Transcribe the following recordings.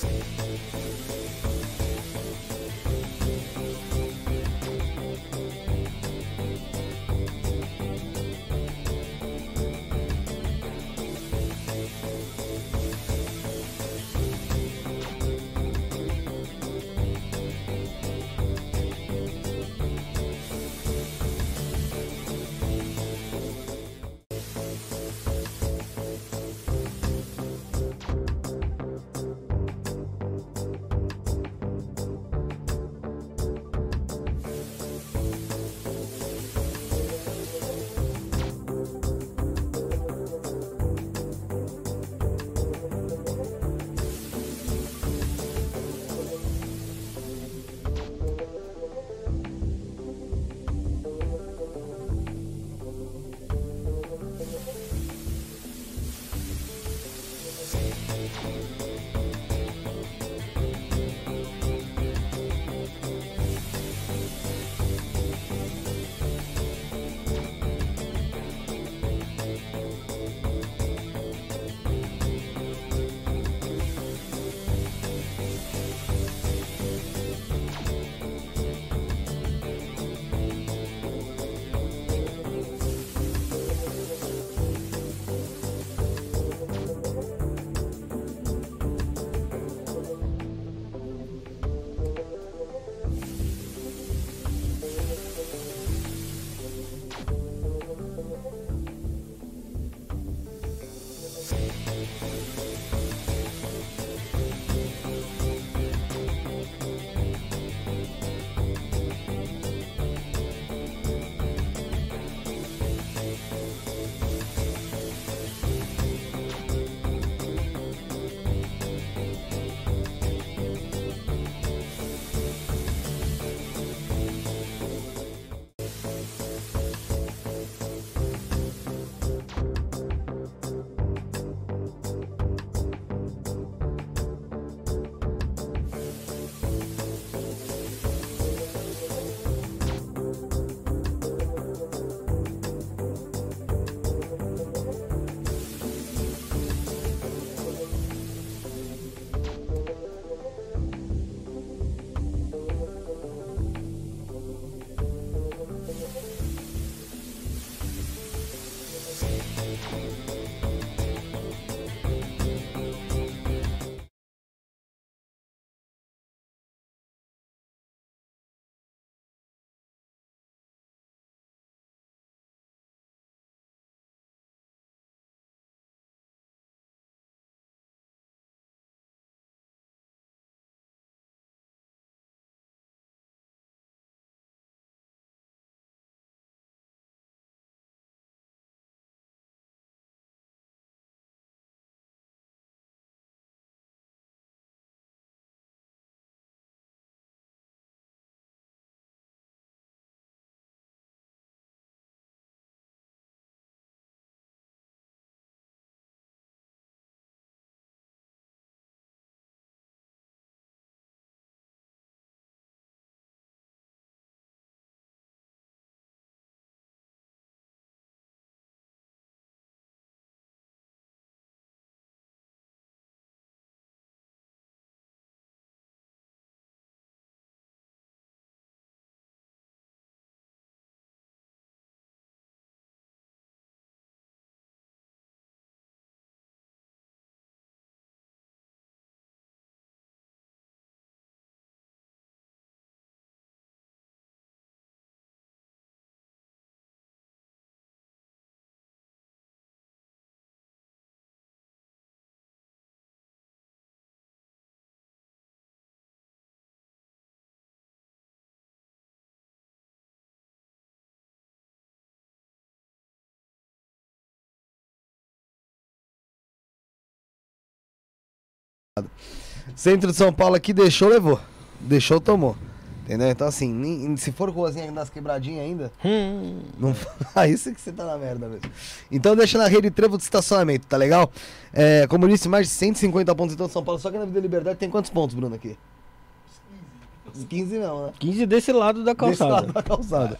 Peace. Centro de São Paulo aqui deixou, levou. Deixou, tomou. Entendeu? Então, assim, nem- se for ruazinha das quebradinhas ainda, Hum. não... aí sim que você tá na merda mesmo. Então, deixa na rede trevo de estacionamento, tá legal? É, como eu disse, mais de 150 pontos em todo São Paulo. Só que na Vida Liberdade tem quantos pontos, Bruno, aqui? Uns 15 não, né? 15 desse lado da Desse calçada. lado da calçada.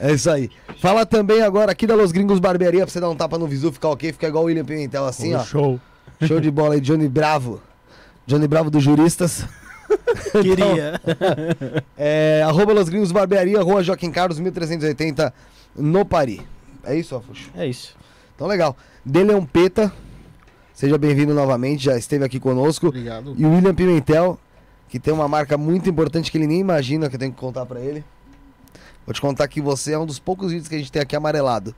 É isso aí. Fala também agora aqui da Los Gringos Barbearia pra você dar um tapa no visu, ficar ok, ficar igual o William Pimentel assim, ó. Show. Show de bola aí, Johnny Bravo. Johnny Bravo dos Juristas. Queria. É, arroba Los Gringos Barbearia, Rua Joaquim Carlos, 1380, no Paris. É isso, Afuxo? É isso. Então, legal. Deleon Peta, seja bem-vindo novamente, já esteve aqui conosco. Obrigado. E o William Pimentel, que tem uma marca muito importante que ele nem imagina que eu tenho que contar pra ele. Vou te contar que você é um dos poucos vídeos que a gente tem aqui amarelado.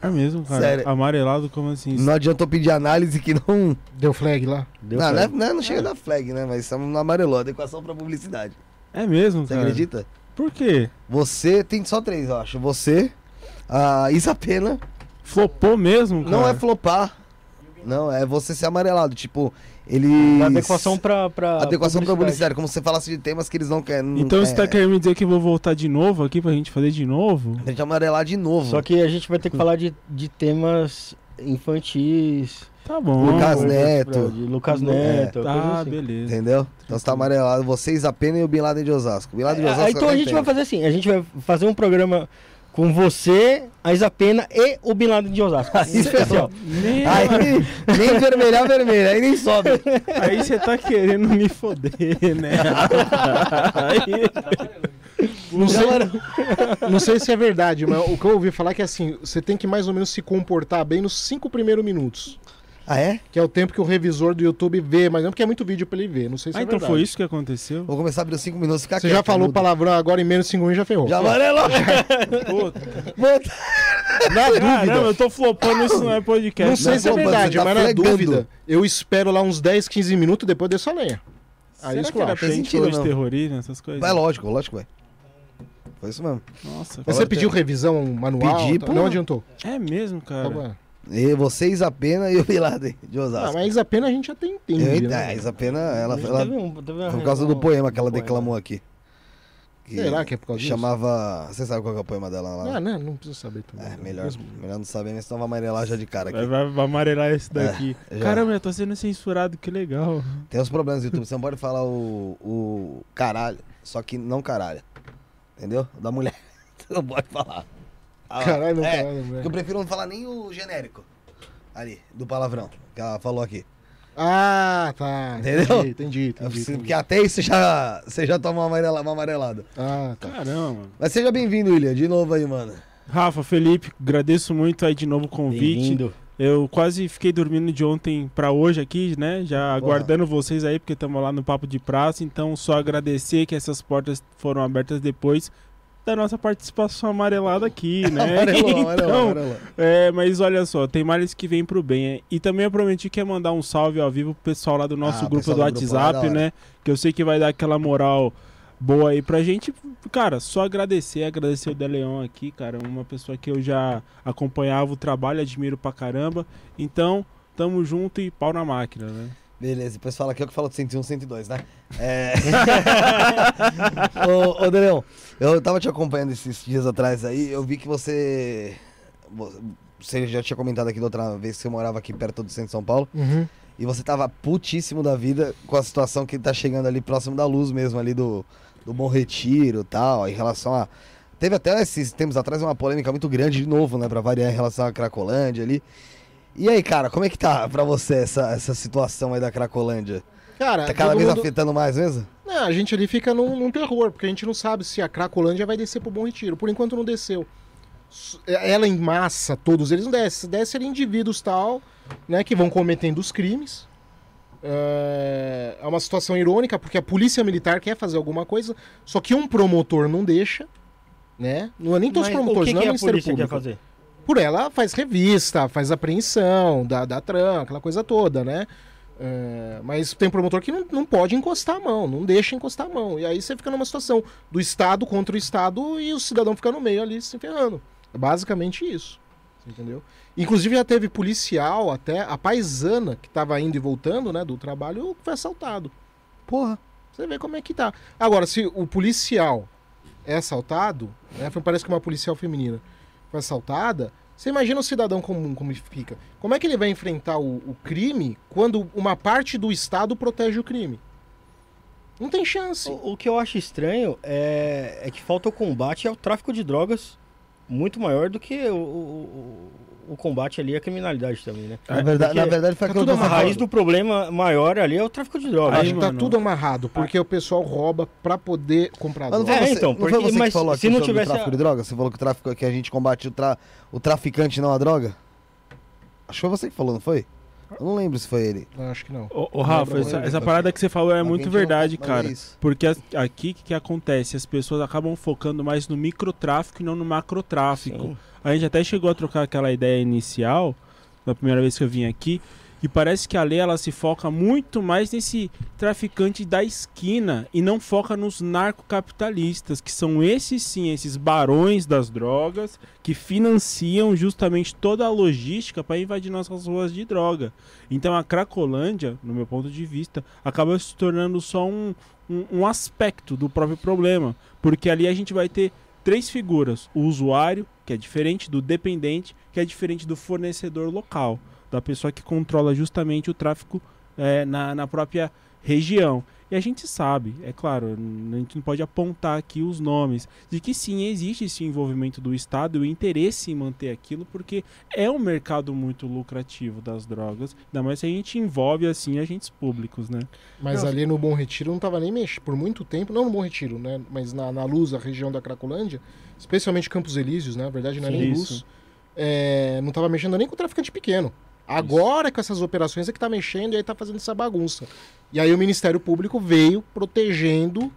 É mesmo, cara. Sério. Amarelado, como assim? Não adiantou pedir análise que não. Deu flag lá? Deu não, não, é- certo. não, é- não chega da flag, né? Mas não amarelou. Adequação pra publicidade. É mesmo, Você cara. acredita? Por quê? Você tem só três, eu acho. Você, a Isa Pena. Flopou mesmo, cara? Não é flopar. Não, é você ser amarelado. Tipo, ele. Adequação pra, pra Adequação pra publicidade. Como se você falasse de temas que eles não querem. Então é, você tá querendo me dizer que eu vou voltar de novo aqui pra gente fazer de novo? Tem que amarelar de novo. Só que a gente vai ter que falar de, de temas infantis. Tá bom. Lucas Neto. Lucas É. Neto. Tá, assim. beleza. Entendeu? Então você tá amarelado. Você, Isa Pena e o Bin Laden de Osasco. Bin Laden de Ah, Osasco. então eu a gente vai fazer assim, a gente vai fazer um programa com você, a Isa Pena e o Bin Laden de Osasco. Aí Especial. Nem, Aí nem vermelhar vermelho, aí nem sobe. aí você tá querendo me foder, né? Aí- Não sei, não sei se é verdade, mas o que eu ouvi falar é que assim, você tem que mais ou menos se comportar bem nos cinco primeiros minutos. Ah, é? Que é o tempo que o revisor do YouTube vê, mas não porque é muito vídeo pra ele ver. Não sei se Ah, é então verdade. foi isso que aconteceu? Vou começar a abrir os 5 minutos ficar Você quieto, já falou mudo. palavrão agora em menos de 5 minutos já ferrou. Já amarelou. Puta. Volta. Na Caramba, dúvida. eu tô flopando isso não é podcast. Não sei Não, se é verdade, você tá mas na flegando. dúvida, eu espero lá uns 10, 15 minutos depois desço a lenha. Aí Será isso que era acho. Faz frente sentido, hoje não. terrorismo, essas coisas? Vai, lógico, lógico vai. Foi isso mesmo. Nossa, Mas você pediu revisão manual? Pedi, tá? pô. Não adiantou. É mesmo, cara. Tá bom. E você, Isa Pena e o Bin Laden de Ah, Osasco. mas a pena a gente já tem entende, Eu- né? é, a Isa Pena, ela, Teve ela, um- teve uma por causa do poema que ela poema. declamou aqui. Que Será que é por causa disso? Chamava. Você sabe qual que é o poema dela lá? Ah, não, não precisa saber também. É, melhor, Mas- melhor não saber, mas senão vai amarelar já de cara Vai, aqui. vai, vai amarelar esse daqui. É. Caramba, eu tô sendo censurado, que legal. Tem uns problemas no YouTube, você não pode falar o, o caralho, só que não caralho. Entendeu? Da mulher. Você não pode falar. Ah, Caralho, não é, caralho, velho. porque eu prefiro não falar nem o genérico. Ali, do palavrão, que ela falou aqui. Ah, tá. Entendeu? Entendi, entendi, entendi. Porque entendi. até isso já, você já toma uma amarela- uma amarelada. Ah, tá. Caramba. Mas seja bem-vindo, William, de novo aí, mano. Rafa, Felipe, agradeço muito aí de novo o convite. Bem-vindo. Eu quase fiquei dormindo de ontem pra hoje aqui, né? Já aguardando vocês aí, porque estamos lá no Papo de Praça. Então, só agradecer que essas portas foram abertas depois da nossa participação amarelada aqui, né? Amarelou, amarelou, Então, amarelou. É, mas olha só, tem males que vêm pro bem. é. E também eu prometi que ia mandar um salve ao vivo pro pessoal lá do nosso Ah, grupo do do grupo é WhatsApp, né? Que eu sei que vai dar aquela moral boa aí pra gente. Cara, só agradecer, agradecer o Deleon aqui, cara. Uma pessoa que eu já acompanhava o trabalho, admiro pra caramba. Então, tamo junto e pau na máquina, né? Beleza, depois fala aqui é o que fala do 101, 102, né? É... ô, ô, Daniel, eu tava te acompanhando esses dias atrás aí, eu vi que você... Você já tinha comentado aqui da outra vez que você morava aqui perto do centro de São Paulo, Uhum. e você tava putíssimo da vida com a situação que tá chegando ali próximo da luz mesmo, ali do, do Bom Retiro e tal, em relação a... Teve até esses tempos atrás uma polêmica muito grande de novo, né, pra variar em relação à Cracolândia ali. E aí, cara, como é que tá pra você essa, essa situação aí da Cracolândia? Cara, Tá cada vez mundo- afetando mais mesmo? Não, a gente ali fica num, num terror, porque a gente não sabe se a Cracolândia vai descer pro Bom Retiro. Por enquanto não desceu. S- Ela em massa, todos eles não descem. Se desce, seriam indivíduos tal, né, que vão cometendo os crimes. É é uma situação irônica, porque a polícia militar quer fazer alguma coisa, só que um promotor não deixa, né? Não é nem todos os promotores, o que, não que é o a Ministério polícia quer Público. fazer? Por ela faz revista, faz apreensão, dá, dá tran, aquela coisa toda, né? É, mas tem promotor que não, não pode encostar a mão, não deixa encostar a mão. E aí você fica numa situação do Estado contra o Estado e o cidadão fica no meio ali se ferrando. É basicamente isso. Entendeu? Inclusive já teve policial até, a paisana que estava indo e voltando, né, do trabalho, foi assaltado. Porra. Você vê como é que tá. Agora, se o policial é assaltado, né, parece que uma policial feminina foi assaltada, você imagina o cidadão comum como fica. Como é que ele vai enfrentar o, o crime quando uma parte do Estado protege o crime? Não tem chance. O, o que eu acho estranho é, é que falta o combate ao tráfico de drogas muito maior do que o, o, o combate ali à criminalidade também, né? Na verdade, Porque na verdade foi tá tudo A raiz do problema maior ali é o tráfico de drogas. Aí, tá mano. tudo amarrado, porque o pessoal rouba pra poder comprar Mas não droga. foi É, você, então, não foi porque- você que mas falou se não sobre tivesse o tráfico a- de droga? Você falou que, o tráfico, que a gente combate o, tra, o traficante, não a droga? Acho que foi você que falou, não foi? Eu não lembro se foi ele. Acho que não. Ô, ô, Rafa, essa, essa mas- parada que você falou é Alguém muito verdade, é cara. isso. Porque as- aqui o que, que acontece? As pessoas acabam focando mais no microtráfico e não no macrotráfico. Sim. A gente até chegou a trocar aquela ideia inicial, na primeira vez que eu vim aqui, e parece que a lei ela se foca muito mais nesse traficante da esquina e não foca nos narcocapitalistas, que são esses sim, esses barões das drogas que financiam justamente toda a logística para invadir nossas ruas de droga. Então a Cracolândia, no meu ponto de vista, acaba se tornando só um, um, um aspecto do próprio problema, porque ali a gente vai ter três figuras: o usuário, que é diferente do dependente, que é diferente do fornecedor local, da pessoa que controla justamente o tráfico é, na, na própria região. E a gente sabe, é claro, a gente não pode apontar aqui os nomes, de que sim, existe esse envolvimento do Estado e o interesse em manter aquilo, porque é um mercado muito lucrativo das drogas, ainda mais se a gente envolve assim agentes públicos, né? Mas Não. ali no Bom Retiro não tava nem mexendo. Por muito tempo, não no Bom Retiro, né? Mas na, na Luz, a região da Cracolândia, especialmente Campos Elíseos, né? Na verdade, não é nem isso. Luz. é, não tava mexendo nem com o traficante pequeno. Agora, com essas operações, é que tá mexendo e aí tá fazendo essa bagunça. E aí o Ministério Público veio protegendo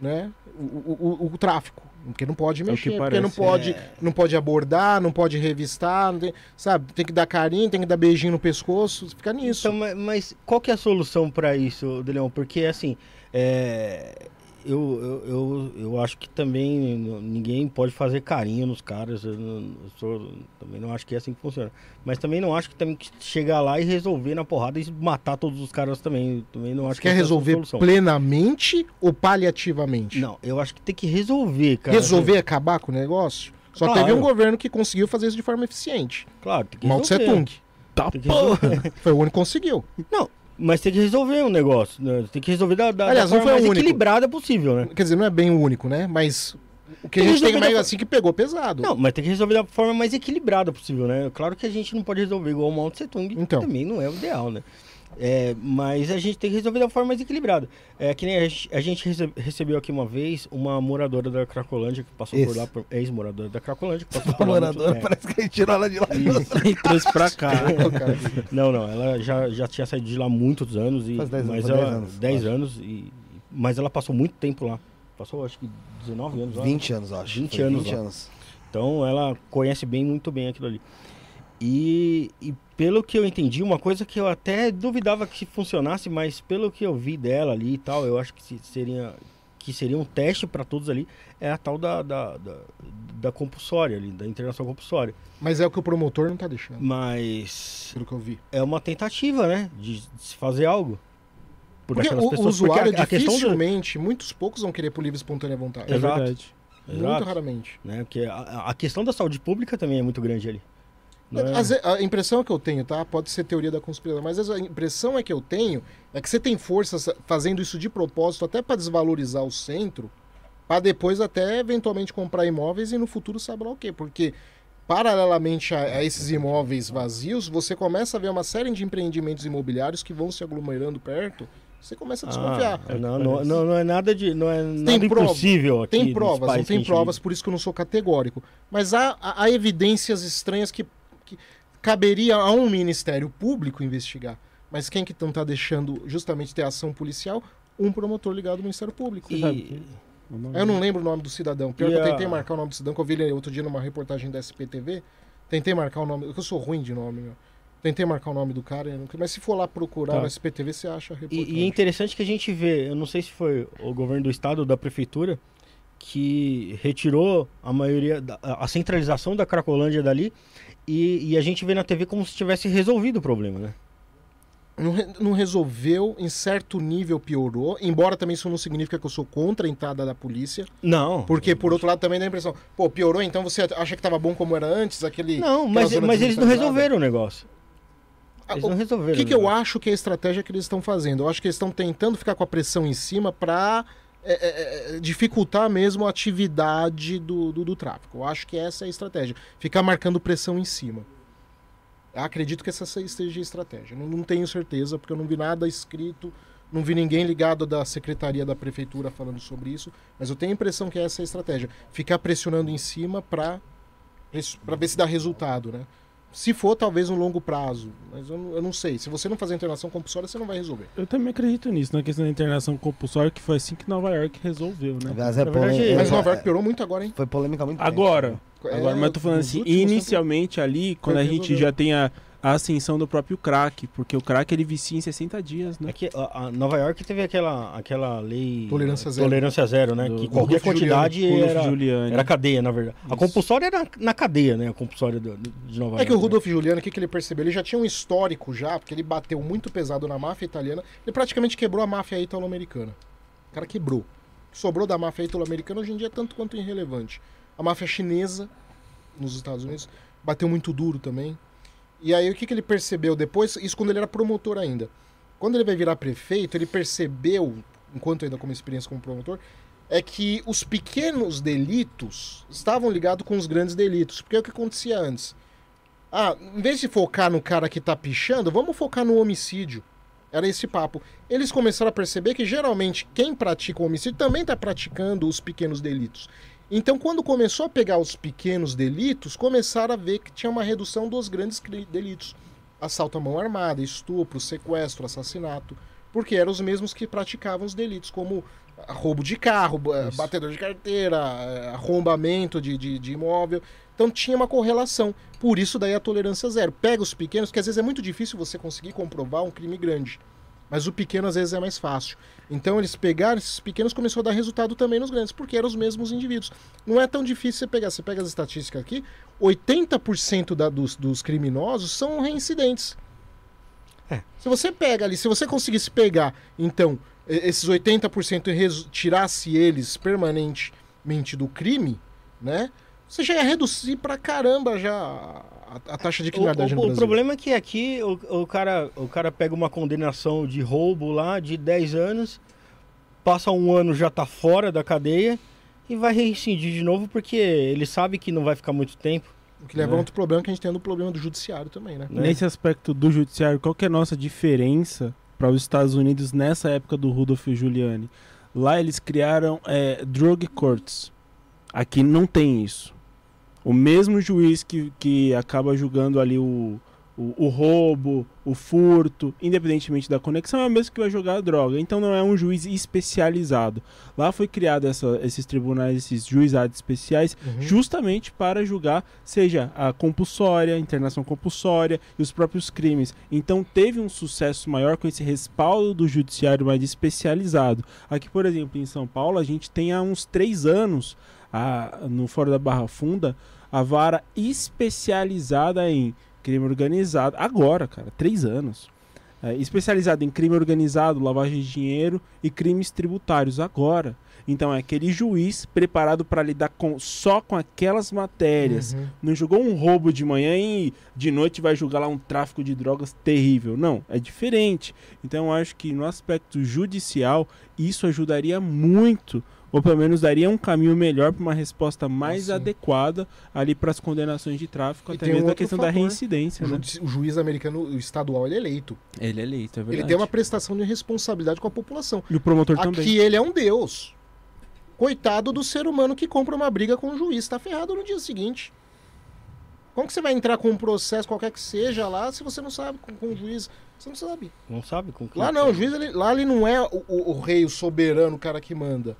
né, o, o, o- o tráfico. Porque não pode É mexer, porque não pode, não pode abordar, não pode revistar, não tem- sabe? Tem que dar carinho, tem que dar beijinho no pescoço, fica nisso. Então, ma- mas qual que é a solução para isso, Deleon? Porque assim, é, eu, eu, eu, eu acho que também ninguém pode fazer carinho nos caras. Eu, não- eu sou- também não acho que é assim que funciona. Mas também não acho que tem que chegar lá e resolver na porrada e matar todos os caras também. Também não acho Você que quer é resolver plenamente ou paliativamente? Não, eu acho que tem que resolver, cara. Resolver acabar com o negócio? Só Claro. teve um governo que conseguiu fazer isso de forma eficiente. Claro, tem que Mao Tse. Tung. Tá. Foi o único que conseguiu. Não, mas tem que resolver um negócio. né? Tem que resolver da, da, Aliás, da forma mais único. equilibrada possível, né? Quer dizer, não é bem o único, né? Mas o que a Tem gente tem mais a- assim que pegou pesado. Não, mas tem que resolver da forma mais equilibrada possível, né? Claro que a gente não pode resolver igual o Mao Tse Tung, Então. também não é o ideal, né? É, mas a gente tem que resolver da forma mais equilibrada. É que nem a gente, a gente rece- recebeu aqui uma vez uma moradora da Cracolândia que passou por Isso. lá, por- ex-moradora da Cracolândia, que passou por lá. muito- moradora, é. parece que a gente tirou ela de lá. E trouxe pra cá. Não, não, ela já, já tinha saído de lá há muitos anos. E, Faz 10 mas anos, ela, 10 anos, 10 acho. anos, e, mas ela passou muito tempo lá. Passou acho que 19 anos lá. 20 anos, eu acho. 20 Foi anos 20 lá. anos. Então ela conhece bem, muito bem aquilo ali. E, e pelo que eu entendi, uma coisa que eu até duvidava que funcionasse, mas pelo que eu vi dela ali e tal, eu acho que se- seria que seria um teste para todos ali, é a tal da, da, da, da compulsória ali, da internação compulsória. Mas é o que o promotor não tá deixando, Mas pelo que eu vi. é uma tentativa, né, de, de se fazer algo. Por Porque aquelas o, o pessoas, porque usuário, a, a questão do... dificilmente, muitos poucos vão querer por livre e espontânea vontade. É Exato. verdade. Muito Exato, raramente. né, porque a, a questão da saúde pública também é muito grande ali. Não é- A impressão que eu tenho, tá? Pode ser teoria da conspiração, mas a impressão é que eu tenho é que você tem forças fazendo isso de propósito até para desvalorizar o centro, para depois até eventualmente comprar imóveis e no futuro sabe lá o quê? Porque paralelamente a, a esses imóveis vazios, você começa a ver uma série de empreendimentos imobiliários que vão se aglomerando perto. Você começa a desconfiar. Ah, não, não, não, não é nada de. Não é nada Tem prova- impossível aqui. Tem provas, não tem provas, vive. por isso que eu não sou categórico. Mas há, há- há evidências estranhas que, que caberia a um Ministério Público investigar. Mas quem que não está deixando justamente ter ação policial? Um promotor ligado ao Ministério Público. E- Eu não lembro o nome do cidadão. Pior E que eu a- tentei marcar o nome do cidadão, que eu vi ele outro dia numa reportagem da SPTV. Tentei marcar o nome. Eu sou ruim de nome, meu. Tentei marcar o nome do cara, eu não- mas se for lá procurar Tá. no SPTV, você acha a reportagem. E, e é interessante que a gente vê, eu não sei se foi o governo do estado ou da prefeitura, que retirou a maioria, da, a centralização da Cracolândia dali, e, e a gente vê na TV como se tivesse resolvido o problema, né? Não, re- não resolveu, em certo nível piorou, embora também isso não significa que eu sou contra a entrada da polícia, Não. porque por outro lado também dá a impressão, pô, piorou, então você acha que estava bom como era antes, aquele... Não, mas, mas eles não resolveram o negócio. Ah, Eles não resolveram. O que, que eu acho que é a estratégia que eles estão fazendo? Eu acho que eles estão tentando ficar com a pressão em cima para é, é, é, dificultar mesmo a atividade do, do, do tráfico. Eu acho que essa é a estratégia. Ficar marcando pressão em cima. Eu acredito que essa seja a estratégia. Não, não tenho certeza, porque eu não vi nada escrito, não vi ninguém ligado da secretaria da prefeitura falando sobre isso, mas eu tenho a impressão que essa é a estratégia. Ficar pressionando em cima para ver se dá resultado, né? Se for, talvez um longo prazo. Mas eu, eu, não sei. Se você não fazer internação compulsória, você não vai resolver. Eu também acredito nisso, na questão da internação compulsória, que foi assim que Nova York resolveu, né? Mas, é verdade, mas Nova York piorou muito agora, hein? Foi polêmica muito Agora. É, agora, mas eu tô falando assim, inicialmente ali, quando a gente resolveu. já tem a a ascensão do próprio crack, porque o crack ele vicia em 60 dias, né? É que a, a Nova York teve aquela, aquela lei tolerância zero, tolerância zero né? Do, que qualquer quantidade era, era cadeia, na verdade. Isso. A compulsória era na cadeia, né? A compulsória do, de Nova é York. É que o Rudolf Giuliani, o que, que ele percebeu? Ele já tinha um histórico já, porque ele bateu muito pesado na máfia italiana. Ele praticamente quebrou a máfia italo-americana. O cara quebrou. Sobrou da máfia italo-americana hoje em dia é tanto quanto irrelevante. A máfia chinesa nos Estados Unidos bateu muito duro também. E aí o que, que ele percebeu depois? Isso quando ele era promotor ainda. Quando ele vai virar prefeito, ele percebeu, enquanto ainda como experiência como promotor, é que os pequenos delitos estavam ligados com os grandes delitos. Porque é o que acontecia antes. Ah, em vez de focar no cara que tá pichando, vamos focar no homicídio. Era esse papo. Eles começaram a perceber que geralmente quem pratica o homicídio também está praticando os pequenos delitos. Então, quando começou a pegar os pequenos delitos, começaram a ver que tinha uma redução dos grandes delitos. Assalto à mão armada, estupro, sequestro, assassinato. Porque eram os mesmos que praticavam os delitos, como roubo de carro, Isso. batedor de carteira, arrombamento de, de, de imóvel. Então tinha uma correlação. Por isso daí a tolerância zero. Pega os pequenos, que às vezes é muito difícil você conseguir comprovar um crime grande. Mas o pequeno às vezes é mais fácil. Então eles pegaram esses pequenos começou a dar resultado também nos grandes, porque eram os mesmos indivíduos. Não é tão difícil você pegar. Você pega as estatísticas aqui, 80% da, dos, dos criminosos são reincidentes. É. Se você pega ali, se você conseguisse pegar, então, esses 80% e tirasse eles permanentemente do crime, né? Você já ia reduzir pra caramba já a, a taxa de criminalidade o, o, no Brasil. O problema é que aqui o, o, cara, o cara pega uma condenação de roubo lá de 10 anos, passa um ano já tá fora da cadeia e vai reincidir de novo porque ele sabe que não vai ficar muito tempo. O que leva a né? outro problema que a gente tem no problema do judiciário também, né? Nesse aspecto do judiciário, qual que é a nossa diferença para os Estados Unidos nessa época do Rudolph Giuliani? Lá eles criaram é, drug courts. Aqui não tem isso o mesmo juiz que, que acaba julgando ali o, o, o, roubo, o furto, independentemente da conexão, é o mesmo que vai julgar a droga. Então não é um juiz especializado. Lá foi criado essa, esses tribunais, esses juizados especiais, uhum. justamente para julgar, seja a compulsória, a internação compulsória e os próprios crimes. Então teve um sucesso maior com esse respaldo do judiciário mais especializado. Aqui, por exemplo, em São Paulo, a gente tem há uns três anos, a, no Fora da Barra Funda, a vara especializada em crime organizado. Agora, cara, três anos. É, especializada em crime organizado, lavagem de dinheiro e crimes tributários. Agora. Então é aquele juiz preparado para lidar com, só com aquelas matérias. Uhum. Não julgou um roubo de manhã e de noite vai julgar lá um tráfico de drogas terrível. Não, é diferente. Então eu acho que no aspecto judicial isso ajudaria muito ou pelo menos daria um caminho melhor para uma resposta mais ah, adequada ali para as condenações de tráfico, e até mesmo um a questão fator, da reincidência. O, né? o juiz americano o estadual ele é eleito. Ele é eleito, é verdade. Ele tem uma prestação de responsabilidade com a população. E o promotor Aqui também. Aqui ele é um deus. Coitado do ser humano que compra uma briga com o juiz, está ferrado no dia seguinte. Como que você vai entrar com um processo, qualquer que seja lá, se você não sabe com, com o juiz? Você não sabe. Não sabe com que Lá não, o juiz, ele, lá ele não é o, o, o rei, o soberano, o cara que manda.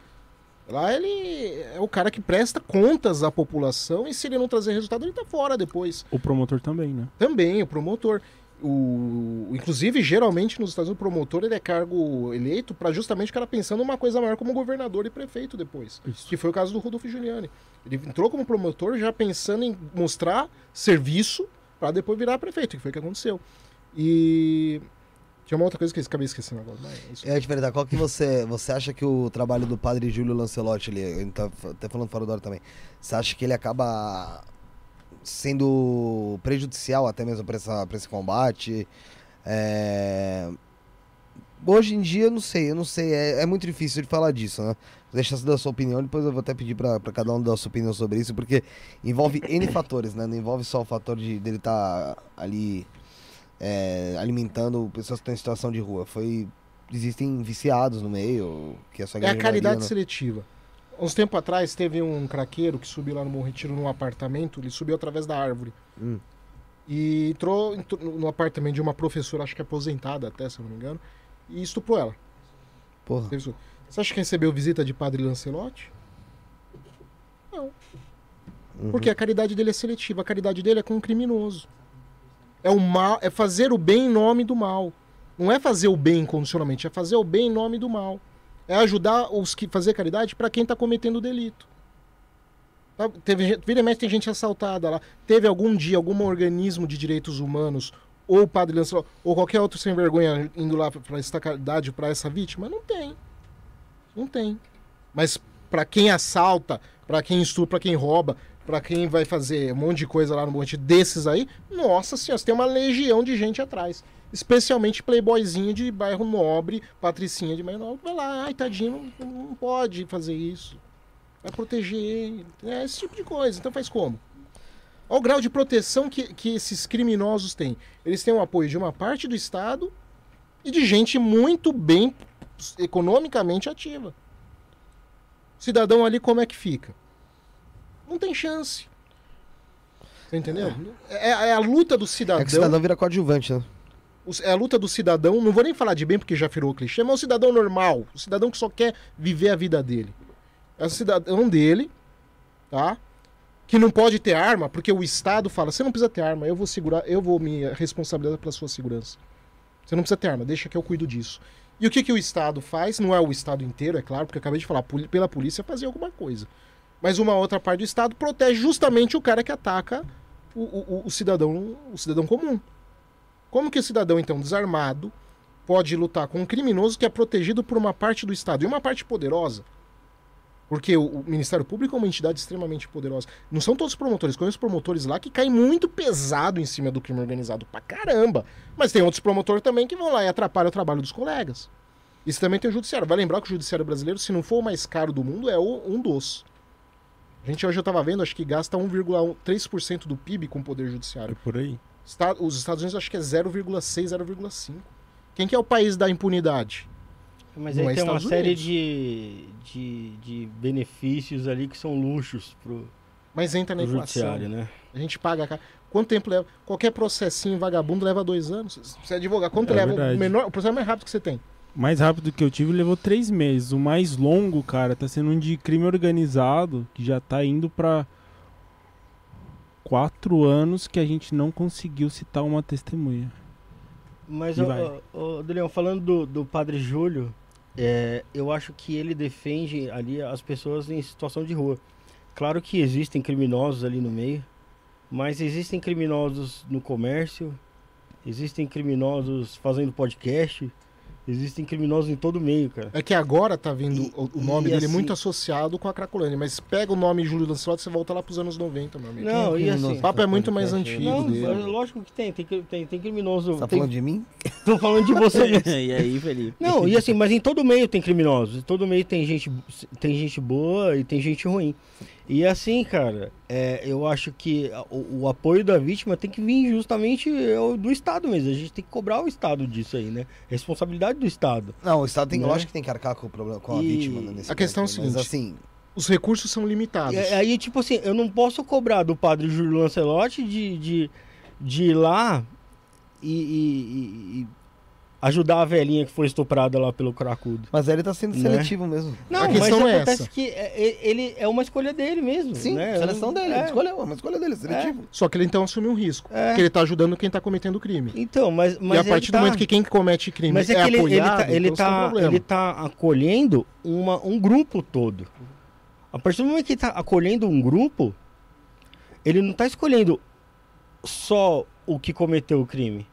Lá ele é o cara que presta contas à população e se ele não trazer resultado, ele tá fora depois. O promotor também, né? Também, o promotor. O, inclusive, geralmente nos Estados Unidos, o promotor ele é cargo eleito para justamente o cara pensando uma coisa maior como governador e prefeito depois. Isso. Que foi o caso do Rodolfo Giuliani. Ele entrou como promotor já pensando em mostrar serviço para depois virar prefeito, que foi o que aconteceu. E tinha uma outra coisa que eu acabei esquecendo agora. Mas é, de verdade, qual que você, você acha que o trabalho do padre Júlio Lancelotti, ele, ele tá até falando fora da hora também, você acha que ele acaba sendo prejudicial até mesmo para esse combate? É, Hoje em dia, eu não sei, eu não sei. É, é muito difícil de falar disso, né? Deixa você dar sua opinião, depois eu vou até pedir pra cada um dar sua opinião sobre isso, porque envolve N fatores, né? Não envolve só o fator de dele estar ali é, alimentando pessoas que estão em situação de rua. Foi. Existem viciados no meio, que é só É a caridade seletiva. Uns tempo atrás teve um craqueiro que subiu lá no Bom Retiro num apartamento, ele subiu através da árvore. Hum. E entrou, entrou no apartamento de uma professora, acho que aposentada até, se eu não me engano, e estuprou ela. Porra. Você acha que recebeu visita de Padre Lancelotti? Não. Uhum. Porque a caridade dele é seletiva, a caridade dele é com um criminoso. É o mal, é fazer o bem em nome do mal. Não é fazer o bem incondicionalmente, é fazer o bem em nome do mal. É ajudar os que fazer caridade para quem está cometendo delito. Tá? Teve, vira e mexe tem gente assaltada lá. Teve algum dia algum organismo de direitos humanos ou o Padre Lancelotti ou qualquer outro sem vergonha indo lá para prestar caridade para essa vítima? Não tem. Não tem. Mas para quem assalta, para quem estupra, para quem rouba, para quem vai fazer um monte de coisa lá no monte desses aí, nossa senhora, tem uma legião de gente atrás. Especialmente playboyzinho de bairro nobre, patricinha de bairro nobre. Vai lá, ai tadinho, não, não pode fazer isso. Vai proteger, é esse tipo de coisa. Então faz como? Olha o grau de proteção que, que esses criminosos têm. Eles têm o apoio de uma parte do Estado e de gente muito bem economicamente ativa. Cidadão ali como é que fica? Não tem chance. Você entendeu? É, é a luta do cidadão. É que o cidadão vira coadjuvante, né? É a luta do cidadão. Não vou nem falar de bem porque já virou clichê, mas o cidadão normal. O cidadão que só quer viver a vida dele. É o cidadão dele, tá? Que não pode ter arma, porque o Estado fala: você não precisa ter arma, eu vou segurar, eu vou me responsabilizar pela sua segurança. Você não precisa ter arma, deixa que eu cuido disso. E o que, que o Estado faz? Não é o Estado inteiro, é claro, porque eu acabei de falar, pela polícia fazer alguma coisa. Mas uma outra parte do Estado protege justamente o cara que ataca o, o- o cidadão, o cidadão comum. Como que o cidadão, então, desarmado, pode lutar com um criminoso que é protegido por uma parte do Estado? E uma parte poderosa. Porque o, Ministério Público é uma entidade extremamente poderosa. Não são todos promotores. Conheço promotores lá que caem muito pesado em cima do crime organizado pra caramba. Mas tem outros promotores também que vão lá e atrapalham o trabalho dos colegas. Isso também tem o judiciário. Vai lembrar que o judiciário brasileiro, se não for o mais caro do mundo, é o, um dos. A gente hoje eu tava vendo, acho que gasta 1,3% do PIB com o poder É judiciário. por aí. Os Estados Unidos acho que é 0,6, 0,5. Quem que é o país da impunidade? Mas Não aí é tem uma série de, de, de benefícios ali que são luxos pro, Mas entra na judiciário, né? A gente paga. Quanto tempo leva? Qualquer processinho vagabundo leva dois anos. Você é advogado, quanto É leva? O, menor, o processo mais rápido que você tem. Mais rápido que eu tive levou três meses. O mais longo, cara, tá sendo um de crime organizado, que já tá indo pra quatro anos que a gente não conseguiu citar uma testemunha. Mas, Daniel, falando do, do Padre Júlio, é, eu acho que ele defende ali as pessoas em situação de rua. Claro que existem criminosos ali no meio, mas existem criminosos no comércio, existem criminosos fazendo podcast, existem criminosos em todo meio, cara. É que agora tá vindo E- o, nome e dele assim- muito associado com a Cracolândia. Mas pega o nome Júlio Lancelotti você volta lá pros anos 90, meu amigo. Não, e assim... O papo é muito mais antigo Não, dele. é lógico que tem, tem, tem, tem criminoso. Você tá tem- falando de mim? Tô falando de você mesmo. e aí, Felipe? Não, e assim, mas em todo meio tem criminosos. Em todo meio tem gente, tem gente boa e tem gente ruim. E assim, cara, é, eu acho que o, o apoio da vítima tem que vir justamente é, do Estado mesmo. A gente tem que cobrar o Estado disso aí, né? Responsabilidade do Estado. Não, o Estado tem, Né? lógico que tem que arcar com o problema, com a E- vítima né, nesse A questão caso, é o Mas seguinte, assim, Os recursos são limitados. E aí, tipo assim, eu não posso cobrar do padre Júlio Lancelotti de, de, de ir lá e- e- e ajudar a velhinha que foi estuprada lá pelo cracudo. mas ele tá sendo Né? seletivo mesmo. Não, A questão mas é acontece essa. que é, é- ele é uma escolha dele mesmo. Sim, né? seleção dele. É. Escolha, é uma escolha dele, seletivo. Só que ele então assume um risco. É. Porque ele tá ajudando quem tá cometendo crime. Então, mas, mas e a partir tá- do momento que quem comete crime Mas é, é, que ele, ele apoiado, tá, ele, então um tá, problema. ele tá acolhendo uma, um grupo todo. A partir do momento que ele tá acolhendo um grupo, ele não tá escolhendo só o que cometeu o crime.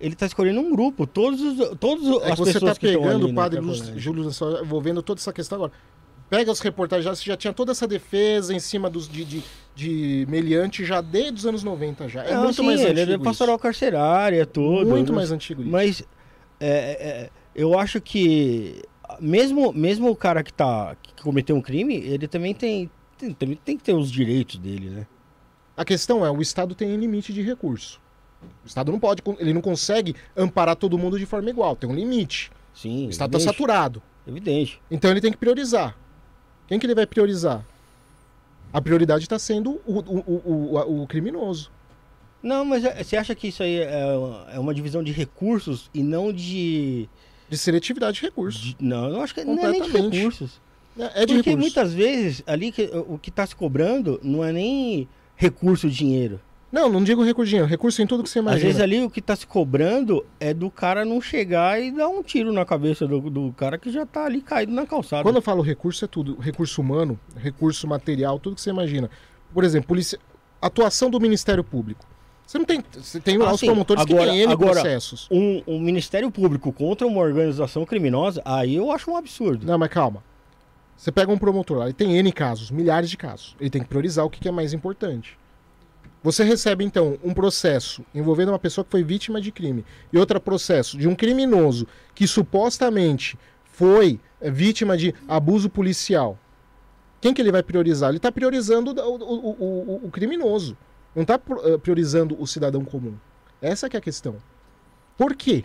Ele tá escolhendo um grupo, todos os, todos É as você pessoas tá que estão pegando ali o na padre Lúcio- Cracolândia. Júlio envolvendo toda essa questão agora. Pega as reportagens, já, você já tinha toda essa defesa em cima dos, de, de, de meliante já desde os anos 90 já. É Não, muito sim, mais ele antigo é pastoral carcerária, isso. todo. Muito né? mais antigo isso. Mas é, é, eu acho que mesmo, mesmo o cara que, tá, que cometeu um crime, ele também tem, tem, também tem que ter os direitos dele, né? A questão é, o Estado tem limite de recurso. O Estado não pode, ele não consegue amparar todo mundo de forma igual, tem um limite. Sim, O Estado está saturado. evidente. Então ele tem que priorizar. Quem que ele vai priorizar? A prioridade está sendo o, o, o, o, criminoso. Não, mas é- você acha que isso aí é, é uma divisão de recursos e não de... De seletividade de recursos. de- não, eu acho que não é nem de recursos. É é de Porque recursos. muitas vezes ali que, o que está se cobrando não é nem recurso dinheiro. Não, não digo recurso dinheiro. Recurso em tudo que você Às imagina. vezes ali o que tá se cobrando é do cara não chegar e dar um tiro na cabeça do, do cara que já tá ali caído na calçada. Quando eu falo recurso, é tudo. Recurso humano, recurso material, tudo que você imagina. Por exemplo, polícia... atuação do Ministério Público. Você não tem. Você tem lá Ah, os sim. promotores que Agora- têm N agora- processos. Um, um Ministério Público contra uma organização criminosa, aí eu acho um absurdo. Não, mas calma. Você pega um promotor lá, ele tem N casos, milhares de casos. Ele tem que priorizar o que que é mais importante. Você recebe, então, um processo envolvendo uma pessoa que foi vítima de crime e outro processo de um criminoso que supostamente foi eh, vítima de abuso policial. Quem que ele vai priorizar? Ele está priorizando o, o- o- o- criminoso. Não está priorizando o cidadão comum. Essa é a questão. Por quê?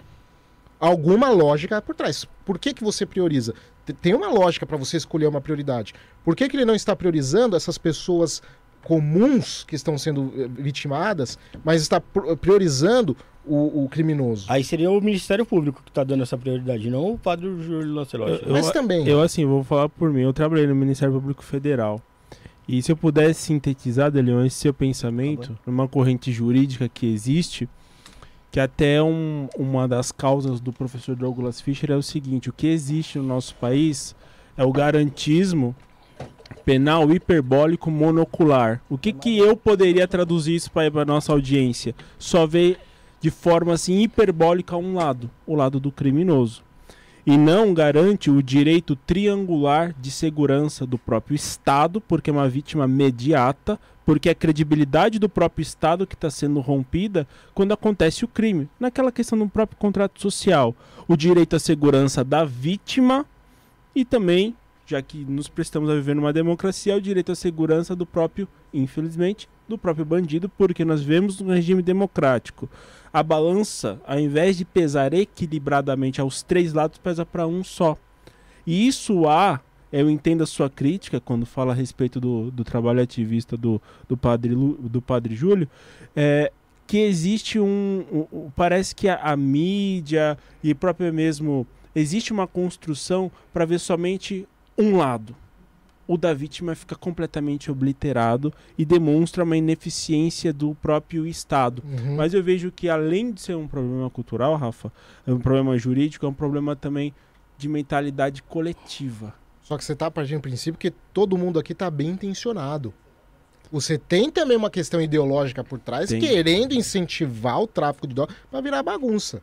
Alguma lógica por trás. Por que, que você prioriza? Te- Tem uma lógica para você escolher uma prioridade. Por que, que ele não está priorizando essas pessoas comuns que estão sendo eh, vitimadas, mas está priorizando o, o criminoso? Aí seria o Ministério Público que tá dando essa prioridade, não o padre Júlio Lancelotti. Eu- mas também. Eu, assim, vou falar por mim. Eu trabalhei no Ministério Público Federal. E se eu pudesse sintetizar, Deleon, esse seu pensamento, numa corrente jurídica que existe, que até um- uma das causas do professor Douglas Fischer é o seguinte: o que existe no nosso país é o garantismo penal hiperbólico monocular. O que, que eu poderia traduzir isso para a nossa audiência? Só ver de forma assim hiperbólica um lado, o lado do criminoso e não garante o direito triangular de segurança do próprio Estado, porque é uma vítima imediata, porque é a credibilidade do próprio Estado que está sendo rompida quando acontece o crime. Naquela questão do próprio contrato social, o direito à segurança da vítima e também, já que nos prestamos a viver numa democracia, o direito à segurança do próprio, infelizmente, do próprio bandido, porque nós vivemos num regime democrático a balança, ao invés de pesar equilibradamente aos três lados, pesa para um só. E isso há, eu entendo a sua crítica quando fala a respeito do, do trabalho ativista do, do, padre, Lu- do padre Júlio, é, que existe um, um- um- Parece que a, a mídia e próprio mesmo. Existe uma construção para ver somente um lado. O da vítima fica completamente obliterado e demonstra uma ineficiência do próprio Estado. Uhum. Mas eu vejo que além de ser um problema cultural, Rafa, é um problema jurídico, é um problema também de mentalidade coletiva. Só que você está partindo do princípio que todo mundo aqui está bem intencionado. Você tem também uma questão ideológica por trás, Tem. querendo incentivar o tráfico de drogas para virar bagunça.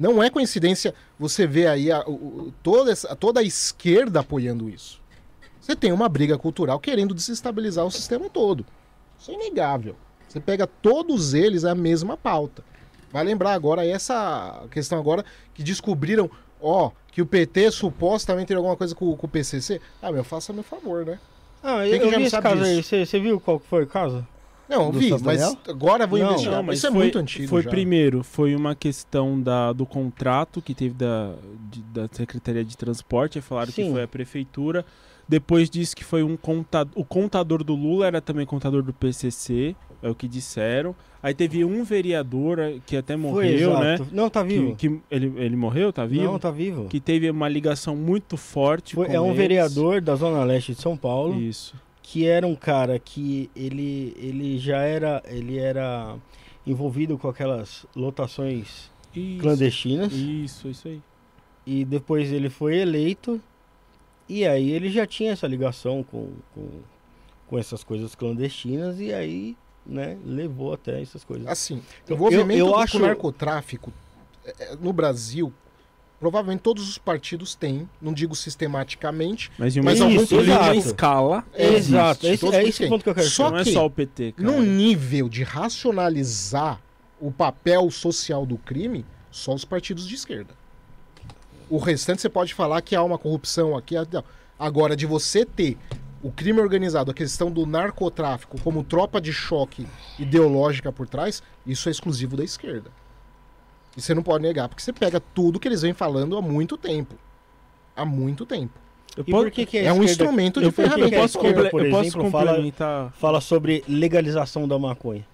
Não é coincidência você ver aí a- o- toda, essa- toda a esquerda apoiando isso. Você tem uma briga cultural querendo desestabilizar o sistema todo. Isso é inegável. Você pega todos eles é a mesma pauta. Vai lembrar agora essa questão agora que descobriram, ó, que o PT supostamente tem alguma coisa com, com o PCC. Ah, meu, faça meu favor, né? Ah, Quem eu, eu vi esse caso aí. disso? Você você viu qual foi o caso? Não, eu vi, mas agora eu vou Não, investigar. mas Isso é foi- muito antigo Foi já. primeiro, foi uma questão da, do contrato que teve da, de- da Secretaria de Transporte, falaram que Sim. foi a prefeitura. Depois disse que foi um contador. O contador do Lula era também contador do PCC, é o que disseram. Aí teve um vereador eh, que até morreu, foi, né? Não, tá vivo. Que, que ele, ele morreu, tá vivo? Não, tá vivo. Que teve uma ligação muito forte Foi- é um eles. vereador da Zona Leste de São Paulo. Isso. Que era um cara que ele, ele já era ele era envolvido com aquelas lotações Isso. clandestinas Isso, isso aí. e depois ele foi eleito e aí ele já tinha essa ligação com, com, com essas coisas clandestinas e aí né levou até essas coisas Assim, Eu- o envolvimento eu do- acho- narcotráfico é, é, no Brasil, provavelmente todos os partidos têm, não digo sistematicamente, Mas em uma, Mas político- escala, exato existe, esse, é esse ponto que eu quero Só chegar. não é que só o PT, cara. num nível de racionalizar o papel social do crime, só os partidos de esquerda. O restante você pode falar que há uma corrupção aqui. Agora, de você ter o crime organizado, a questão do narcotráfico como tropa de choque ideológica por trás, isso é exclusivo da esquerda. E você não pode negar, porque você pega tudo que eles vêm falando há muito tempo. Há muito tempo. E por que que a É um instrumento de eu- por que que ferramenta. a Eu posso, esquerda, por eu posso exemplo, fala- complementar. fala sobre legalização da maconha?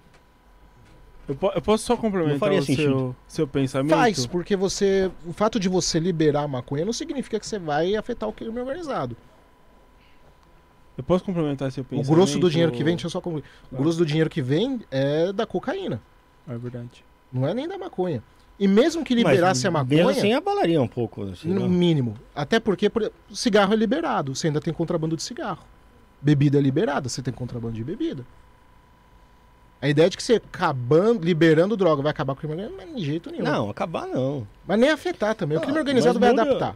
Eu, po- eu posso só complementar faria o seu, seu pensamento? Faz, porque você. O fato de você liberar a maconha não significa que você vai afetar o crime organizado. Eu posso complementar seu O pensamento? grosso do dinheiro que vem, deixa eu só concluir. O grosso do dinheiro que vem é da cocaína. É verdade. Não é nem da maconha. E mesmo que liberasse a Mesmo maconha, assim abalaria um pouco. assim, no mínimo. Até porque por, cigarro é liberado. Você ainda tem contrabando de cigarro. Bebida é liberada, você tem contrabando de bebida. A ideia de que você acabando, liberando droga vai acabar com o crime organizado, não é de jeito nenhum. Não, acabar não. Mas nem afetar também. O crime organizado mas vai muda- adaptar.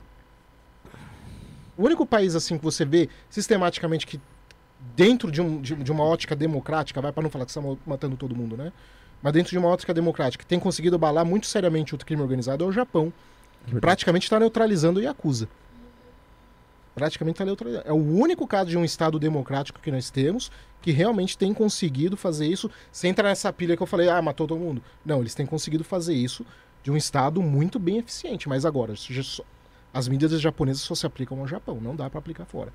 O único país assim que você vê sistematicamente que dentro de, um- de- de uma ótica democrática, vai para não falar que você está matando todo mundo, né? Mas dentro de uma ótica democrática, que tem conseguido abalar muito seriamente o crime organizado é o Japão. Que praticamente está neutralizando o Yakuza. Praticamente está neutralizando. É o único caso de um Estado democrático que nós temos que realmente tem conseguido fazer isso sem entrar nessa pilha que eu falei, ah, matou todo mundo. Não, eles têm conseguido fazer isso de um Estado muito bem eficiente. Mas agora, as medidas japonesas só se aplicam ao Japão, não dá para aplicar fora.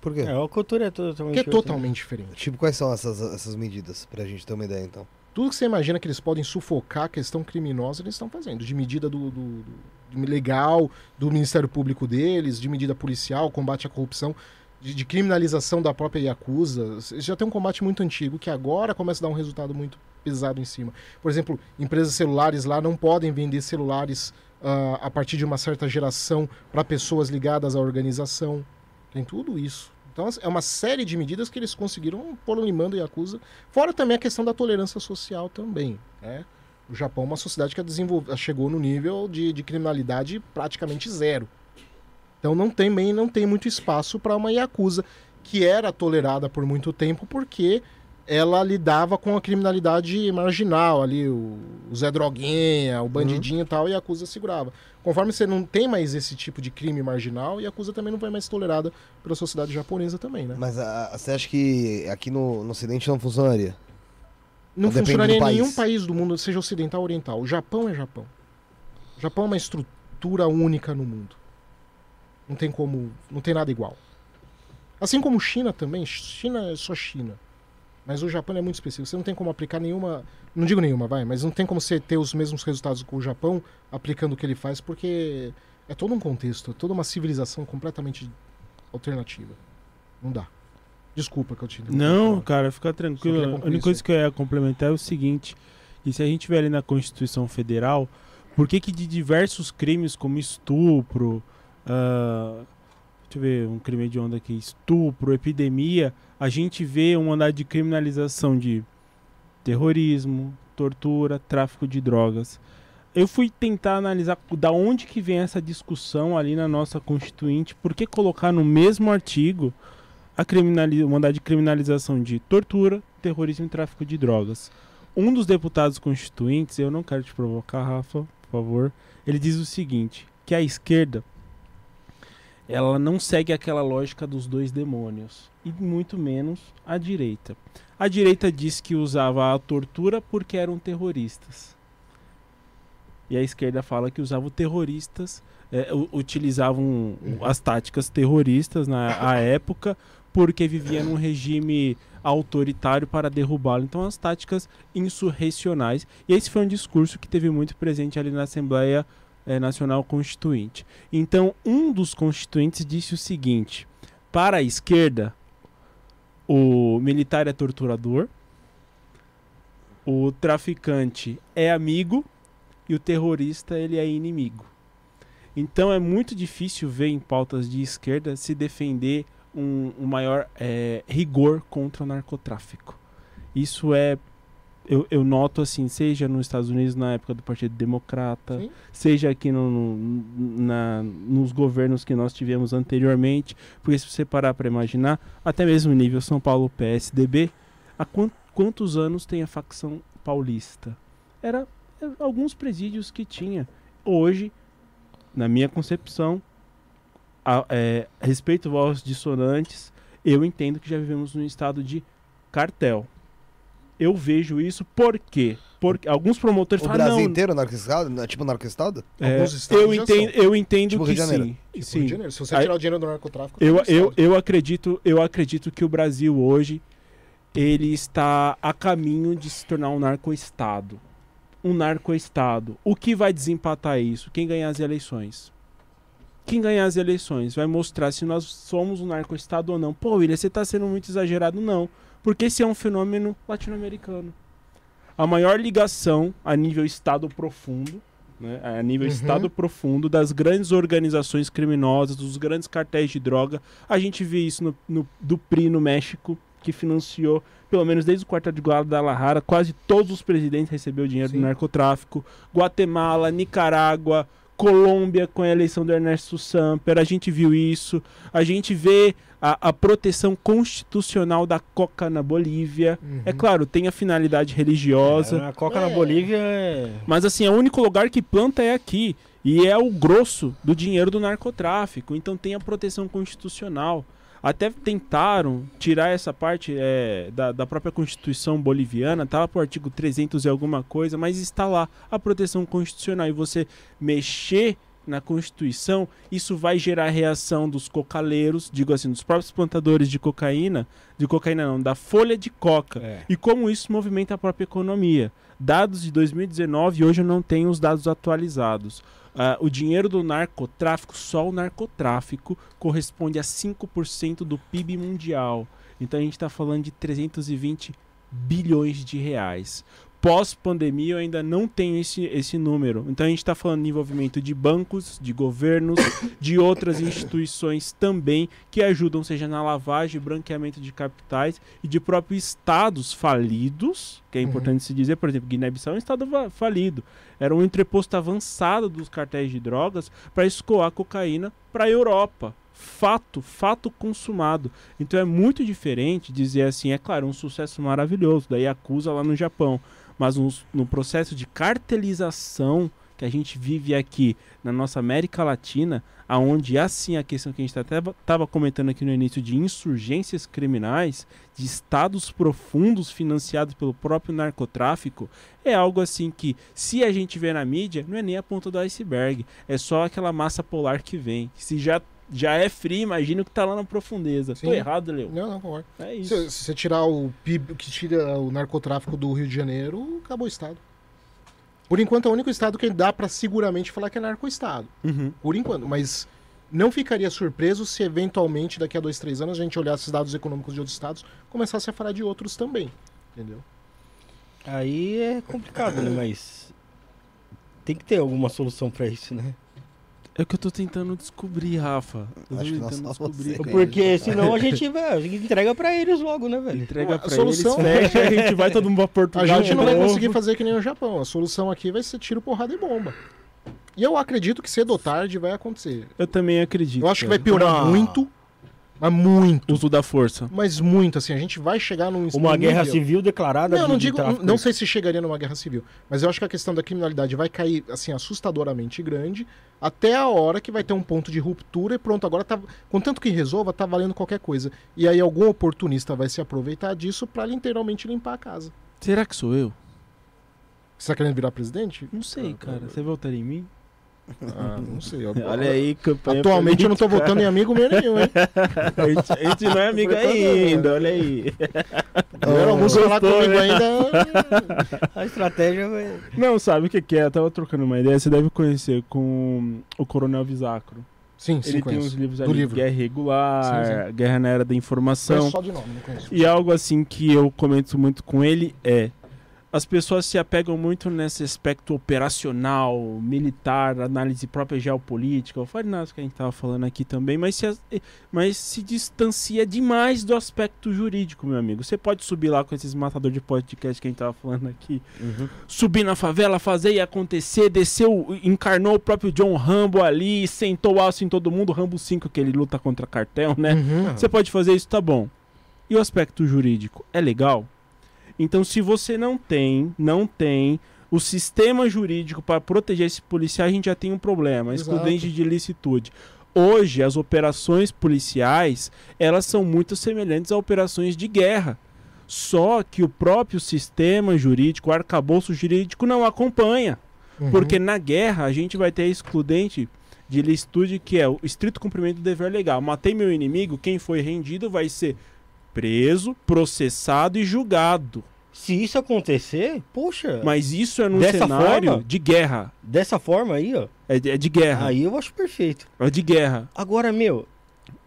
Por quê? É, a cultura é totalmente. É outra. totalmente diferente. Tipo, quais são essas, essas medidas? Pra gente ter uma ideia, então. Tudo que você imagina que eles podem sufocar a questão criminosa, eles estão fazendo. De medida do, do- do- legal, do Ministério Público deles, de medida policial, combate à corrupção, de, de criminalização da própria Yakuza. Já tem um combate muito antigo que agora começa a dar um resultado muito pesado em cima. Por exemplo, empresas celulares lá não podem vender celulares ah, a partir de uma certa geração para pessoas ligadas à organização. Tem tudo isso. Então é uma série de medidas que eles conseguiram pôr no limando Yakuza Fora também a questão da tolerância social também. Né? O Japão é uma sociedade que desenvolve, chegou no nível de, de criminalidade praticamente zero. Então não tem, não tem muito espaço para uma Yakuza que era tolerada por muito tempo porque ela lidava com a criminalidade marginal ali, o, o Zé Droguinha, o bandidinho e tal, e a Yakuza segurava. Conforme você não tem mais esse tipo de crime marginal, e a Yakuza também não vai mais tolerada pela sociedade japonesa também, né? Mas a- a- você acha que aqui no, no Ocidente não funcionaria? Não Depende funcionaria em nenhum país. país do mundo, seja ocidental ou oriental. O Japão é Japão. O Japão é uma estrutura única no mundo. Não tem como. Não tem nada igual. Assim como China também. China é só China. Mas o Japão é muito específico. Você não tem como aplicar nenhuma. Não digo nenhuma, vai, mas não tem como você ter os mesmos resultados com o Japão aplicando o que ele faz, porque é todo um contexto, é toda uma civilização completamente alternativa. Não dá. Desculpa que eu te. Não, cara, fica tranquilo. A única coisa que eu ia complementar é o seguinte: que se a gente ver ali na Constituição Federal, por que, que de diversos crimes como estupro, ah, eu ver um crime de onda aqui, estupro, epidemia, a gente vê uma andar de criminalização de terrorismo, tortura, tráfico de drogas. Eu fui tentar analisar da onde que vem essa discussão ali na nossa Constituinte, por que colocar no mesmo artigo a criminali uma andar de criminalização de tortura, terrorismo e tráfico de drogas. Um dos deputados constituintes, eu não quero te provocar, Rafa, por favor, ele diz o seguinte, que a esquerda ela não segue aquela lógica dos dois demônios, e muito menos a direita. A direita diz que usava a tortura porque eram terroristas. E a esquerda fala que usavam terroristas, é, utilizavam as táticas terroristas na época porque vivia num regime autoritário para derrubá-lo. Então, as táticas insurrecionais. E esse foi um discurso que teve muito presente ali na Assembleia eh, Nacional Constituinte. Então, um dos constituintes disse o seguinte: para a esquerda, o militar é torturador, o traficante é amigo e o terrorista ele é inimigo. Então é muito difícil ver em pautas de esquerda se defender um, um maior eh, rigor contra o narcotráfico. Isso é eu, eu noto assim, seja nos Estados Unidos na época do Partido Democrata, Sim. seja aqui no, no- na, nos governos que nós tivemos anteriormente, porque se você parar para imaginar, até mesmo nível São Paulo PSDB, há quan- quantos anos tem a facção paulista? Era é, alguns presídios que tinha. Hoje na minha concepção, a, é, respeito aos dissonantes, eu entendo que já vivemos num estado de cartel. Eu vejo isso porque, porque alguns promotores O falam, Brasil não, inteiro narcoestado? É Tipo narcoestado? é, Alguns estados eu entendo, eu entendo Tipo que Rio de Janeiro. sim. Tipo, sim. Rio de Janeiro. Se você Aí- tirar o dinheiro do narcotráfico, Eu, eu, eu acredito, eu acredito que o Brasil hoje ele está a caminho de se tornar um narcoestado. Um narcoestado. O que vai desempatar isso? Quem ganhar as eleições. Quem ganhar as eleições vai mostrar se nós somos um narcoestado ou não. Pô, William, você está sendo muito exagerado. Não. Porque esse é um fenômeno latino-americano. A maior ligação a nível estado profundo, né, a nível Uhum. estado profundo das grandes organizações criminosas, dos grandes cartéis de droga. A gente vê isso no, no- do PRI no México, que financiou, pelo menos desde o quartel de Guadalajara, quase todos os presidentes receberam dinheiro Sim. do narcotráfico. Guatemala, Nicarágua, Colômbia com a eleição do Ernesto Samper, a gente viu isso. A gente vê a, a proteção constitucional da coca na Bolívia. Uhum. É claro, tem a finalidade religiosa. É, a Coca É. na Bolívia é. Mas assim, o único lugar que planta é aqui. E é o grosso do dinheiro do narcotráfico. Então tem a proteção constitucional. Até tentaram tirar essa parte é, da, da própria Constituição boliviana, tá lá pro artigo 300 e alguma coisa, mas está lá a proteção constitucional. E você mexer na Constituição, isso vai gerar reação dos cocaleiros, digo assim, dos próprios plantadores de cocaína, de cocaína não, da folha de coca. é. E como isso movimenta a própria economia. Dados de 2019, hoje eu não tenho os dados atualizados. Ah, o dinheiro do narcotráfico, só o narcotráfico, corresponde a 5% do PIB mundial. Então a gente está falando de 320 bilhões de reais. Pós-pandemia eu ainda não tenho esse, esse número. Então a gente está falando de envolvimento de bancos, de governos, de outras instituições também que ajudam, seja na lavagem e branqueamento de capitais e de próprios estados falidos, que é Uhum. importante se dizer, por exemplo, Guiné-Bissau é um estado falido. Era um entreposto avançado dos cartéis de drogas para escoar cocaína para a Europa. Fato, fato consumado. Então é muito diferente dizer assim, é claro, um sucesso maravilhoso da Yakuza lá no Japão, mas no processo de cartelização que a gente vive aqui na nossa América Latina, aonde assim a questão que a gente até estava comentando aqui no início de insurgências criminais, de estados profundos financiados pelo próprio narcotráfico, é algo assim que, se a gente vê na mídia, não é nem a ponta do iceberg, é só aquela massa polar que vem. Se já, já é frio, imagina o que tá lá na profundeza. Sim. Tô errado, Leo. Não, não, concordo. É isso. Se, se você tirar o PIB, que tira o narcotráfico do Rio de Janeiro, acabou o Estado. Por enquanto é o único Estado que dá pra seguramente falar que é narco-Estado. Uhum. Por enquanto. Mas não ficaria surpreso se eventualmente, daqui a dois, três anos, a gente olhasse os dados econômicos de outros estados começasse a falar de outros também. Entendeu? Aí é complicado, né? Mas tem que ter alguma solução pra isso, né? É o que eu tô tentando descobrir, Rafa. Eu Acho que tentando só descobrir. você. Porque senão a gente, velho, a gente entrega pra eles logo, né, velho? Entrega A pra solução- eles, fecha, a gente vai todo mundo pra A Portugal. gente de não vai conseguir fazer que nem o Japão. A solução aqui vai ser tiro, porrada e bomba. E eu acredito que cedo ou tarde vai acontecer. Eu também acredito. Eu acho que vai piorar muito, mas muito. Uso da força. Mas muito, assim, a gente vai chegar num Uma guerra nível- civil declarada Não, de- não digo, tráfico. não sei se chegaria numa guerra civil, mas eu acho que a questão da criminalidade vai cair assim assustadoramente grande até a hora que vai ter um ponto de ruptura e pronto, agora tá, contanto que resolva, tá valendo qualquer coisa. E aí algum oportunista vai se aproveitar disso pra literalmente limpar a casa. Será que sou eu? Você tá querendo virar presidente? Não sei, cara. Você votaria em mim? Ah, não sei. Eu- Olha aí, campanha Atualmente eu não tô política. votando em amigo meu nenhum, hein? A gente, a gente não é amigo ainda, olha aí. Primeiro almoço falar gostou, comigo né? ainda. A estratégia vai. Não, sabe o que, que é? Eu tava trocando uma ideia, você deve conhecer com o Coronel Visacro. Sim, sim, Ele tem conheço. uns livros Do ali, livro. Guerra Irregular, Sim, Guerra na Era da Informação. Conheço só de nome, não conheço. E algo assim que eu comento muito com ele é as pessoas se apegam muito nesse aspecto operacional, militar, análise própria geopolítica. Falei nada que a gente estava falando aqui também, mas se, mas se distancia demais do aspecto jurídico, meu amigo. Você pode subir lá com esses matadores de podcast que a gente estava falando aqui, subir na favela, fazer e acontecer, desceu, encarnou o próprio John Rambo ali, sentou o aço em todo mundo, Rambo 5 que ele luta contra cartel, né? Uhum. Você pode fazer isso, tá bom. E o aspecto jurídico é legal? Então, se você não tem, não tem o sistema jurídico para proteger esse policial, a gente já tem um problema, Exato. excludente de licitude. Hoje, as operações policiais, elas são muito semelhantes a operações de guerra. Só que o próprio sistema jurídico, o arcabouço jurídico não acompanha. Uhum. Porque na guerra a gente vai ter excludente de licitude, que é o estrito cumprimento do dever legal. Matei meu inimigo, quem foi rendido vai ser preso, processado e julgado. Se isso acontecer, poxa, Mas isso é num Dessa cenário forma? de guerra. dessa forma aí, ó, É de, é de guerra. aí eu acho perfeito. É de guerra. Agora, meu,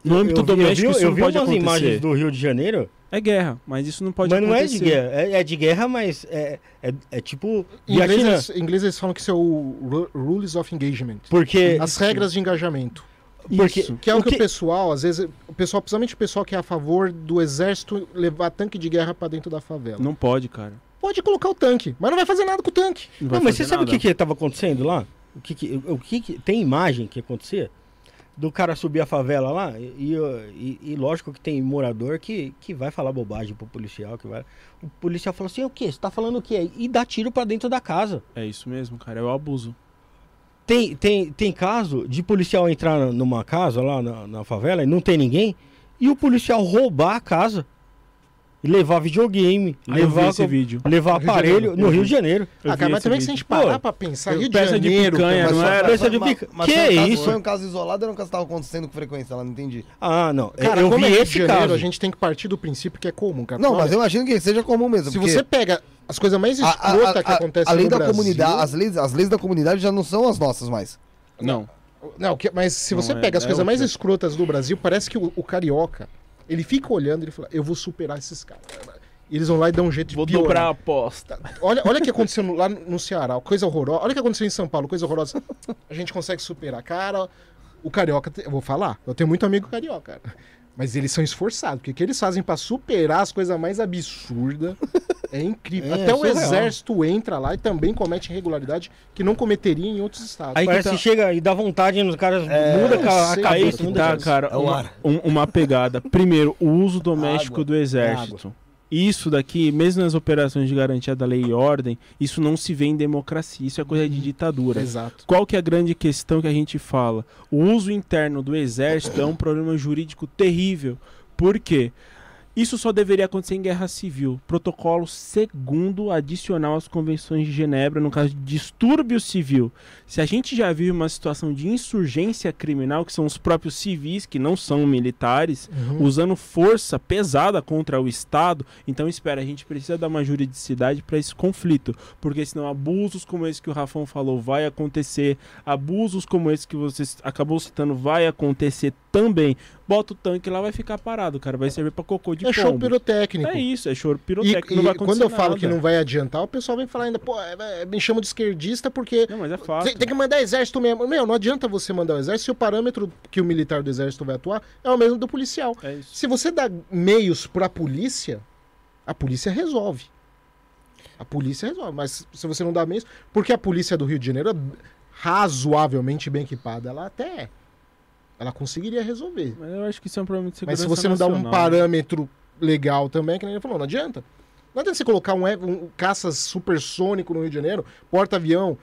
No âmbito eu doméstico eu vi, isso eu não vi pode umas acontecer. imagens do Rio de Janeiro, É guerra, mas isso não pode mas não é acontecer. de guerra, é, é de guerra, mas é, é, é tipo Em inglês, eles, inglês eles falam que isso é o Ru- Rules of Engagement. Porque As regras de engajamento. Porque- Isso. Que é o, O que, que- o pessoal, às vezes, o pessoal, principalmente o pessoal que é a favor do exército levar tanque de guerra pra dentro da favela. Não pode, cara. Pode colocar o tanque, mas não vai fazer nada com o tanque. Não, Não, mas você fazer sabe o nada. que que estava acontecendo lá? O que que, o que que- tem imagem que acontecia do cara subir a favela lá e, e, e lógico que tem morador que, que vai falar bobagem pro policial, que vai. O policial fala assim: "O quê? Você tá falando o quê?" E dá tiro pra dentro da casa. É isso mesmo, cara. É o abuso. Tem, tem, tem caso de policial entrar numa casa lá na, na favela e não tem ninguém e o policial roubar a casa levar videogame, vi levar esse vídeo. levar aparelho Janeiro. no Rio de Janeiro. Eu ah, cara, mas também se a gente parar Pô, pra pensar, Rio de peça de Janeiro... picanha, não era? Peça de mas- pica- mas Que foi um caso- isso? Foi um caso isolado ou era um caso que estava acontecendo com frequência lá? Não entendi. Ah, não. Cara, eu como vi é Rio esse de Janeiro, caso. a gente tem que partir do princípio que é comum, cara. Não, Olha, mas eu imagino que seja comum mesmo. Se porque você pega as coisas mais escrotas que acontecem a lei no da Brasil... comunidade, as leis, as leis da comunidade já não são as nossas mais. Não. Não, que- mas se Não você é- pega as é coisas mais escrotas do Brasil, parece que o, o carioca, ele fica olhando e ele fala, eu vou superar esses caras. E eles vão lá e dão um jeito de Vou piorar. dobrar a aposta. Olha, olha o que aconteceu no- lá no Ceará, coisa horrorosa. Olha o que aconteceu em São Paulo, coisa horrorosa. A gente consegue superar. Cara, o carioca, eu vou falar, eu tenho muito amigo carioca, cara. Mas eles são esforçados, porque o que eles fazem pra superar as coisas mais absurdas é incrível. É, Até o surreal. exército entra lá e também comete irregularidade que não cometeria em outros estados. Aí Parece tá- que chega e dá vontade nos caras, É, muda a cabeça. Aí que muda tá, cabeça. cara, É o uma, ar. um- uma pegada. Primeiro, o uso doméstico Água. do exército. Isso daqui, mesmo nas operações de garantia da lei e ordem, isso não se vê em democracia, isso é coisa de ditadura. Exato. Qual que é a grande questão que a gente fala? O uso interno do exército é um problema jurídico terrível. Por quê? Isso só deveria acontecer em guerra civil. Protocolo segundo adicional às convenções de Genebra, no caso de distúrbio civil. Se a gente já vive uma situação de insurgência criminal, que são os próprios civis, que não são militares, Uhum. usando força pesada contra o Estado, então espera, a gente precisa dar uma juridicidade para esse conflito, porque senão abusos como esse que o Rafão falou vai acontecer, abusos como esse que você acabou citando vai acontecer também. Bota o tanque lá, vai ficar parado, cara, vai servir para cocô de É show pombo. pirotécnico. É isso, é choro E, pirotécnico, e não vai acontecer quando eu falo nada. que não vai adiantar, o pessoal vem falar ainda, pô, é- é- me chama de esquerdista porque Não, mas é fato. tem, tem que mandar exército mesmo. Meu, não adianta você mandar o exército se o parâmetro que o militar do exército vai atuar é o mesmo do policial. É isso. Se você dá meios pra polícia, a polícia resolve. A polícia resolve, mas se você não dá meios, porque a polícia do Rio de Janeiro é razoavelmente bem equipada, ela até é. Ela conseguiria resolver. Mas eu acho que isso é um problema de Mas segurança se você não dá um nacional. parâmetro legal também, que nem ele falou, não adianta. Não adianta você colocar um, um caça supersônico no Rio de Janeiro, porta-avião,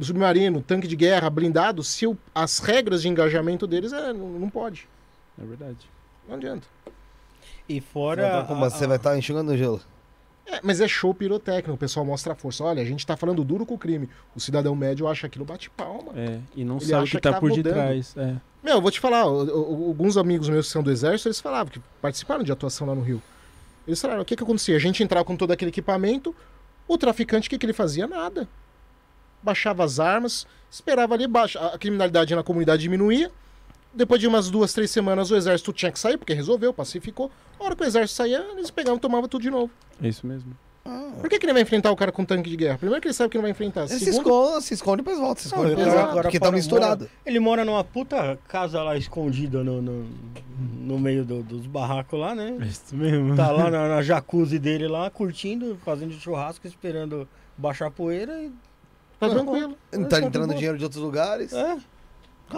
submarino, tanque de guerra, blindado, se o- as regras de engajamento deles é, não, não pode. É verdade. Não adianta. E Você fora. vai tá com- a- você vai estar enxugando o gelo. É, mas é show pirotécnico, o pessoal mostra a força. Olha, a gente tá falando duro com o crime. O cidadão médio acha aquilo bate palma. É, e não Ele sabe o que que tá, tá por mudando. detrás. É. Meu, eu vou te falar, alguns amigos meus que são do exército, eles falavam que participaram de atuação lá no Rio. Eles falaram, o que que acontecia? A gente entrava com todo aquele equipamento, o traficante, o que que ele fazia? Nada. Baixava as armas, esperava ali, baixa, a criminalidade na comunidade diminuía, depois de umas duas, três semanas o exército tinha que sair, porque resolveu, pacificou. A hora que o exército saía, eles pegavam e tomavam tudo de novo. É isso mesmo. Por que, que ele vai enfrentar o cara com tanque de guerra? Primeiro que ele sabe que não vai enfrentar. Ele se Segundo, esconde, se esconde e depois volta. Se esconde o depois cara volta. agora Porque tá misturado. mora- ele mora numa puta casa lá escondida no, no, no meio do- dos barracos lá, né? É isso mesmo. Tá lá na, na jacuzzi dele lá, curtindo, fazendo churrasco, esperando baixar a poeira e. tá tranquilo. Ele tá entrando dinheiro de outros lugares. É.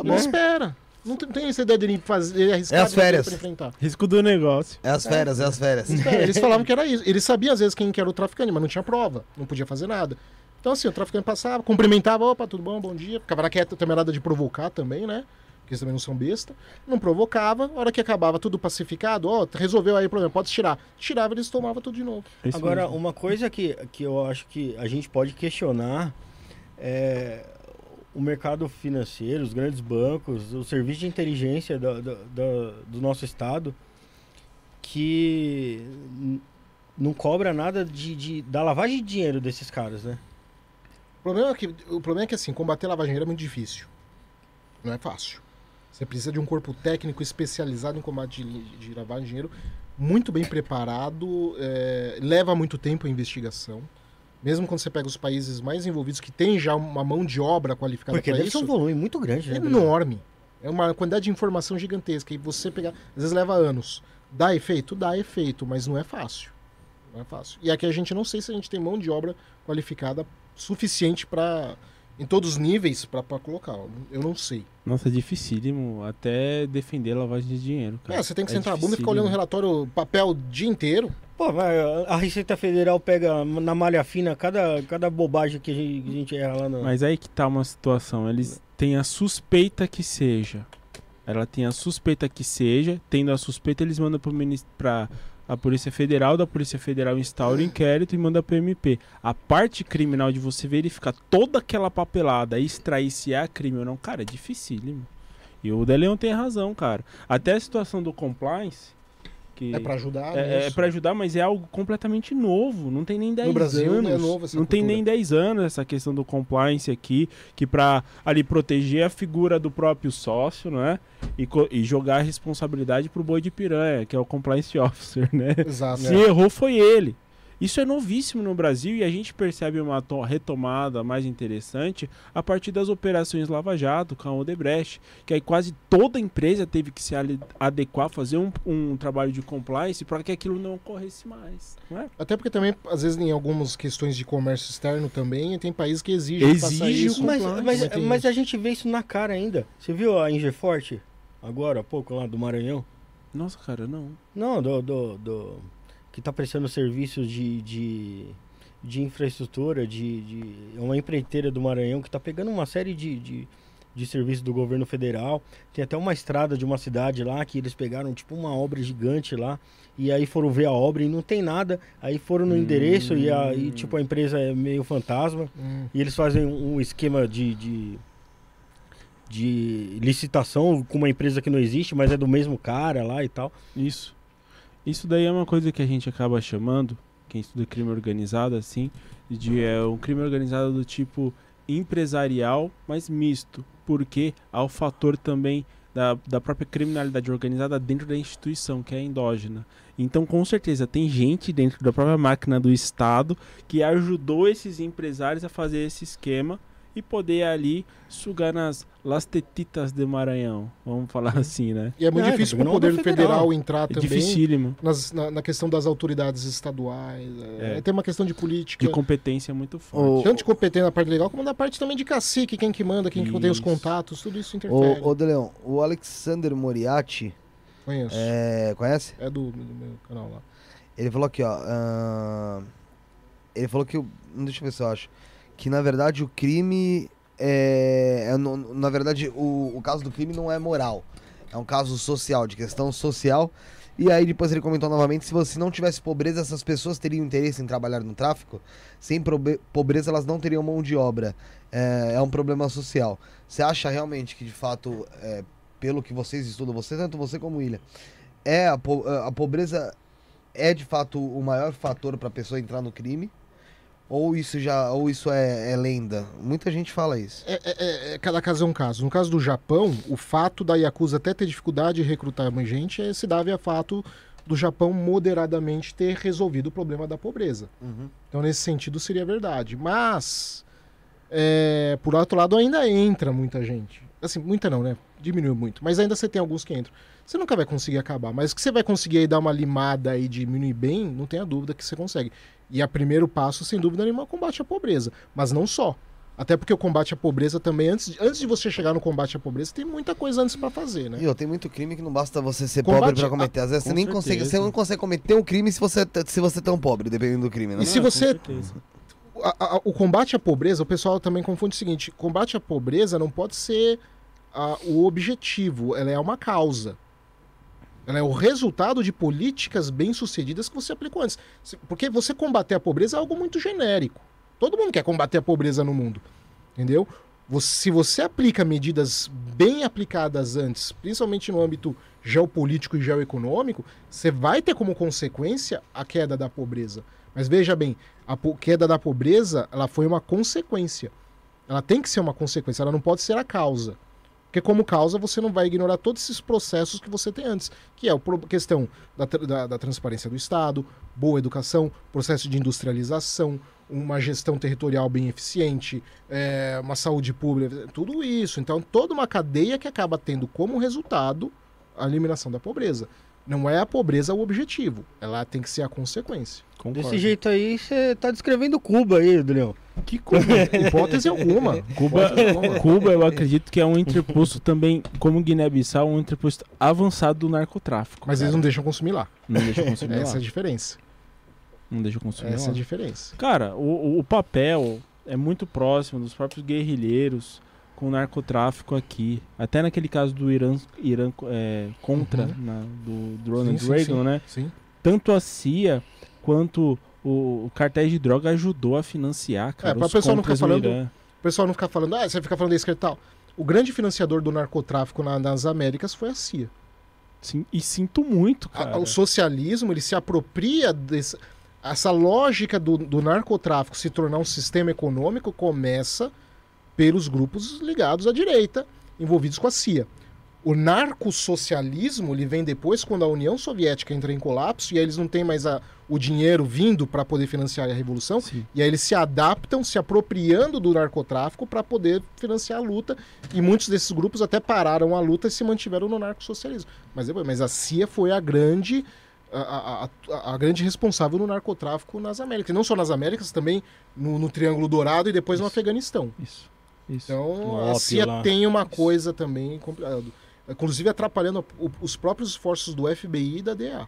Não espera. Não tem, tem essa ideia de fazer arriscar É as férias. pra enfrentar. Risco do negócio. É as férias, é as férias. Espera, eles falavam que era isso. Eles sabiam às vezes quem que era o traficante, mas não tinha prova. Não podia fazer nada. Então, assim, o traficante passava, cumprimentava, opa, tudo bom, bom dia. Ficava na quieta, também nada de provocar também, né? Porque eles também não são besta. Não provocava, a hora que acabava tudo pacificado, ó, resolveu aí o problema, pode tirar. Tirava, eles tomavam tudo de novo. É isso Agora, mesmo. uma coisa que, que eu acho que a gente pode questionar é o mercado financeiro, os grandes bancos, o serviço de inteligência da- da- do nosso estado, que não cobra nada de, de- da lavagem de dinheiro desses caras, né? O problema, é que, o problema é que, assim, combater lavagem de dinheiro é muito difícil. Não é fácil. Você precisa de um corpo técnico especializado em combate de, de lavagem de dinheiro, muito bem preparado, é, leva muito tempo a investigação. Mesmo quando você pega os países mais envolvidos, que tem já uma mão de obra qualificada Porque para deve ser isso, um volume muito grande, é né? Bruno? enorme. É uma quantidade de informação gigantesca. E você pegar. Às vezes leva anos. Dá efeito? Dá efeito, mas não é fácil. Não é fácil. E aqui a gente não sei se a gente tem mão de obra qualificada suficiente para em todos os níveis para colocar. Eu não sei. Nossa, é dificílimo até defender a lavagem de dinheiro, cara. É, você tem que sentar a bunda e ficar olhando o relatório, papel o dia inteiro. Pô, a Receita Federal pega na malha fina cada, cada bobagem que a gente, a gente erra lá no. Mas aí que tá uma situação. Eles têm a suspeita que seja. Ela tem a suspeita que seja. Tendo a suspeita, eles mandam pro minis- pra a Polícia Federal. Da Polícia Federal instaura o inquérito e manda pro MP. A parte criminal de você verificar toda aquela papelada e extrair se é crime ou não, cara, é dificílimo. E o Deleon tem razão, cara. Até a situação do compliance. Que É para ajudar. é, é nisso. para ajudar, mas é algo completamente novo. Não tem nem 10 Brasil, anos. não é novo essa não tem nem 10 anos essa questão do compliance aqui, que para ali proteger a figura do próprio sócio, né? E, e jogar a responsabilidade pro boi de piranha, que é o compliance officer, né? Exato. Se errou foi ele. Isso é novíssimo no Brasil e a gente percebe uma to- retomada mais interessante a partir das operações Lava Jato com a Odebrecht, que aí quase toda empresa teve que se adequar, fazer um, um trabalho de compliance para que aquilo não ocorresse mais. Não é? Até porque também, às vezes, em algumas questões de comércio externo também, tem países que exigem Exige isso. Mas, mas, mas isso. a gente vê isso na cara ainda. Você viu a Ingeforte agora há pouco lá do Maranhão? Nossa, cara, não. Não, do. do, do- que tá prestando serviços de, de, de infraestrutura, de, de. É uma empreiteira do Maranhão que tá pegando uma série de, de, de serviços do governo federal. Tem até uma estrada de uma cidade lá que eles pegaram tipo uma obra gigante lá. E aí foram ver a obra e não tem nada. Aí foram no endereço e, a, e tipo a empresa é meio fantasma. Hum. E eles fazem um esquema de, de, de licitação com uma empresa que não existe, mas é do mesmo cara lá e tal. Isso. Isso daí é uma coisa que a gente acaba chamando, quem estuda crime organizado, assim, de é um crime organizado do tipo empresarial, mas misto. Porque há o fator também da, da própria criminalidade organizada dentro da instituição, que é endógena. Então, com certeza, tem gente dentro da própria máquina do Estado que ajudou esses empresários a fazer esse esquema e poder ali sugar nas las tetitas de Maranhão, vamos falar assim, né? E é muito Não, difícil para o pegando poder federal. federal entrar É também dificílimo. nas- na, na questão das autoridades estaduais. É, É. Tem uma questão de política. De competência muito forte. O- Tanto de competência na parte legal, como na parte também de cacique, quem que manda, quem que tem os Isso. contatos, tudo isso interfere. Ô, ô Deleon, o Alexander Moriarty, Conheço. É, é, conhece? do, do meu canal lá. Ele falou aqui, ó. ahn, ele falou que. Deixa eu ver se eu acho. Que na verdade o crime. É, é na verdade, o, o caso do crime não é moral. É um caso social, de questão social. E aí depois ele comentou novamente, se você não tivesse pobreza, essas pessoas teriam interesse em trabalhar no tráfico? Sem pobreza, elas não teriam mão de obra. É, é um problema social. Você acha realmente que, de fato, é, pelo que vocês estudam, você, tanto você como William, é a, po- a pobreza é de fato o maior fator para a pessoa entrar no crime? Ou isso já, ou isso é, é lenda? Muita gente fala isso. É, é- é- é- cada caso é um caso. No caso do Japão, o fato da Yakuza até ter dificuldade de recrutar mais gente é, se dava a fato do Japão moderadamente ter resolvido o problema da pobreza. Então, nesse sentido, seria verdade. Mas, é, por outro lado, ainda entra muita gente. Assim, muita não, né? Diminuiu muito. Mas ainda você tem alguns que entram. Você nunca vai conseguir acabar. Mas que você vai conseguir aí dar uma limada e diminuir bem, não tenha dúvida que você consegue. E o primeiro passo, sem dúvida nenhuma, é o combate à pobreza. Mas não só. Até porque o combate à pobreza também, antes, antes de você chegar no combate à pobreza, tem muita coisa antes pra fazer, né? E ó, tem muito crime que não basta você ser Combate pobre para a- cometer. Às vezes você nem consegue, certeza. você não consegue cometer um crime se você se você é tão pobre, dependendo do crime, né? E se você-. A, a- a- o combate à pobreza, o pessoal também confunde o seguinte: combate à pobreza não pode ser ah, o objetivo, ela é uma causa. Ela é o resultado de políticas bem-sucedidas que você aplicou antes. Porque você combater a pobreza é algo muito genérico. Todo mundo quer combater a pobreza no mundo. Entendeu? Se você aplica medidas bem aplicadas antes, principalmente no âmbito geopolítico e geoeconômico, você vai ter como consequência a queda da pobreza. Mas veja bem, a queda da pobreza, ela foi uma consequência. Ela tem que ser uma consequência, ela não pode ser a causa. Porque como causa, você não vai ignorar todos esses processos que você tem antes, que é a questão da, da- da transparência do Estado, boa educação, processo de industrialização, uma gestão territorial bem eficiente, é, uma saúde pública, tudo isso. Então, toda uma cadeia que acaba tendo como resultado a eliminação da pobreza. Não é a pobreza o objetivo, ela tem que ser a consequência. Concordo. Desse jeito aí, você tá descrevendo Cuba aí, Leão. Que Cuba? Hipótese alguma. Cuba. Cuba, eu acredito que é um interposto também, como Guiné-Bissau, um interposto avançado do narcotráfico. Mas cara. eles não deixam consumir lá. não deixam consumir Essa é lá. a diferença. Não deixam consumir Essa é lá. a diferença. Cara, o- o papel é muito próximo dos próprios guerrilheiros com o narcotráfico aqui. Até naquele caso do Irã, Irã é, contra Uhum. na- do, do Ronald Sim, Reagan, sim. né? Sim. Tanto a CIA quanto o, o cartéis de droga ajudou a financiar, cara. pra os pessoal não ficar falando-. O pessoal não fica falando, ah, você fica falando da esquerda e tal. O grande financiador do narcotráfico na- nas Américas foi a CIA. Sim, e sinto muito, A- cara. o socialismo, ele se apropria desse... Essa lógica do, do narcotráfico se tornar um sistema econômico começa pelos grupos ligados à direita, envolvidos com a CIA. O narcossocialismo ele vem depois quando a União Soviética entra em colapso e aí eles não têm mais a- o dinheiro vindo para poder financiar a revolução. Sim. E aí eles se adaptam, se apropriando do narcotráfico para poder financiar a luta. E muitos desses grupos até pararam a luta e se mantiveram no narcossocialismo. Mas, depois- mas a CIA foi a grande, a, a- a- a grande responsável no narcotráfico nas Américas. E não só nas Américas, também no, no Triângulo Dourado e depois no Isso. Afeganistão. Isso. Isso. Então No a CIA lá. tem uma coisa também complicada. Inclusive atrapalhando os próprios esforços do FBI e da DEA.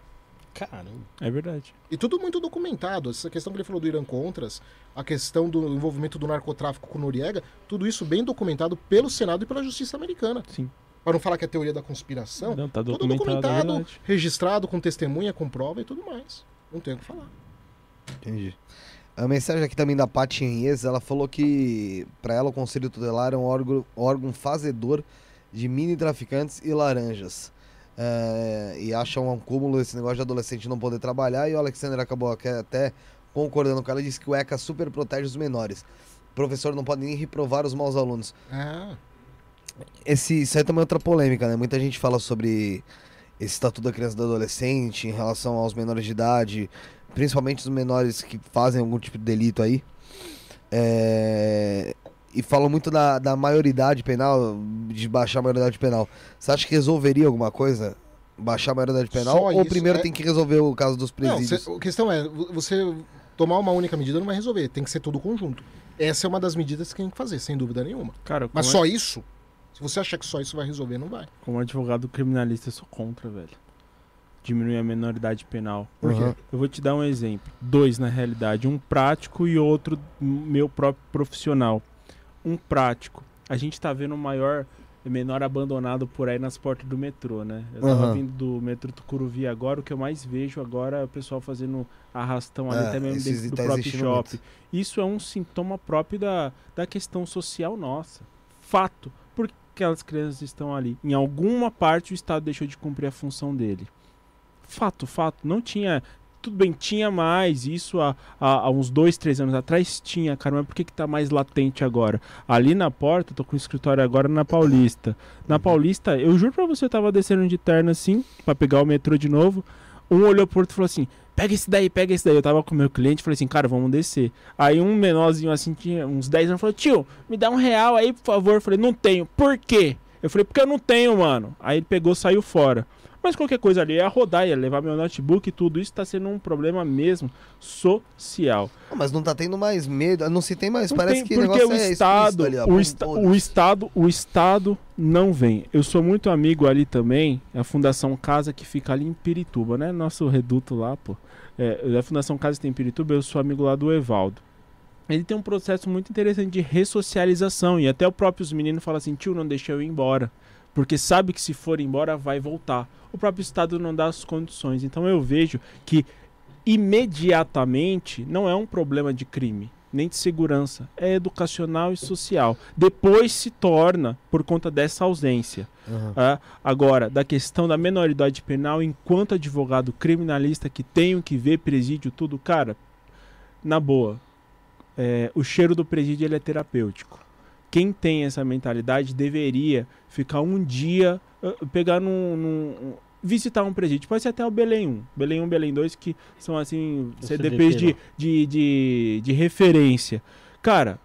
Caramba. É verdade. E tudo muito documentado. Essa questão que ele falou do Irã Contras, a questão do envolvimento do narcotráfico com Noriega, tudo isso bem documentado pelo Senado e pela Justiça Americana. Sim. Para não falar que é teoria da conspiração, Não, tá tudo documentado, é documentado, verdade. registrado com testemunha, com prova e tudo mais. Não tem o que falar. Entendi. A mensagem aqui também da Paty Henriez, ela falou que para ela o Conselho Tutelar é um órgão, órgão fazedor de mini traficantes e laranjas. É, e acha um cúmulo esse negócio de adolescente não poder trabalhar e o Alexander acabou aqui até concordando com ela, disse que o ECA super protege os menores. O professor não pode nem reprovar os maus alunos. Ah, Esse, isso aí também é outra polêmica, né? Muita gente fala sobre esse estatuto da criança e do adolescente em relação aos menores de idade, principalmente os menores que fazem algum tipo de delito aí. É, E falam muito da, da maioridade penal, de baixar a maioridade penal. Você acha que resolveria alguma coisa? Baixar a maioridade penal? Só ou isso, primeiro é- tem que resolver o caso dos não, presídios? cê- a questão é, vo- você tomar uma única medida não vai resolver, tem que ser todo o conjunto. Essa é uma das medidas que tem que fazer, sem dúvida nenhuma. Cara, Mas só isso, se você achar que só isso vai resolver, não vai. como advogado criminalista, eu sou contra, velho. Diminuir a menoridade penal. Por quê? Uhum. Eu vou te dar um exemplo. Dois, na realidade. Um prático e outro meu próprio profissional. Um prático. A gente tá vendo o maior menor abandonado por aí nas portas do metrô, né? Eu tava Aham. vindo do metrô Tucuruvi agora, o que eu mais vejo agora é o pessoal fazendo arrastão ali, É, até mesmo dentro do tá próprio shopping. muito. Isso é um sintoma próprio da, da questão social nossa. Fato. Por que aquelas crianças estão ali? Em alguma parte o Estado deixou de cumprir a função dele. Fato, fato. Não tinha. Tudo bem, tinha mais. Isso há, há, há uns dois, três anos atrás tinha, cara. Mas por que, que tá mais latente agora? Ali na porta, tô com o escritório agora na Paulista. Na Paulista, eu juro pra você, eu tava descendo de terno assim, pra pegar o metrô de novo. Um olhou pro outro e falou assim: pega esse daí, pega esse daí. Eu tava com o meu cliente falei assim, cara, vamos descer. Aí um menorzinho assim, tinha uns 10 anos, falou: tio, me dá um real aí, por favor. Eu falei: não tenho. Por quê? Eu falei: porque eu não tenho, mano. Aí ele pegou saiu fora. Mas qualquer coisa ali ia rodar, ia levar meu notebook e tudo. Isso tá sendo um problema mesmo social. Ah, Mas não tá tendo mais medo, não se tem mais, Não parece tem- que o porque o é Estado, ali, ó, o, foda-se. o Estado, o Estado não vem. Eu sou muito amigo ali também, a Fundação Casa que fica ali em Pirituba, né? Nosso reduto lá, pô. É, a Fundação Casa que tem em Pirituba, eu sou amigo lá do Evaldo. ele tem um processo muito interessante de ressocialização. E até o próprio os meninos falam assim, tio, não deixa eu ir embora. Porque sabe que se for embora, vai voltar. O próprio Estado não dá as condições. Então eu vejo que imediatamente não é um problema de crime, nem de segurança. É educacional e social. Depois se torna por conta dessa ausência. Aham. Ah, agora, da questão da menoridade penal, enquanto advogado criminalista que tenho que ver presídio, tudo, cara, na boa, é, o cheiro do presídio ele é terapêutico. Quem tem essa mentalidade deveria ficar um dia, ah, pegar num, num- visitar um presídio. Pode ser até o Belém 1, Belém 1, Belém 2, que são assim, CDPs CDP de, de, de, de referência. Cara,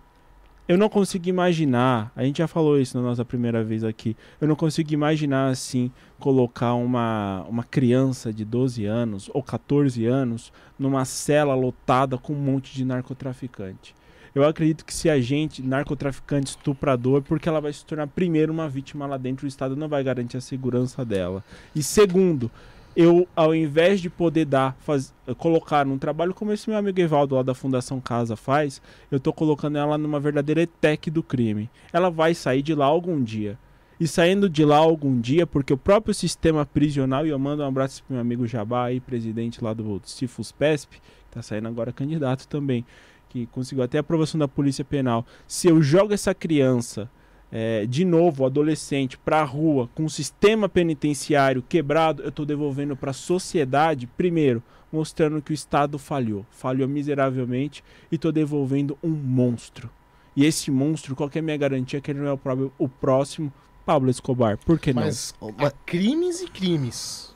eu não consigo imaginar, a gente já falou isso na nossa primeira vez aqui, eu não consigo imaginar assim, colocar uma, uma criança de 12 anos ou 14 anos numa cela lotada com um monte de narcotraficante. Eu acredito que se a gente, narcotraficante, estuprador, porque ela vai se tornar primeiro uma vítima lá dentro, o Estado não vai garantir a segurança dela. E segundo, eu, ao invés de poder dar, faz, colocar num trabalho como esse meu amigo Evaldo lá da Fundação Casa faz, eu tô colocando ela numa verdadeira ETEC do crime. Ela vai sair de lá algum dia. E saindo de lá algum dia, porque o próprio sistema prisional, e eu mando um abraço pro meu amigo Jabá aí, presidente lá do Cifus PESP, tá saindo agora candidato também, que conseguiu até a aprovação da Polícia Penal. Se eu jogo essa criança é, de novo, adolescente, pra rua, com o sistema penitenciário quebrado, eu tô devolvendo pra sociedade, primeiro, mostrando que o Estado falhou, falhou miseravelmente, e tô devolvendo um monstro. E esse monstro, qual que é a minha garantia que ele não é o, próprio, o próximo Pablo Escobar? Por que não? Mas mas- crimes e crimes.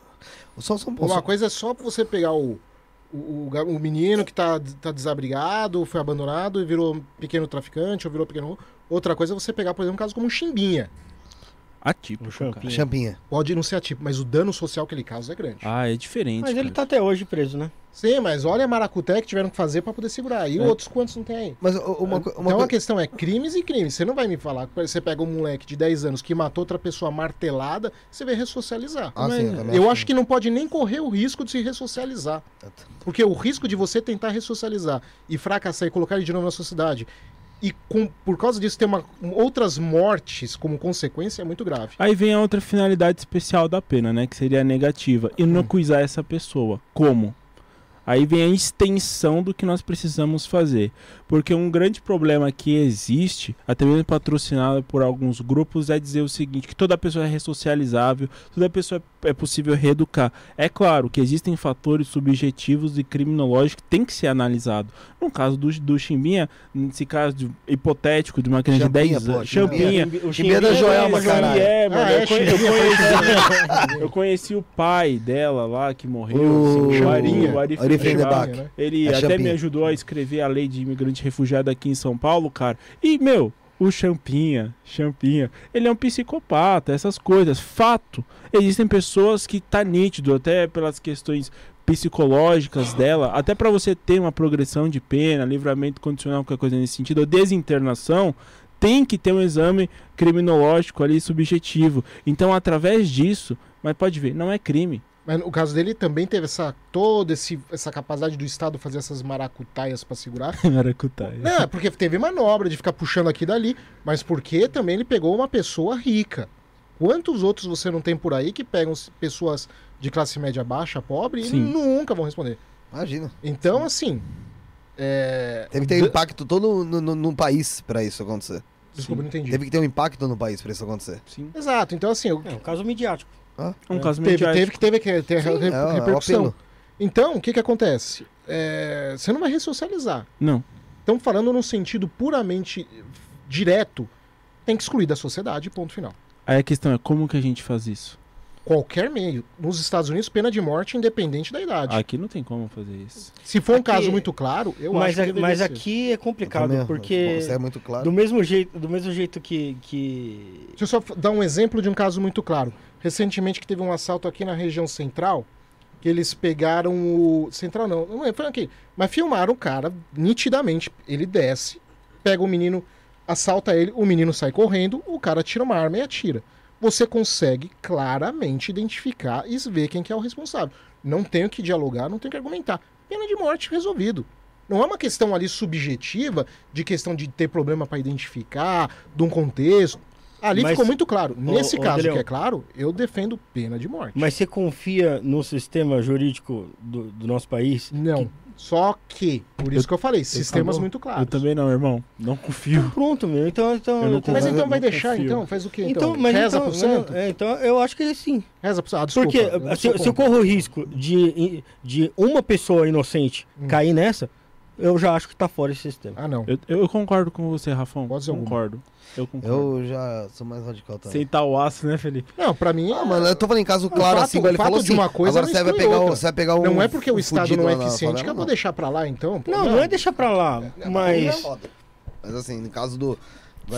Só, só, Uma só- coisa é só você pegar o, o, o menino que tá, tá desabrigado, foi abandonado e virou pequeno traficante ou virou pequeno. Outra coisa é você pegar, por exemplo, um caso como o Chimbinha. Atípico. Champinha. Champinha. Pode não ser atípico, mas o dano social que ele causa é grande. Ah, é diferente. Mas ele cara. tá até hoje preso, né? Sim, mas olha a maracuté que tiveram que fazer pra poder segurar. E É. outros quantos não tem aí? Mas uma, co- uma então a coisa. questão é crimes e crimes. Você não vai me falar que você pega um moleque de 10 anos que matou outra pessoa martelada, você vai ressocializar. Ah, sim, eu Eu acho que não pode nem correr o risco de se ressocializar. Porque o risco de você tentar ressocializar e fracassar e colocar ele de novo na sociedade e com, por causa disso ter uma, outras mortes como consequência é muito grave. Aí vem a outra finalidade especial da pena, né? Que seria a negativa. Inocuizar essa pessoa. Como? Aí vem a extensão do que nós precisamos fazer. Porque um grande problema que existe, até mesmo patrocinado por alguns grupos, é dizer o seguinte: que toda pessoa é ressocializável, toda pessoa é possível reeducar. É claro que existem fatores subjetivos e criminológicos que tem que ser analisado. No caso do, do Chimbinha, nesse caso de- hipotético de uma criança de Champinha, 10 pô, anos. Champinha. O Chimbinha da Joelma, caralho. É, mano. Ah, é, eu, conhe- eu conheci, eu conheci o pai dela lá que morreu. O assim, o Ari- Champinha. o Ari Ari Freitas. Freitas. né? Ele É até Champinha. me ajudou a escrever a lei de imigrante refugiado aqui em São Paulo, cara. E, meu, o Champinha, Champinha, ele é um psicopata, essas coisas. Fato. Existem pessoas que tá nítido, até pelas questões psicológicas dela, até pra você ter uma progressão de pena, livramento condicional, qualquer coisa nesse sentido, ou desinternação, tem que ter um exame criminológico ali subjetivo. Então, através disso, mas pode ver, não é crime. Mas no caso dele também teve essa toda esse, essa capacidade do Estado fazer essas maracutaias pra segurar. Maracutaia. Não, é porque teve manobra de ficar puxando aqui e dali, mas porque também ele pegou uma pessoa rica. Quantos outros você não tem por aí que pegam pessoas de classe média baixa, pobre, Sim. e nunca vão responder? Imagina. Então, assim. É... Teve que ter um impacto todo no, no, no país pra isso acontecer. Desculpa, não entendi. Teve que ter um impacto no país pra isso acontecer. Sim. Exato, então assim, eu- É um caso midiático. Um É. caso teve, teve que teve que ter Sim, re- é, é repercussão. então, o que que acontece? É, você não vai ressocializar. Não. Estamos falando num sentido puramente direto, tem que excluir da sociedade, ponto final. Aí a questão é como que a gente faz isso? Qualquer meio. Nos Estados Unidos, pena de morte independente da idade. Aqui não tem como fazer isso. Se for um Aqui- caso muito claro, eu mas acho que a- mas ser. aqui é complicado, Também, porque Isso é muito claro. do mesmo jeito, do mesmo jeito que, que Deixa eu só dar um exemplo de um caso muito claro. Recentemente que teve um assalto aqui na região central, que eles pegaram o... Central não, não é, foi aqui. Mas filmaram o cara, nitidamente, ele desce, pega o menino, assalta ele, o menino sai correndo, o cara tira uma arma e atira. Você consegue claramente identificar e ver quem que é o responsável. Não tenho que dialogar, não tenho que argumentar. Pena de morte resolvido. Não é uma questão ali subjetiva de questão de ter problema para identificar, de um contexto. Ali Mas- ficou muito claro. Nesse ô, caso, Adrião. que é claro, eu defendo pena de morte. Mas você confia no sistema jurídico do, do nosso país? Não. Só que, por isso Eu- que eu falei, sistemas bom. muito claros. Eu também não, irmão. Não confio. Pronto, meu. Então, então, Eu não então- Mas Eu então vai deixar, confio. então? Faz o quê, então, então? mas Reza então, pro santo? é, então eu acho que sim. Reza pro santo. Ah, desculpa. Porque eu se, se eu corro o risco de, de uma pessoa inocente Hum. cair nessa, eu já acho que tá fora esse sistema. Ah, não. Eu, eu concordo com você, Rafão. Pode ser concordo. Eu concordo. Eu já sou mais radical também. Sentar o aço, né, Felipe? Não, pra mim. Ah, mano, eu tô falando em caso claro, fato- assim, ele o fato falou de assim. uma coisa agora não você vai, exclui pegar o, outra. você vai pegar um. Não é porque o Estado fudido não é lá na eficiente que eu vou deixar pra lá, então. pô, Não, não é deixar pra lá, mas não é foda. Mas assim, no caso do.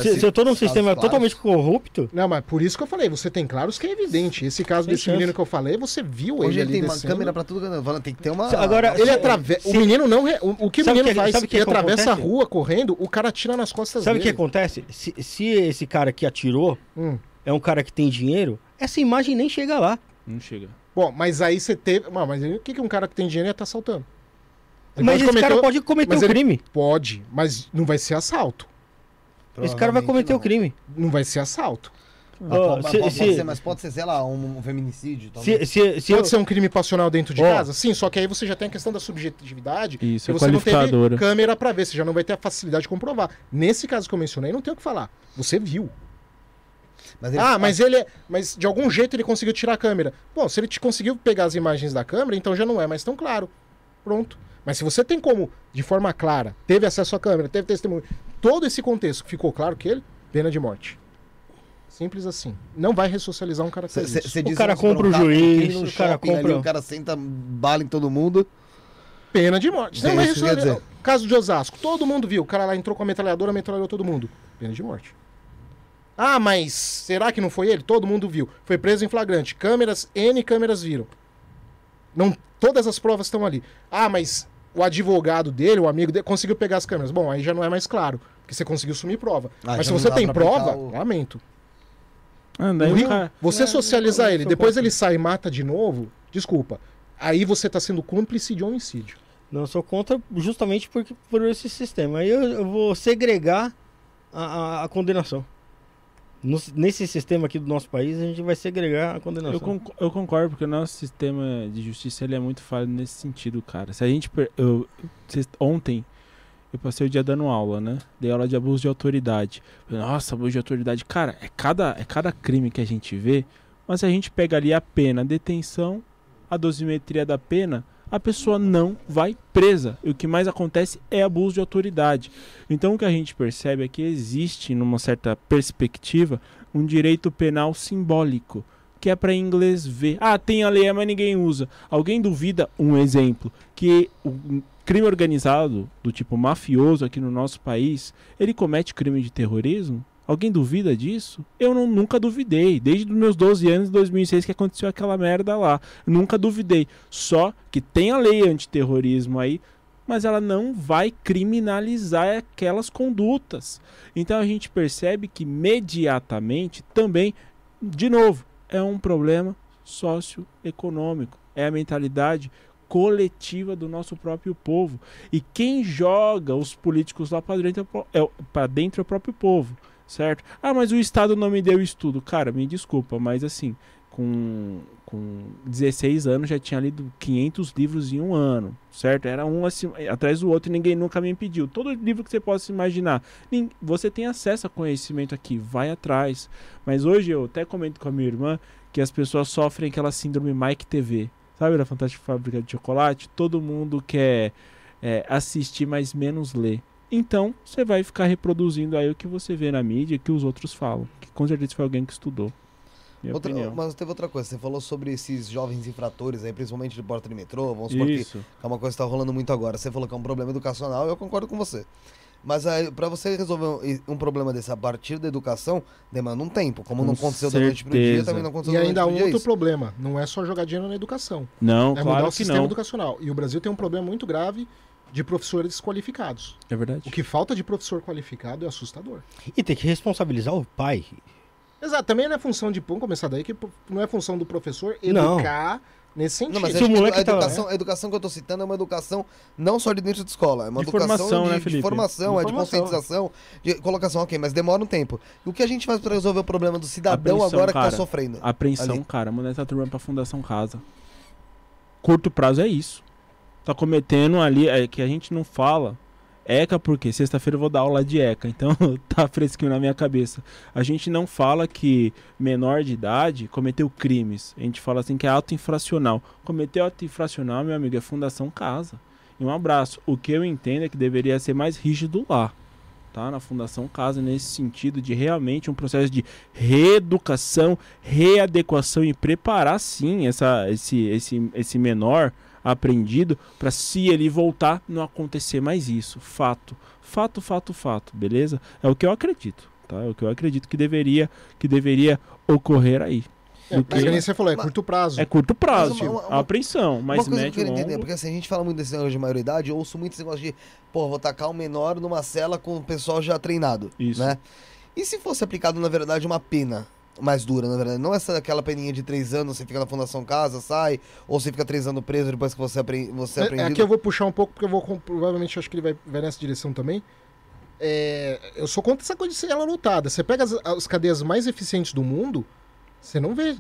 Se, se eu tô num sistema claros. totalmente corrupto, Não, mas por isso que eu falei, você tem claros que é evidente. Esse caso Sem desse chance. menino que eu falei, você viu Hoje ele ele ali tem uma descendo. câmera pra tudo. Tem que ter uma. Agora, Ele atravessa. O menino não. re- O, o que o Sabe menino que- faz? sabe que ele atravessa a acontece? rua correndo, o cara tira nas costas sabe o que dele. acontece? Se, se esse cara que atirou Hum. é um cara que tem dinheiro, essa imagem nem chega lá. Não chega. Bom, mas aí você teve. Mas, o que, que um cara que tem dinheiro ia estar assaltando? Ele mas esse cometer cara o- pode cometer mas o ele- crime. Pode, mas não vai ser assalto. Esse cara vai cometer o crime. Não vai ser assalto. Ah, se- pode se- ser, mas pode ser, sei lá, um, um feminicídio. Se, talvez. se, se Pode eu- ser um crime passional dentro de Ó. casa? Sim, só que aí você já tem a questão da subjetividade. Isso, que é você não teve câmera pra ver, você já não vai ter a facilidade de comprovar. Nesse caso que eu mencionei, não tem o que falar. Você viu. Mas ele- Ah, mas ele é. Mas de algum jeito ele conseguiu tirar a câmera. Bom, se ele te conseguiu pegar as imagens da câmera, então já não é mais tão claro. Pronto. Mas se você tem como, de forma clara, teve acesso à câmera, teve testemunho, todo esse contexto ficou claro que ele, pena de morte. Simples assim. Não vai ressocializar um cara que Cê- cê- cê O cara compra o juiz, o cara shopping ali, compra- o cara senta bala em todo mundo. Pena de morte. Não, mas isso quer é- dizer. Caso de Osasco, todo mundo viu. O cara lá entrou com a metralhadora, metralhou todo mundo. Pena de morte. Ah, mas será que não foi ele? Todo mundo viu. Foi preso em flagrante. Câmeras, N câmeras viram. Não, todas as provas estão ali. Ah, mas o advogado dele, o amigo dele, conseguiu pegar as câmeras. Bom, aí já não é mais claro, porque você conseguiu sumir prova. Ah, mas se você tem prova, o- lamento. Ah, daí O o ri- cara... Você É, socializar ele, depois ele sai e mata de novo, desculpa. Aí você tá sendo cúmplice de homicídio. Não, eu sou contra justamente porque, por esse sistema. Aí eu, eu vou segregar a, a- a condenação. No- nesse sistema aqui do nosso país, a gente vai segregar a condenação. Eu, conc- eu concordo, porque o nosso sistema de justiça ele é muito falho nesse sentido, cara. Se a gente. Eu, ontem eu passei o dia dando aula, né? Dei aula de abuso de autoridade. Nossa, abuso de autoridade. Cara, é cada, é cada crime que a gente vê, mas se a gente pega ali a pena, a detenção, a dosimetria da pena, a pessoa não vai presa. E o que mais acontece é abuso de autoridade. Então o que a gente percebe é que existe, numa certa perspectiva, um direito penal simbólico, que é para inglês ver. Ah, tem a lei, mas ninguém usa. Alguém duvida, um exemplo, que o crime organizado do tipo mafioso aqui no nosso país, ele comete crime de terrorismo? Alguém duvida disso? Eu não, nunca duvidei. Desde os meus 12 anos, em 2006, que aconteceu aquela merda lá. Nunca duvidei. Só que tem a lei antiterrorismo aí, mas ela não vai criminalizar aquelas condutas. Então a gente percebe que imediatamente também, de novo, é um problema socioeconômico. É a mentalidade coletiva do nosso próprio povo. E quem joga os políticos lá para dentro, é é dentro é o próprio povo, certo? Ah, mas o Estado não me deu estudo. Cara, me desculpa, mas assim, com, com 16 anos já tinha lido 500 livros em um ano, certo? Era um assim, atrás do outro e ninguém nunca me impediu. Todo livro que você possa imaginar. Você tem acesso a conhecimento aqui, vai atrás. Mas hoje eu até comento com a minha irmã que as pessoas sofrem aquela síndrome Mike TV. Sabe da Fantástica Fábrica de Chocolate? Todo mundo quer é, assistir, mas menos ler. Então, você vai ficar reproduzindo aí o que você vê na mídia que os outros falam. Que com certeza foi alguém que estudou. Minha Outra- opinião. mas teve outra coisa, você falou sobre esses jovens infratores aí, principalmente de porta de metrô, vamos supor que Isso. é uma coisa que tá rolando muito agora. Você falou que é um problema educacional, eu concordo com você. Mas pra você resolver um, um problema desse a partir da educação, demanda um tempo. Como não Com aconteceu da noite pro dia, certeza. também não aconteceu E da ainda há um dia. outro isso. problema. Não é só jogar dinheiro na educação. Não, é mudar claro o que sistema não. educacional. E o Brasil tem um problema muito grave de professores qualificados. É verdade. O que falta de professor qualificado é assustador. E tem que responsabilizar o pai. Exato, também não é função de. Vamos começar daí, que não é função do professor Não. educar nesse sentido. Não, mas Se o que a moleque edu- tá a, educação, a educação que eu tô citando é uma educação não só de dentro de escola, é uma De educação formação, de, né, de Felipe? formação, De é de conscientização, de colocação, ok, mas demora um tempo. E o que a gente faz pra resolver o problema do cidadão Apreensão, agora que cara. tá sofrendo? Apreensão, Ali. cara. Mandar essa turma pra Fundação Casa. Curto prazo é isso. Tá cometendo ali, é que a gente não fala. ECA porque sexta-feira eu vou dar aula de ECA, então tá fresquinho na minha cabeça. A gente não fala que menor de idade cometeu crimes. A gente fala assim que é ato infracional. Cometeu ato infracional, meu amigo, é Fundação Casa. E um abraço. O que eu entendo é que deveria ser mais rígido lá. Tá? Na Fundação Casa, nesse sentido de realmente um processo de reeducação, readequação e preparar sim essa, esse, esse, esse menor aprendido para se ele voltar não acontecer mais isso. Fato, fato, fato, fato, beleza? É o que eu acredito, tá? É o que eu acredito que deveria que deveria ocorrer aí. É, mas que- você falou, é Mas- curto prazo. É curto prazo, Mas uma- uma- a apreensão, mas uma coisa que eu médio longo. entender, porque assim, a gente fala muito desse negócio de maioridade, eu ouço muito esse negócio de, pô, vou tacar o menor numa cela com o pessoal já treinado, Isso. né? E se fosse aplicado, na verdade, uma pena mais dura, na verdade? Não essa aquela peninha de três anos, você fica na Fundação Casa, sai, ou você fica três anos preso depois que você, apre... você é É, aprendido. Aqui eu vou puxar um pouco, porque eu vou provavelmente acho que ele vai, vai nessa direção também. É, eu sou contra essa coisa de cela lotada. Você pega as, as cadeias mais eficientes do mundo, você não vê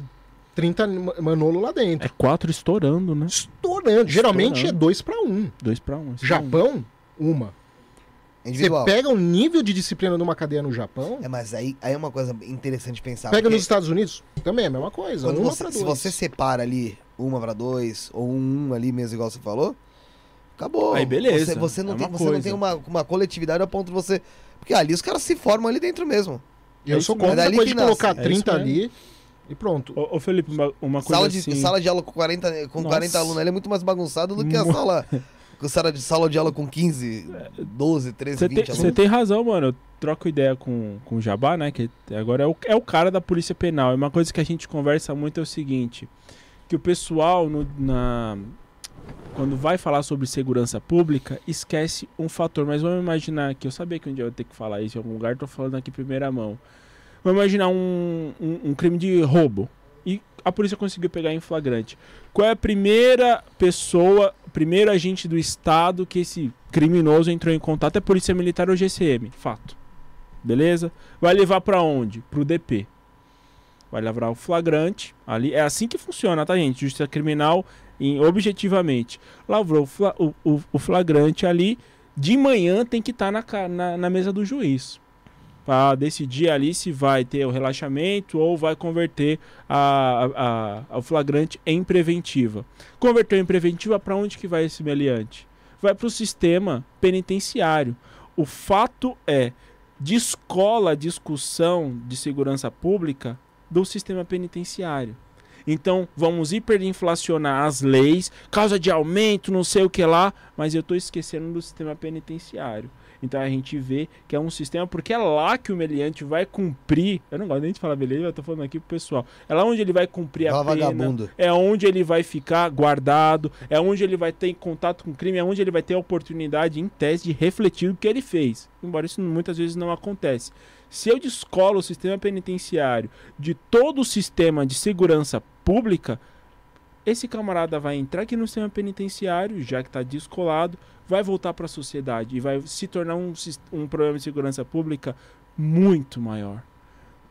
30 ma- manolo lá dentro. É quatro estourando, né? Estourando. Geralmente Estourando. é 2 para 1. Um. Dois pra um. Japão, uma. Você Individual. pega o nível de disciplina numa cadeia no Japão, É, mas aí, aí é uma coisa interessante pensar. pega porque nos Estados Unidos, também é a mesma coisa. quando uma você, pra se você separa ali uma pra dois, ou um, um ali mesmo, igual você falou, acabou. Aí beleza, Você, você não, é tem, uma você não tem uma, uma coletividade a ponto de você. Porque ali os caras se formam ali dentro mesmo. eu é sou contra É coisa de nasce. colocar É 30 isso mesmo. ali e pronto. Ô, ô, Felipe, uma, uma coisa Sala de, assim... sala de aula com 40, com Nossa. 40 alunos ali é muito mais bagunçado do que a sala. Com sala de, sala de aula com 15, 12, 13, Você 20 tem, alunos. você tem razão, mano. Eu troco ideia com, com o Jabá, né? Que agora é o, é o cara da Polícia Penal. E uma coisa que a gente conversa muito é o seguinte: que o pessoal, no- na, quando vai falar sobre segurança pública, esquece um fator. Mas vamos imaginar que eu sabia que um dia eu ia ter que falar isso em algum lugar, tô falando aqui primeira mão. Vamos imaginar um, um, um crime de roubo. A polícia conseguiu pegar em flagrante. Qual é a primeira pessoa, primeiro agente do Estado que esse criminoso entrou em contato? É Polícia Militar ou GCM. Fato. Beleza? Vai levar pra onde? Pro DP. Vai levar o flagrante. Ali é assim que funciona, tá, gente? Justiça criminal, em, objetivamente. Lavrou o, o- o- flagrante ali. De manhã tem que estar na, ca- na, na mesa do juiz. Pra decidir ali se vai ter o relaxamento ou vai converter a, a, a- o flagrante em preventiva. Converteu em preventiva, para onde que vai esse meliante? Vai para o sistema penitenciário. O fato é, descola a discussão de segurança pública do sistema penitenciário. Então, vamos hiperinflacionar as leis, causa de aumento, não sei o que lá, mas eu estou esquecendo do sistema penitenciário. Então a gente vê que é um sistema, porque é lá que o meliante vai cumprir. Eu não gosto nem de falar beleza, eu tô falando aqui pro pessoal. É lá onde ele vai cumprir a Fala pena vagabundo. é onde ele vai ficar guardado, é onde ele vai ter contato com o crime, é onde ele vai ter a oportunidade, em tese, de refletir o que ele fez. Embora isso muitas vezes não acontece. Se eu descolo o sistema penitenciário de todo o sistema de segurança pública, esse camarada vai entrar aqui no sistema penitenciário, já que está descolado, vai voltar para a sociedade e vai se tornar um, um problema de segurança pública muito maior.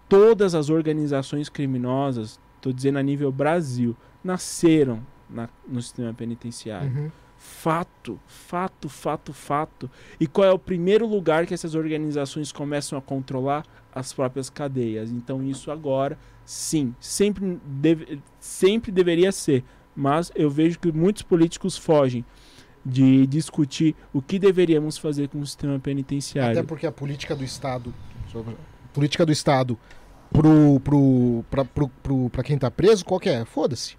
Todas as organizações criminosas, estou dizendo a nível Brasil, nasceram na- no sistema penitenciário. Uhum. Fato, fato, fato, fato. E qual é o primeiro lugar que essas organizações começam a controlar? As próprias cadeias. Então, isso agora, sim, sempre, deve- sempre deveria ser. Mas eu vejo que muitos políticos fogem de discutir o que deveríamos fazer com o sistema penitenciário. Até porque a política do Estado. Política do Estado pro, pro, pro, pro, quem tá preso, qual é? Foda-se.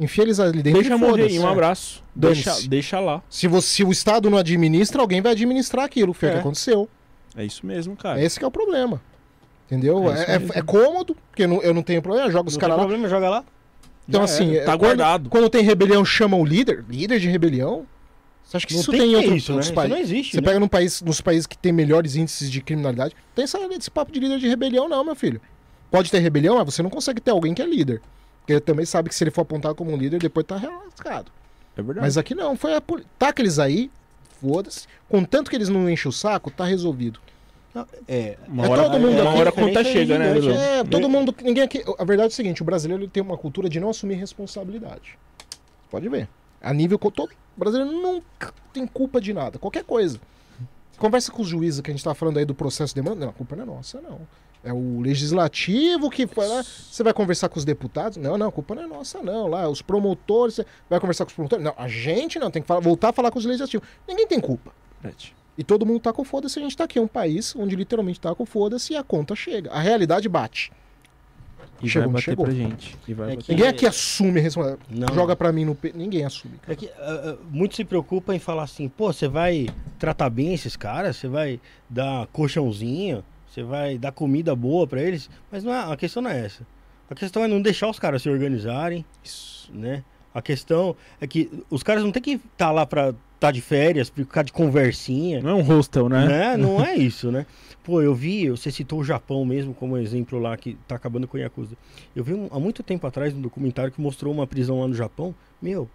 Enfia eles ali dentro Deixa morrer, e um É. abraço. Dane-se. Deixa, deixa lá. Se, você, se o Estado não administra, alguém vai administrar aquilo. Foi o É. que aconteceu. É isso mesmo, cara. Esse que é o problema. Entendeu? É isso É, é- é cômodo, porque eu não, eu não tenho problema, joga os Não tem caras lá. problema, joga lá. Então, Já assim, tá é, quando- guardado. Quando tem rebelião, chama o líder. Líder de rebelião? Você acha que Não isso tem, tem, outro- isso, né? outros Isso países? não existe, Você né? pega num país, nos países que tem melhores índices de criminalidade, tem essa, esse papo de líder de rebelião, não, meu filho. Pode ter rebelião, mas você não consegue ter alguém que é líder. Porque ele também sabe que se ele for apontado como um líder, depois tá lascado. É verdade. Mas aqui não, foi a poli... Tá aqueles aí, foda-se. Contanto que eles não enchem o saco, tá resolvido. Não, é, Uma É hora, todo mundo uma aqui, hora a conta é chega, né? É, todo mundo. Ninguém aqui. A verdade é o seguinte: o brasileiro ele tem uma cultura de não assumir responsabilidade. Pode ver. A nível. co- Todo, o brasileiro nunca tem culpa de nada, qualquer coisa. Conversa com os juízes que a gente tá falando aí do processo de demanda. Não, a culpa não é nossa, não. É o legislativo que foi lá. Você vai conversar com os deputados? Não, não, a culpa não é nossa, não. Lá, os promotores, você vai conversar com os promotores? Não, a gente não, tem que falar- voltar a falar com os legislativos. Ninguém tem culpa. Verdade. E todo mundo tá com foda-se, a gente tá aqui. É um país onde literalmente tá com foda-se e a conta chega. A realidade bate. E Chegou, vai bater chegou. pra gente. E vai É bater. que- Ninguém aqui assume a responsabilidade. Não. Joga pra mim no peito. Ninguém assume. cara. É que ah, ah, muito se preocupa em falar assim, pô, você vai tratar bem esses caras, você vai dar colchãozinho, você vai dar comida boa pra eles, mas não é, a questão não é essa. A questão é não deixar os caras se organizarem, né? A questão é que os caras não tem que estar lá pra estar de férias, pra ficar de conversinha, Não é um hostel, né? né? Não é isso, né? Pô, eu vi, você citou o Japão mesmo como exemplo lá que tá acabando com a Yakuza. Eu vi um- há muito tempo atrás um documentário que mostrou uma prisão lá no Japão. Meu,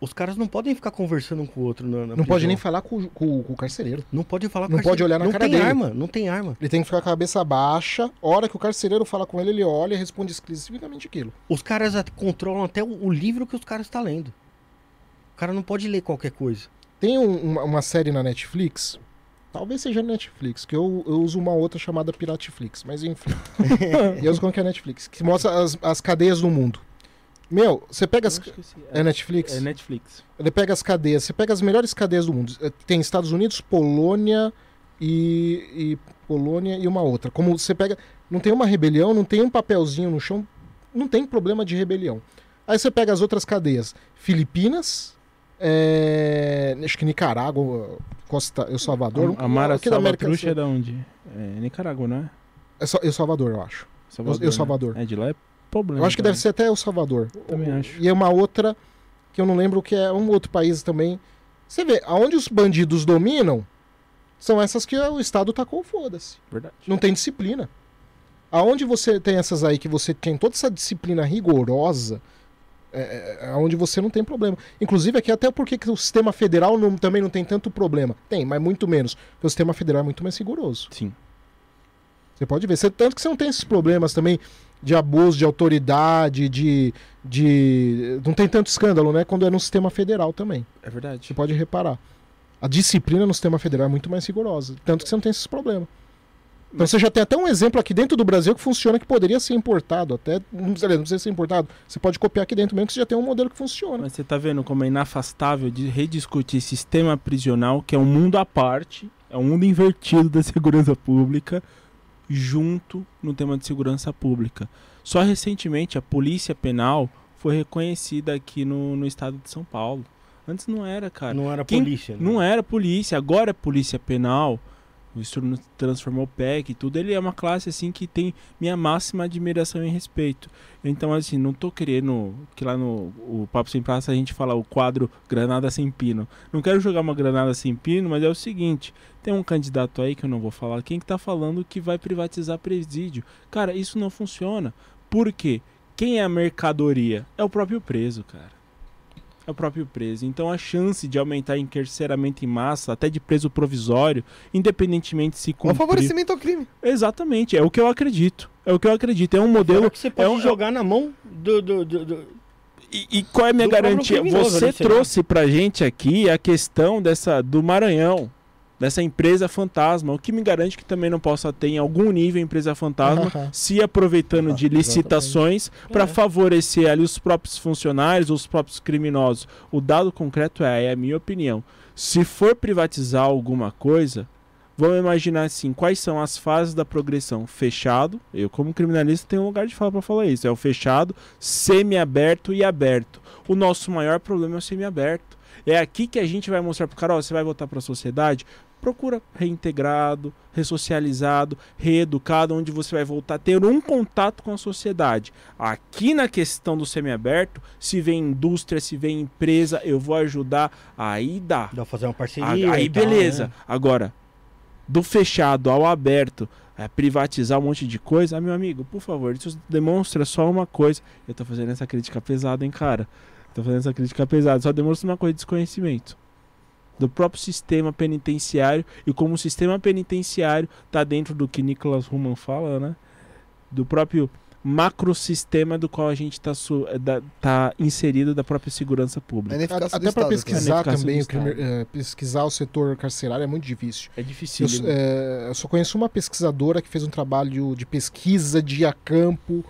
os caras não podem ficar conversando um com o outro na, na Não prisão. pode nem falar com, o- com com o carcereiro. Não pode falar Não com o pode olhar na não cara tem dele. arma, não tem arma. Ele tem que ficar com a cabeça baixa. A hora que o carcereiro fala com ele, ele olha e responde especificamente aquilo. Os caras controlam até o, o livro que os caras estão lendo. O cara não pode ler qualquer coisa. Tem um- uma, uma série na Netflix. Talvez seja Netflix, que eu, eu uso uma outra chamada Pirateflix, mas enfim. eu uso como que é Netflix, que mostra as, as cadeias do mundo. Meu, você pega Eu as. sim. É Netflix? É Netflix. Ele pega as cadeias, você pega as melhores cadeias do mundo. Eh, Tem Estados Unidos, Polônia e, e Polônia e uma outra. Como você pega, não tem uma rebelião, não tem um papelzinho no chão, não tem problema de rebelião. Aí você pega as outras cadeias, Filipinas, eh, acho que Nicarágua, Costa, El Salvador, A, a Mara aqui da América Salvatrucha é da onde? É Nicarágua, não é? É só- El Salvador, eu acho. El Salvador. Né? É, de lá é problema. Eu acho que deve ser até El Salvador. Também acho. E é uma outra que eu não lembro que é um outro país também. Você vê, aonde os bandidos dominam são essas que o Estado tacou foda-se. Verdade. Não tem disciplina. Aonde você tem essas aí que você tem toda essa disciplina rigorosa, é, é, aonde você não tem problema. Inclusive aqui até porque que o sistema federal não- também não tem tanto problema. Tem, mas muito menos. Porque o sistema federal é muito mais rigoroso. Sim. Você pode ver. Você- tanto que você não tem esses problemas também de abuso de autoridade, de, de. Não tem tanto escândalo, né? Quando é no sistema federal também. É verdade. Você pode reparar. A disciplina no sistema federal é muito mais rigorosa. Tanto que você não tem esses problemas. Então você já tem até um exemplo aqui dentro do Brasil que funciona que poderia ser importado. Até não precisa, não precisa ser importado. Você pode copiar aqui dentro mesmo que você já tem um modelo que funciona. Mas você tá vendo como é inafastável de rediscutir sistema prisional, que é um mundo à parte, é um mundo invertido da segurança pública, junto no tema de segurança pública. Só recentemente a polícia penal foi reconhecida aqui no, no estado de São Paulo. Antes não era, cara. não era Quem- polícia. né? Não era polícia, agora é polícia penal. Isso não transformou PEC e tudo. Ele é uma classe assim que tem minha máxima admiração e respeito. Então, assim, não tô querendo que lá no o Papo Sem Praça a gente fala o quadro Granada Sem Pino. Não quero jogar uma granada sem pino, mas é o seguinte: tem um candidato aí que eu não vou falar quem que tá falando que vai privatizar presídio. Cara, isso não funciona. Por quê? Quem é a mercadoria? É o próprio preso, cara é o próprio preso. Então a chance de aumentar encarceramento em massa, até de preso provisório, independentemente se Com cumprir... favorecimento ao crime. Exatamente, é o que eu acredito. É o que eu acredito. É um Fora modelo. que você pode é um- jogar na mão do, do, do- do- E, e qual é a minha garantia? Você trouxe pra gente aqui a questão dessa do Maranhão, dessa empresa fantasma. O que me garante que também não possa ter em algum nível empresa fantasma se aproveitando de licitações para É. favorecer ali os próprios funcionários, os próprios criminosos. O dado concreto é, é a minha opinião. Se for privatizar alguma coisa, vamos imaginar assim, quais são as fases da progressão? Fechado, eu como criminalista tenho um lugar de fala para falar isso, é o fechado, semi-aberto e aberto. O nosso maior problema é o semi-aberto. É aqui que a gente vai mostrar pro cara, ó, você vai voltar para a sociedade, procura reintegrado, ressocializado, reeducado, onde você vai voltar a ter um contato com a sociedade. Aqui na questão do semiaberto, se vem indústria, se vem empresa, eu vou ajudar, aí dá. Dá pra fazer uma parceria. Aí beleza. né? Agora, do fechado ao aberto, é, privatizar um monte de coisa, ah, meu amigo, por favor, isso demonstra só uma coisa. Eu tô fazendo essa crítica pesada, hein, cara? Tô fazendo essa crítica pesada, só demonstra uma coisa de desconhecimento do próprio sistema penitenciário e como o sistema penitenciário tá dentro do que Nicholas Ruman fala, né? Do próprio macrosistema do qual a gente está tá inserido da própria segurança pública. É Até para pesquisar também, o crime, é, pesquisar o setor carcerário é muito difícil. É difícil. Eu, é, eu, só conheço uma pesquisadora que fez um trabalho de pesquisa de a campo.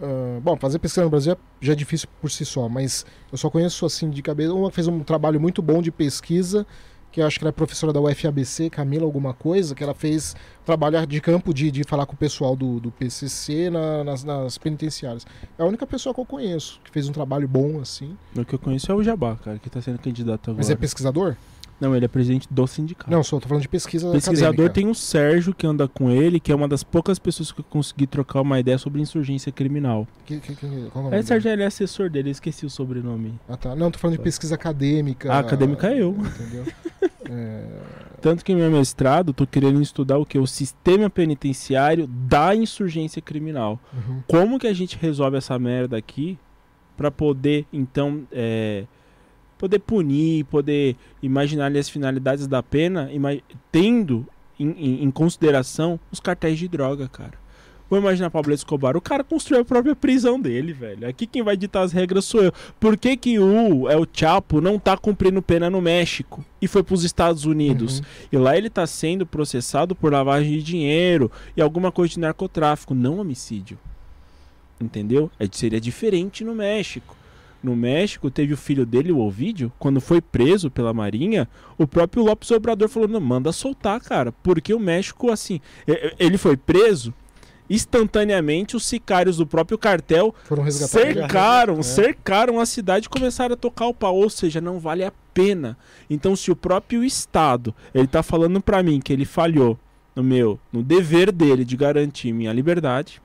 Uh, bom, fazer pesquisa no Brasil já é difícil por si só, mas eu só conheço assim de cabeça. Uma fez um trabalho muito bom de pesquisa que eu acho que ela é professora da UFABC, Camila alguma coisa, que ela fez trabalhar de campo de, de falar com o pessoal do, do PCC na, nas, nas, penitenciárias. É a única pessoa que eu conheço que fez um trabalho bom assim. O que eu conheço é o Jabá, cara, que está sendo candidato agora. Mas é pesquisador? Não, ele é presidente do sindicato. Não, só tô falando de pesquisa Pesquisador acadêmica. tem o Sérgio que anda com ele, que é uma das poucas pessoas que eu consegui trocar uma ideia sobre insurgência criminal. Que, que, que, qual é, é Sérgio, ele é assessor dele, esqueci o sobrenome. Ah, tá. Não, tô falando de pesquisa acadêmica. Ah, acadêmica é eu. Entendeu? é... Tanto que meu mestrado, tô querendo estudar o que? O sistema penitenciário da insurgência criminal. Uhum. Como que a gente resolve essa merda aqui para poder, então, é, poder punir, poder imaginar ali, as finalidades da pena, tendo em, em, em, consideração os cartéis de droga, cara. Vou imaginar Pablo Escobar, o cara construiu a própria prisão dele, velho. Aqui quem vai ditar as regras sou eu. Por que que o El Chapo não tá cumprindo pena no México e foi para os Estados Unidos? Uhum. E lá ele tá sendo processado por lavagem de dinheiro e alguma coisa de narcotráfico, não homicídio. Entendeu? É, seria diferente no México no México, teve o filho dele, o Ovidio, quando foi preso pela Marinha, o próprio Lopes Obrador falou: não, manda soltar, cara. Porque o México, assim, ele foi preso. Instantaneamente, os sicários do próprio cartel cercaram, é. cercaram a cidade e começaram a tocar o pau. Ou seja, não vale a pena. Então, se o próprio Estado ele tá falando para mim que ele falhou no meu, no dever dele de garantir minha liberdade,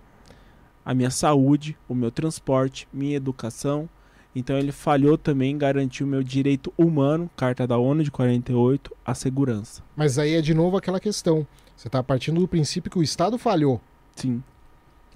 a minha saúde, o meu transporte, minha educação, então ele falhou também em garantir o meu direito humano, Carta da ONU de 48, à segurança. Mas aí é de novo aquela questão. Você está partindo do princípio que o Estado falhou. Sim.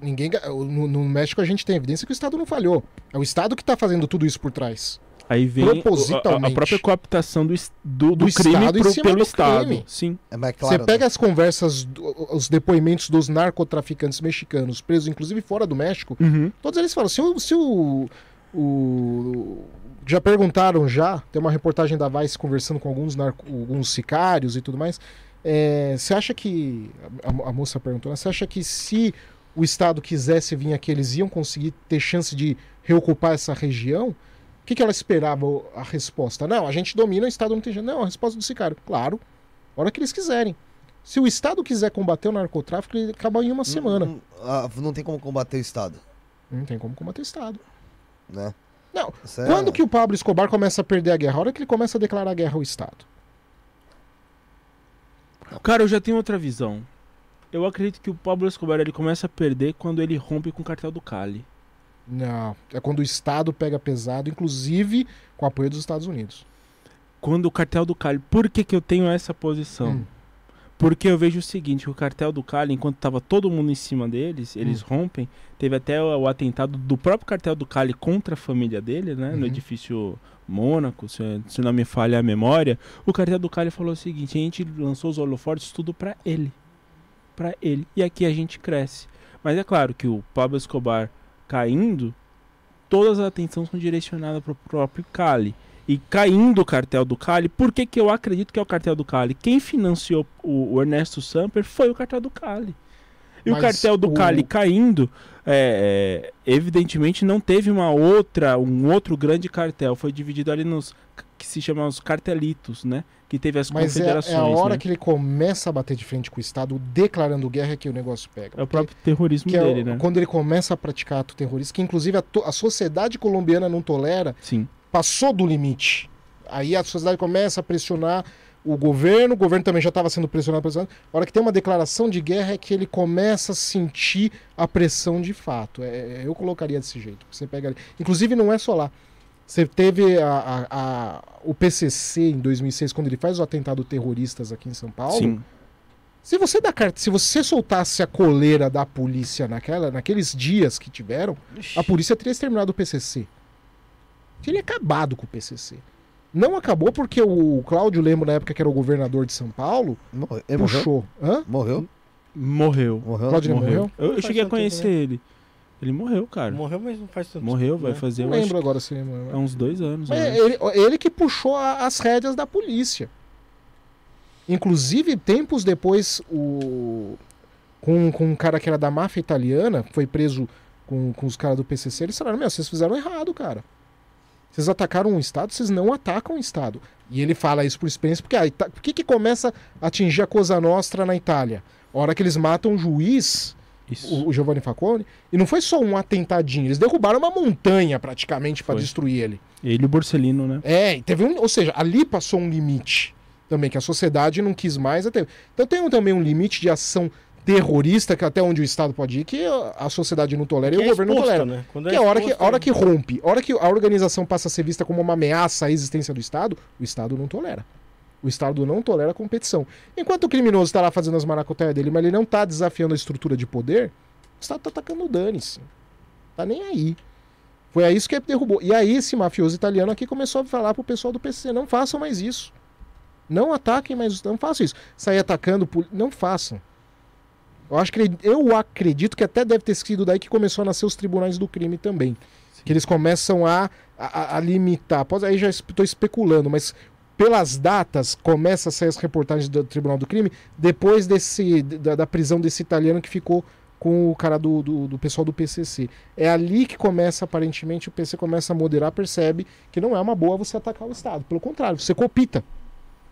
Ninguém no, no México a gente tem evidência que o Estado não falhou. É o Estado que está fazendo tudo isso por trás. Aí vem a, a, própria cooptação do, do, do, do crime pro, pelo Estado. Crime. Sim. É claro, Você né? pega as conversas, os depoimentos dos narcotraficantes mexicanos presos, inclusive fora do México, uhum. todos eles falam: se o, se o, o... Já perguntaram já, tem uma reportagem da Vice conversando com alguns, narco... alguns sicários e tudo mais. É, você acha que. A, a, moça perguntou, né? Você acha que se o Estado quisesse vir aqui, eles iam conseguir ter chance de reocupar essa região? O que, que ela esperava a resposta? Não, a gente domina, o Estado não tem. Não, a resposta do sicário. Claro, a hora que eles quiserem. Se o Estado quiser combater o narcotráfico, ele acaba em uma semana. Não, não, não tem como combater o Estado. Não tem como combater o Estado né? Não. É Quando que o Pablo Escobar começa a perder a guerra? A hora que ele começa a declarar guerra ao Estado. Cara, eu já tenho outra visão. Eu acredito que o Pablo Escobar ele começa a perder quando ele rompe com o cartel do Cali. Não, é quando o Estado pega pesado, inclusive com o apoio dos Estados Unidos. Quando o cartel do Cali. Por que, que eu tenho essa posição? Hum. Porque eu vejo o seguinte, o cartel do Cali, enquanto estava todo mundo em cima deles, eles hum. rompem. Teve até o, o, atentado do próprio cartel do Cali contra a família dele, né? Uhum. No edifício Mônaco, se, se, não me falha a memória. O cartel do Cali falou o seguinte, a gente lançou os holofortes tudo para ele. para ele. E aqui a gente cresce. Mas é claro que o Pablo Escobar caindo, todas as atenções são direcionadas para o próprio Cali e caindo o cartel do Cali, por que, que eu acredito que é o cartel do Cali? Quem financiou o, o Ernesto Samper foi o cartel do Cali. E Mas o cartel do o... Cali caindo, é, é, evidentemente não teve uma outra, um outro grande cartel. Foi dividido ali nos que se chamam os cartelitos, né? Que teve as Mas confederações. É, é a hora né? que ele começa a bater de frente com o Estado, declarando guerra, que o negócio pega. É o próprio terrorismo é dele, né? Quando ele começa a praticar ato terrorista, que inclusive a, a sociedade colombiana não tolera. Sim passou do limite. Aí a sociedade começa a pressionar o governo, o governo também já estava sendo pressionado, pressionado. A hora que tem uma declaração de guerra é que ele começa a sentir a pressão de fato. É, é eu colocaria desse jeito. Você pega, inclusive não é só lá. Você teve a, a, a, o PCC em 2006 quando ele faz o atentado terroristas aqui em São Paulo. Sim. Se você dá carta, se você soltasse a coleira da polícia naquela, naqueles dias que tiveram, a polícia teria exterminado o PCC. Teria acabado com o PCC. Não acabou porque o Cláudio Lemos, na época que era o governador de São Paulo, Morreu? Ele morreu? puxou. Hã? Morreu? Morreu. Morreu? Cláudio Lemos morreu? Eu, eu cheguei a tanto tempo, conhecer ele. Ele morreu, cara. Morreu, mas não faz tanto Morreu, tempo, vai né? fazer Não eu lembro agora se ele há morreu. uns dois anos. Acho. ele, ele que puxou a- as rédeas da polícia. Inclusive, tempos depois, o com, com um cara que era da máfia italiana, foi preso com, com os caras do PCC, eles falaram, meu, vocês fizeram errado, cara. Vocês atacaram um Estado, vocês não atacam o Estado. E ele fala isso por experiência, porque a Ita- por que, que começa a atingir a Cosa Nostra na Itália? A hora que eles matam um juiz, Isso. o, Giovanni Falcone, e não foi só um atentadinho, eles derrubaram uma montanha praticamente para destruir ele. Ele e o Borsellino, né? É, teve um, ou seja, ali passou um limite também que a sociedade não quis mais. até- Então tem um- também um limite de ação terrorista que até onde o Estado pode ir que a sociedade não tolera Que e é o governo não exposto, tolera. né? Quando é Que é a hora que, a hora que rompe, a hora que a organização passa a ser vista como uma ameaça à existência do Estado, o Estado não tolera. O Estado não tolera a competição. Enquanto o criminoso está lá fazendo as maracutaias dele, mas ele não está desafiando a estrutura de poder, o Estado está atacando o dane-se. Tá nem aí. Foi a isso que derrubou. E aí esse mafioso italiano aqui começou a falar pro pessoal do PC, não façam mais isso. Não ataquem mais, não façam isso. Sair atacando, não façam. Eu acho que eu acredito que até deve ter sido daí que começou a nascer os tribunais do crime também. Que eles começam a, a, a limitar. Pode, aí já estou especulando, mas pelas datas começa a sair as reportagens do Tribunal do Crime depois desse da, da prisão desse italiano que ficou com o cara do, do, do pessoal do PCC. É ali que começa, aparentemente, o PC começa a moderar, percebe que não é uma boa você atacar o Estado. Pelo contrário, você copita.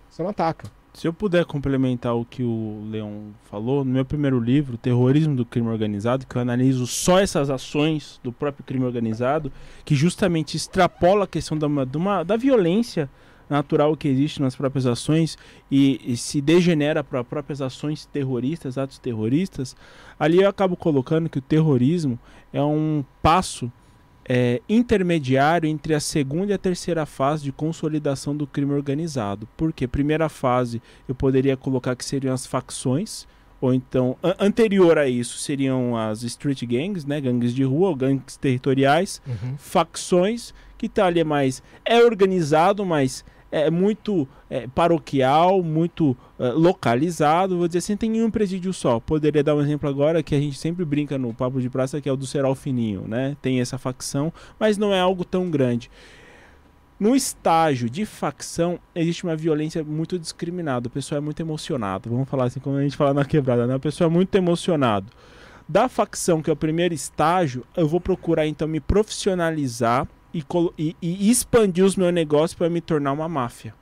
Você não ataca. Se eu puder complementar o que o Leon falou, no meu primeiro livro, Terrorismo do Crime Organizado, que eu analiso só essas ações do próprio crime organizado, que justamente extrapola a questão da, de uma- da violência natural que existe nas próprias ações e, e se degenera para próprias ações terroristas, atos terroristas, ali eu acabo colocando que o terrorismo é um passo é, intermediário entre a segunda e a terceira fase de consolidação do crime organizado. Porque primeira fase eu poderia colocar que seriam as facções, ou então a- anterior a isso seriam as street gangs, né, gangues de rua, ou gangues territoriais, facções que tá ali mais é organizado, mas é muito é, paroquial, muito é, localizado, vou dizer assim, tem em um presídio só. Poderia dar um exemplo agora que a gente sempre brinca no papo de praça, que é o do Serol Fininho, né? Tem essa facção, mas não é algo tão grande. No estágio de facção, existe uma violência muito discriminada. O pessoal é muito emocionado. Vamos falar assim, como a gente fala na quebrada, né? O pessoal é muito emocionado. Da facção, que é o primeiro estágio, eu vou procurar então me profissionalizar e, e- e expandir os meus negócios para me tornar uma máfia.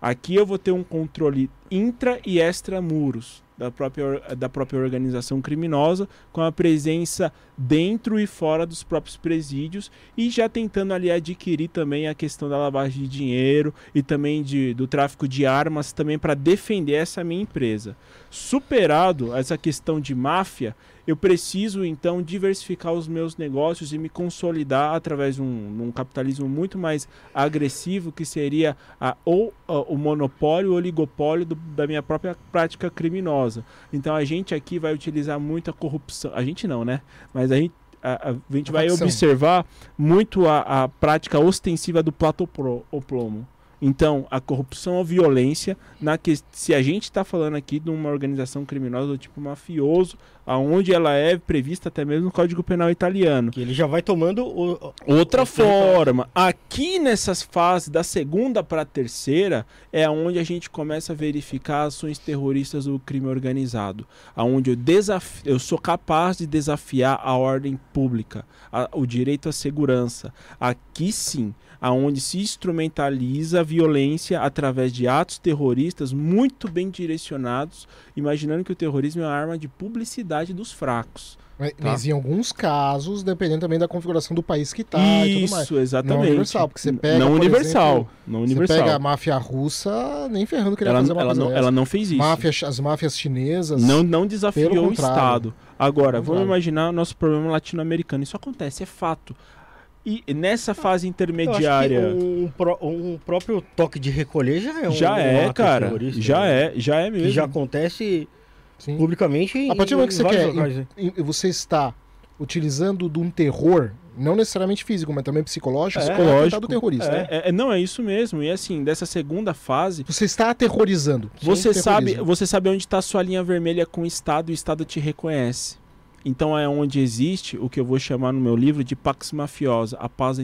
Aqui eu vou ter um controle intra e extra muros da própria, da própria organização criminosa, com a presença dentro e fora dos próprios presídios e já tentando ali adquirir também a questão da lavagem de dinheiro e também de, do tráfico de armas também para defender essa minha empresa. Superado essa questão de máfia, eu preciso então diversificar os meus negócios e me consolidar através de um, um capitalismo muito mais agressivo que seria a, ou a- o monopólio, o oligopólio do- da minha própria prática criminosa. Então a gente aqui vai utilizar muito a corrupção. A gente não, né? Mas a gente, a, a- gente vai observar muito a, a prática ostensiva do platoplomo. Então, a corrupção ou violência, na que, se a gente está falando aqui de uma organização criminosa do tipo mafioso, aonde ela é prevista até mesmo no Código Penal italiano. Que ele já vai tomando o. Outra o- forma, aqui nessas fases da segunda para a terceira é onde a gente começa a verificar ações terroristas do crime organizado, aonde eu desaf... eu sou capaz de desafiar a ordem pública, a- o direito à segurança. Aqui sim, aonde se instrumentaliza a violência através de atos terroristas muito bem direcionados, imaginando que o terrorismo é uma arma de publicidade dos fracos. Mas, Tá. mas em alguns casos, dependendo também da configuração do país que tá e tudo mais. Isso, exatamente. Não universal, porque você pega, Não universal. exemplo, não Você universal. pega a máfia russa, nem ferrando queria ela, fazer uma ela, não, ela não fez isso. Máfia, as máfias chinesas. Não, não desafiou o. Estado. Agora, vamos imaginar o nosso problema latino-americano. Isso acontece, é fato. E nessa fase Eu acho que intermediária. um, pró- um próprio toque de recolher já é um Já um é, cara. Já né? é, já é mesmo. Que já acontece Sim. publicamente em, A partir do momento que em você quer, locais, né? em- em- você está utilizando de um terror, não necessariamente físico, mas também psicológico, É, você pode lógico. do terrorista. né? É, é, não, é isso mesmo. E assim, dessa segunda fase, Você está aterrorizando. Você sabe, você sabe onde está a sua linha vermelha com o Estado e o Estado te reconhece. Então é onde existe o que eu vou chamar no meu livro de pax mafiosa, a paz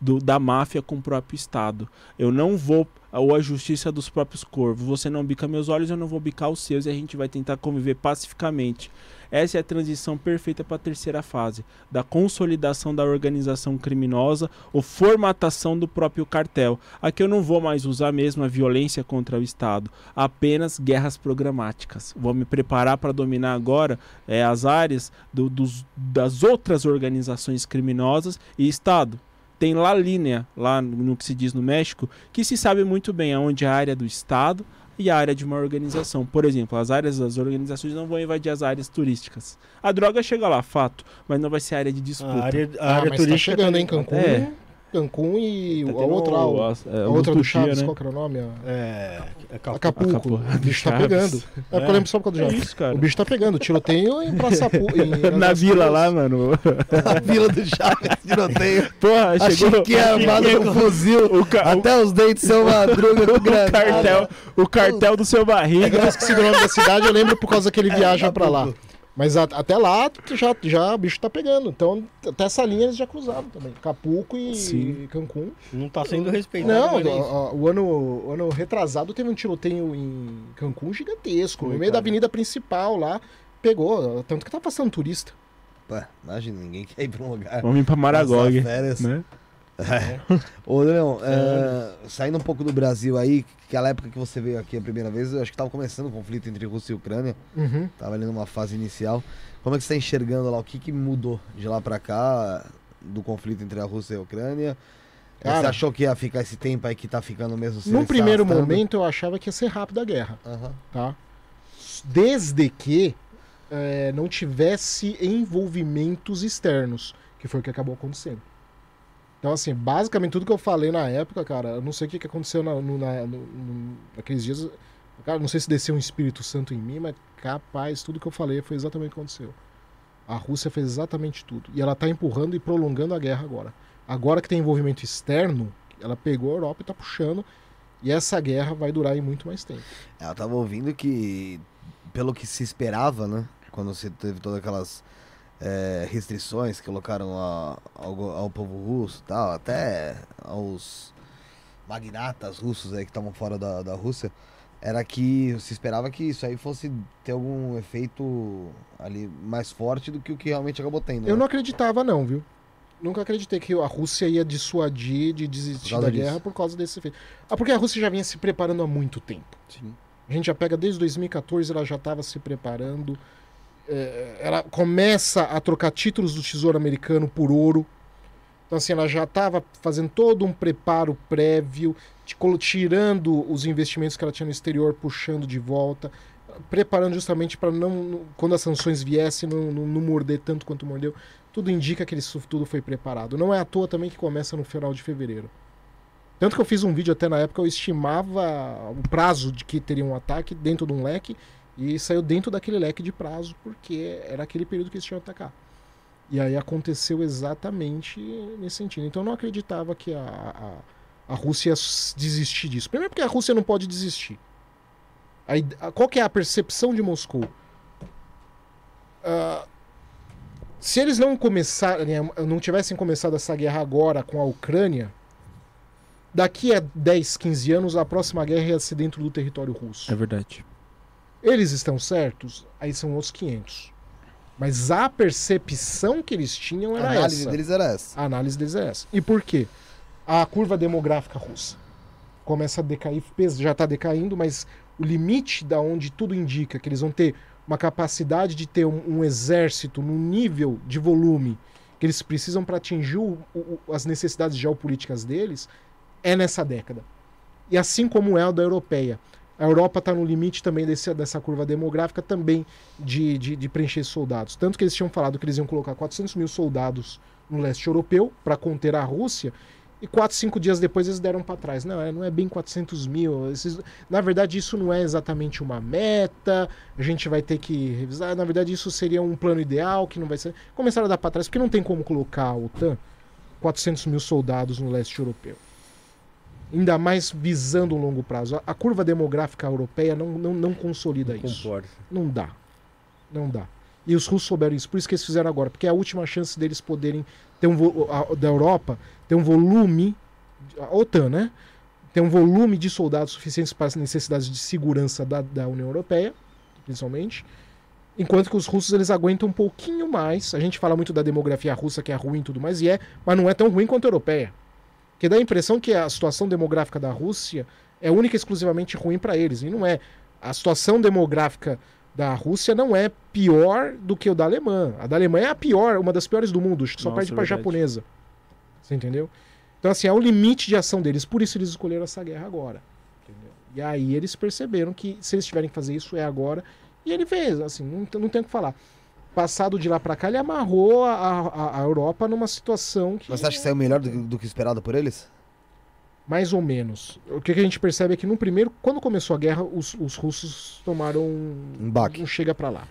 do- da máfia com o próprio Estado. Eu não vou ou a justiça dos próprios corvos. Você não bica meus olhos, eu não vou bicar os seus e a gente vai tentar conviver pacificamente. Essa é a transição perfeita para a terceira fase, da consolidação da organização criminosa ou formatação do próprio cartel. Aqui eu não vou mais usar mesmo a violência contra o Estado, apenas guerras programáticas. Vou me preparar para dominar agora eh, as áreas do- dos- das outras organizações criminosas e Estado. Tem lá linha, lá no que se diz no México, que se sabe muito bem aonde é a área do Estado e a área de uma organização. Por exemplo, as áreas das organizações não vão invadir as áreas turísticas. A droga chega lá, fato, mas não vai ser área de disputa. A área, a Ah, área mas tá turística chegando, tá- hein, Cancún. É. Cancún e Tá a outra, o- a, a- a outra do Chaves, né? qual que era o nome? É, é Capu- Acapulco. Acapulco. O bicho tá pegando. É porque eu lembro só por causa do É Chaves. cara. O bicho tá pegando. Tiroteio em Praça Pu... em- Na vila lá, mano. A vila do Chaves, tiroteio. Porra, Achei chegou. que ia armado com fuzil. O, ca- o- Até os dentes são madruga com o granada. cartel, o cartel do seu É que barriga. eu esqueci do nome da cidade, eu lembro por causa que ele viaja pra lá. Mas a- até lá já, já o bicho tá pegando. Então, até essa linha eles já cruzaram também. Acapulco e Sim. Cancún. Não tá sendo respeitado. Não, é o, o- ano, o ano retrasado teve um tiroteio em Cancún gigantesco, Foi, no meio da avenida principal lá. Pegou, tanto que tá passando turista. Pô, imagina, ninguém quer ir pra um lugar. Vamos ir pra Maragog. passar Né? Ô, Leão, é, saindo um pouco do Brasil aí, aquela época que você veio aqui a primeira vez, eu acho que tava começando o conflito entre Rússia e Ucrânia. Uhum. Tava ali numa fase inicial. Como é que você tá enxergando lá? O que, que mudou de lá pra cá do conflito entre a Rússia e a Ucrânia? É, você Cara, achou que ia ficar esse tempo aí que tá ficando mesmo Num primeiro arrastando? momento eu achava que ia ser rápida a guerra, Aham. tá? Desde que eh, não tivesse envolvimentos externos, que foi o que acabou acontecendo. Então, assim, basicamente tudo que eu falei na época, cara, eu não sei o que, que aconteceu na, no- na- no- no- naqueles dias. Cara, não sei se desceu um Espírito Santo em mim, mas capaz, tudo que eu falei foi exatamente o que aconteceu. A Rússia fez exatamente tudo. E ela tá empurrando e prolongando a guerra agora. Agora que tem envolvimento externo, ela pegou a Europa e tá puxando. E essa guerra vai durar aí muito mais tempo. Eu tava ouvindo que, pelo que se esperava, né? Quando você teve todas aquelas é, restrições que colocaram a- ao, ao povo russo tal, até aos magnatas russos aí que estavam fora da, da Rússia, era que se esperava que isso aí fosse ter algum efeito ali mais forte do que o que realmente acabou tendo. Eu né? não acreditava, não, viu? Nunca acreditei que a Rússia ia dissuadir de desistir da disso. guerra por causa desse efeito. Ah, porque a Rússia já vinha se preparando há muito tempo. Sim. A gente já pega desde 2014, ela já estava se preparando. É, ela começa a trocar títulos do Tesouro Americano por ouro. Então, assim, ela já estava fazendo todo um preparo prévio, tirando os investimentos que ela tinha no exterior, puxando de volta, preparando justamente para não- quando as sanções viessem, não, não, não morder tanto quanto mordeu. Tudo indica que isso tudo foi preparado. Não é à toa também que começa no final de fevereiro. Tanto que eu fiz um vídeo até na época, eu estimava o prazo de que teria um ataque dentro de um leque e saiu dentro daquele leque de prazo, porque era aquele período que eles tinham que atacar. E aí aconteceu exatamente nesse sentido. Então eu não acreditava que a, a, a Rússia desistir disso. Primeiro porque a Rússia não pode desistir. Qual que é a percepção de Moscou? Ah, se eles não começarem, não tivessem começado essa guerra agora com a Ucrânia, daqui a 10, 15 anos a próxima guerra ia ser dentro do território russo. É verdade. Eles estão certos? Aí são outros 500. Mas a percepção que eles tinham A era análise essa. deles era essa. A análise deles é essa. E por quê? A curva demográfica russa começa a decair, já está decaindo, mas o limite da onde tudo indica que eles vão ter uma capacidade de ter um, um exército num nível de volume que eles precisam para atingir o- o- as necessidades geopolíticas deles é nessa década. E assim como é a da europeia. A Europa está no limite também desse, dessa curva demográfica também de, de, de preencher soldados. Tanto que eles tinham falado que eles iam colocar 400 mil soldados no leste europeu para conter a Rússia. E quatro, cinco dias depois eles deram para trás. Não, é- não é bem 400 mil. Esses- na verdade, isso não é exatamente uma meta. A gente vai ter que revisar. Na verdade, isso seria um plano ideal que não vai ser. Começaram a dar para trás, porque não tem como colocar a OTAN 400 mil soldados no leste europeu. Ainda mais visando um longo prazo. A, a curva demográfica europeia não, não, não consolida isso. Comporta. Não dá. Não dá. E os russos souberam isso, por isso que eles fizeram agora, porque é a última chance deles poderem ter um a- da Europa ter um volume a OTAN, né? Ter um volume de soldados suficientes para as necessidades de segurança da, da União Europeia, principalmente. Enquanto que os russos eles aguentam um pouquinho mais. A gente fala muito da demografia russa que é ruim e tudo mais, e é, mas não é tão ruim quanto a europeia. Porque dá a impressão que a situação demográfica da Rússia é única e exclusivamente ruim para eles. E não é. A situação demográfica da Rússia não é pior do que o da Alemanha. A da Alemanha é a pior, uma das piores do mundo, acho que só Nossa, perde para a verdade. japonesa. Você entendeu? Então, assim, é o limite de ação deles. Por isso eles escolheram essa guerra agora. entendeu? E aí eles perceberam que se eles tiverem que fazer isso, é agora. E ele fez, assim, não, não tem o que falar. Passado de lá para cá, ele amarrou a, a- a Europa numa situação que. Mas você acha que saiu melhor do, que- do que esperado por eles? Mais ou menos. O que a gente percebe é que no primeiro, quando começou a guerra, os, os russos tomaram Um baque. um chega pra lá.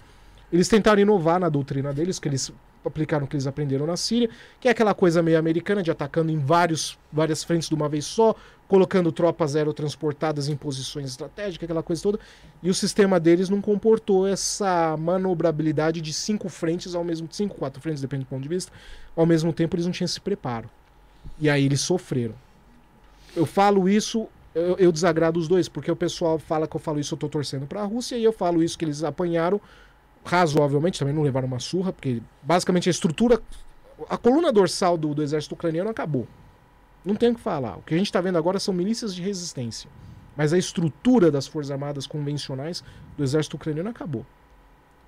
Eles tentaram inovar na doutrina deles, que eles aplicaram o que eles aprenderam na Síria, que é aquela coisa meio americana de atacando em vários, várias frentes de uma vez só, colocando tropas aerotransportadas em posições estratégicas, aquela coisa toda. E o sistema deles não comportou essa manobrabilidade de cinco frentes ao mesmo cinco, quatro frentes, depende do ponto de vista. Ao mesmo tempo, eles não tinham esse preparo. E aí eles sofreram. Eu falo isso, eu, eu desagrado os dois, porque o pessoal fala que eu falo isso, eu tô torcendo pra Rússia, e eu falo isso que eles apanharam razoavelmente, também não levaram uma surra, porque basicamente a estrutura, a coluna dorsal do, do exército ucraniano acabou. Não tem o que falar. O que a gente está vendo agora são milícias de resistência. Mas a estrutura das Forças Armadas convencionais do exército ucraniano acabou.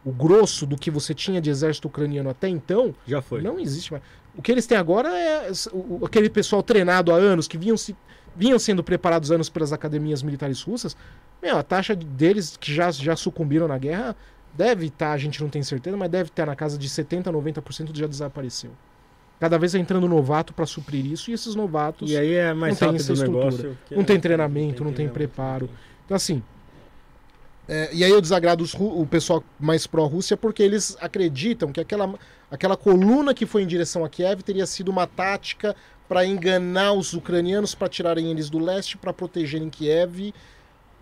O grosso do que você tinha de exército ucraniano até então Já foi. não existe mais. O que eles têm agora é o- aquele pessoal treinado há anos, que vinham, se, vinham sendo preparados há anos pelas academias militares russas. Meu, a taxa de- deles que já, já sucumbiram na guerra deve estar, a gente não tem certeza, mas deve estar na casa de 70%, 90% já desapareceu. Cada vez vai entrando novato para suprir isso, e esses novatos. E aí é mais não tem rápido essa estrutura. negócio. que Não é- tem treinamento, não tem preparo. Então, assim. é, e aí eu desagrado os o pessoal mais pró-Rússia porque eles acreditam que aquela, aquela coluna que foi em direção a Kiev teria sido uma tática para enganar os ucranianos, para tirarem eles do leste, para protegerem Kiev.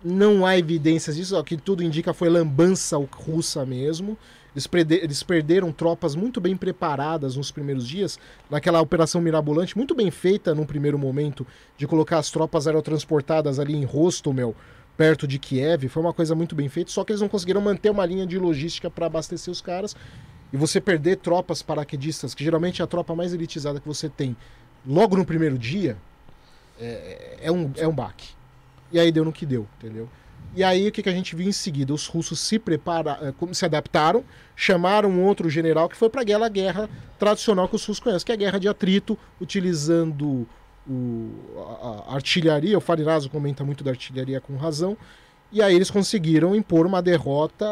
Não há evidências disso. O que tudo indica foi lambança russa mesmo. Eles, eles perderam tropas muito bem preparadas nos primeiros dias, naquela operação mirabolante, muito bem feita num primeiro momento, de colocar as tropas aerotransportadas ali em Rostomel, perto de Kiev. Foi uma coisa muito bem feita, só que eles não conseguiram manter uma linha de logística para abastecer os caras. E você perder tropas paraquedistas, que geralmente é a tropa mais elitizada que você tem, logo no primeiro dia, é, é um, é um baque. E aí deu no que deu, entendeu? E aí o que, que a gente viu em seguida? Os russos se prepararam, como se adaptaram, chamaram outro general que foi para aquela guerra tradicional que os russos conhecem, que é a guerra de atrito, utilizando o, a, a artilharia. O Farinazo comenta muito da artilharia com razão. E aí eles conseguiram impor uma derrota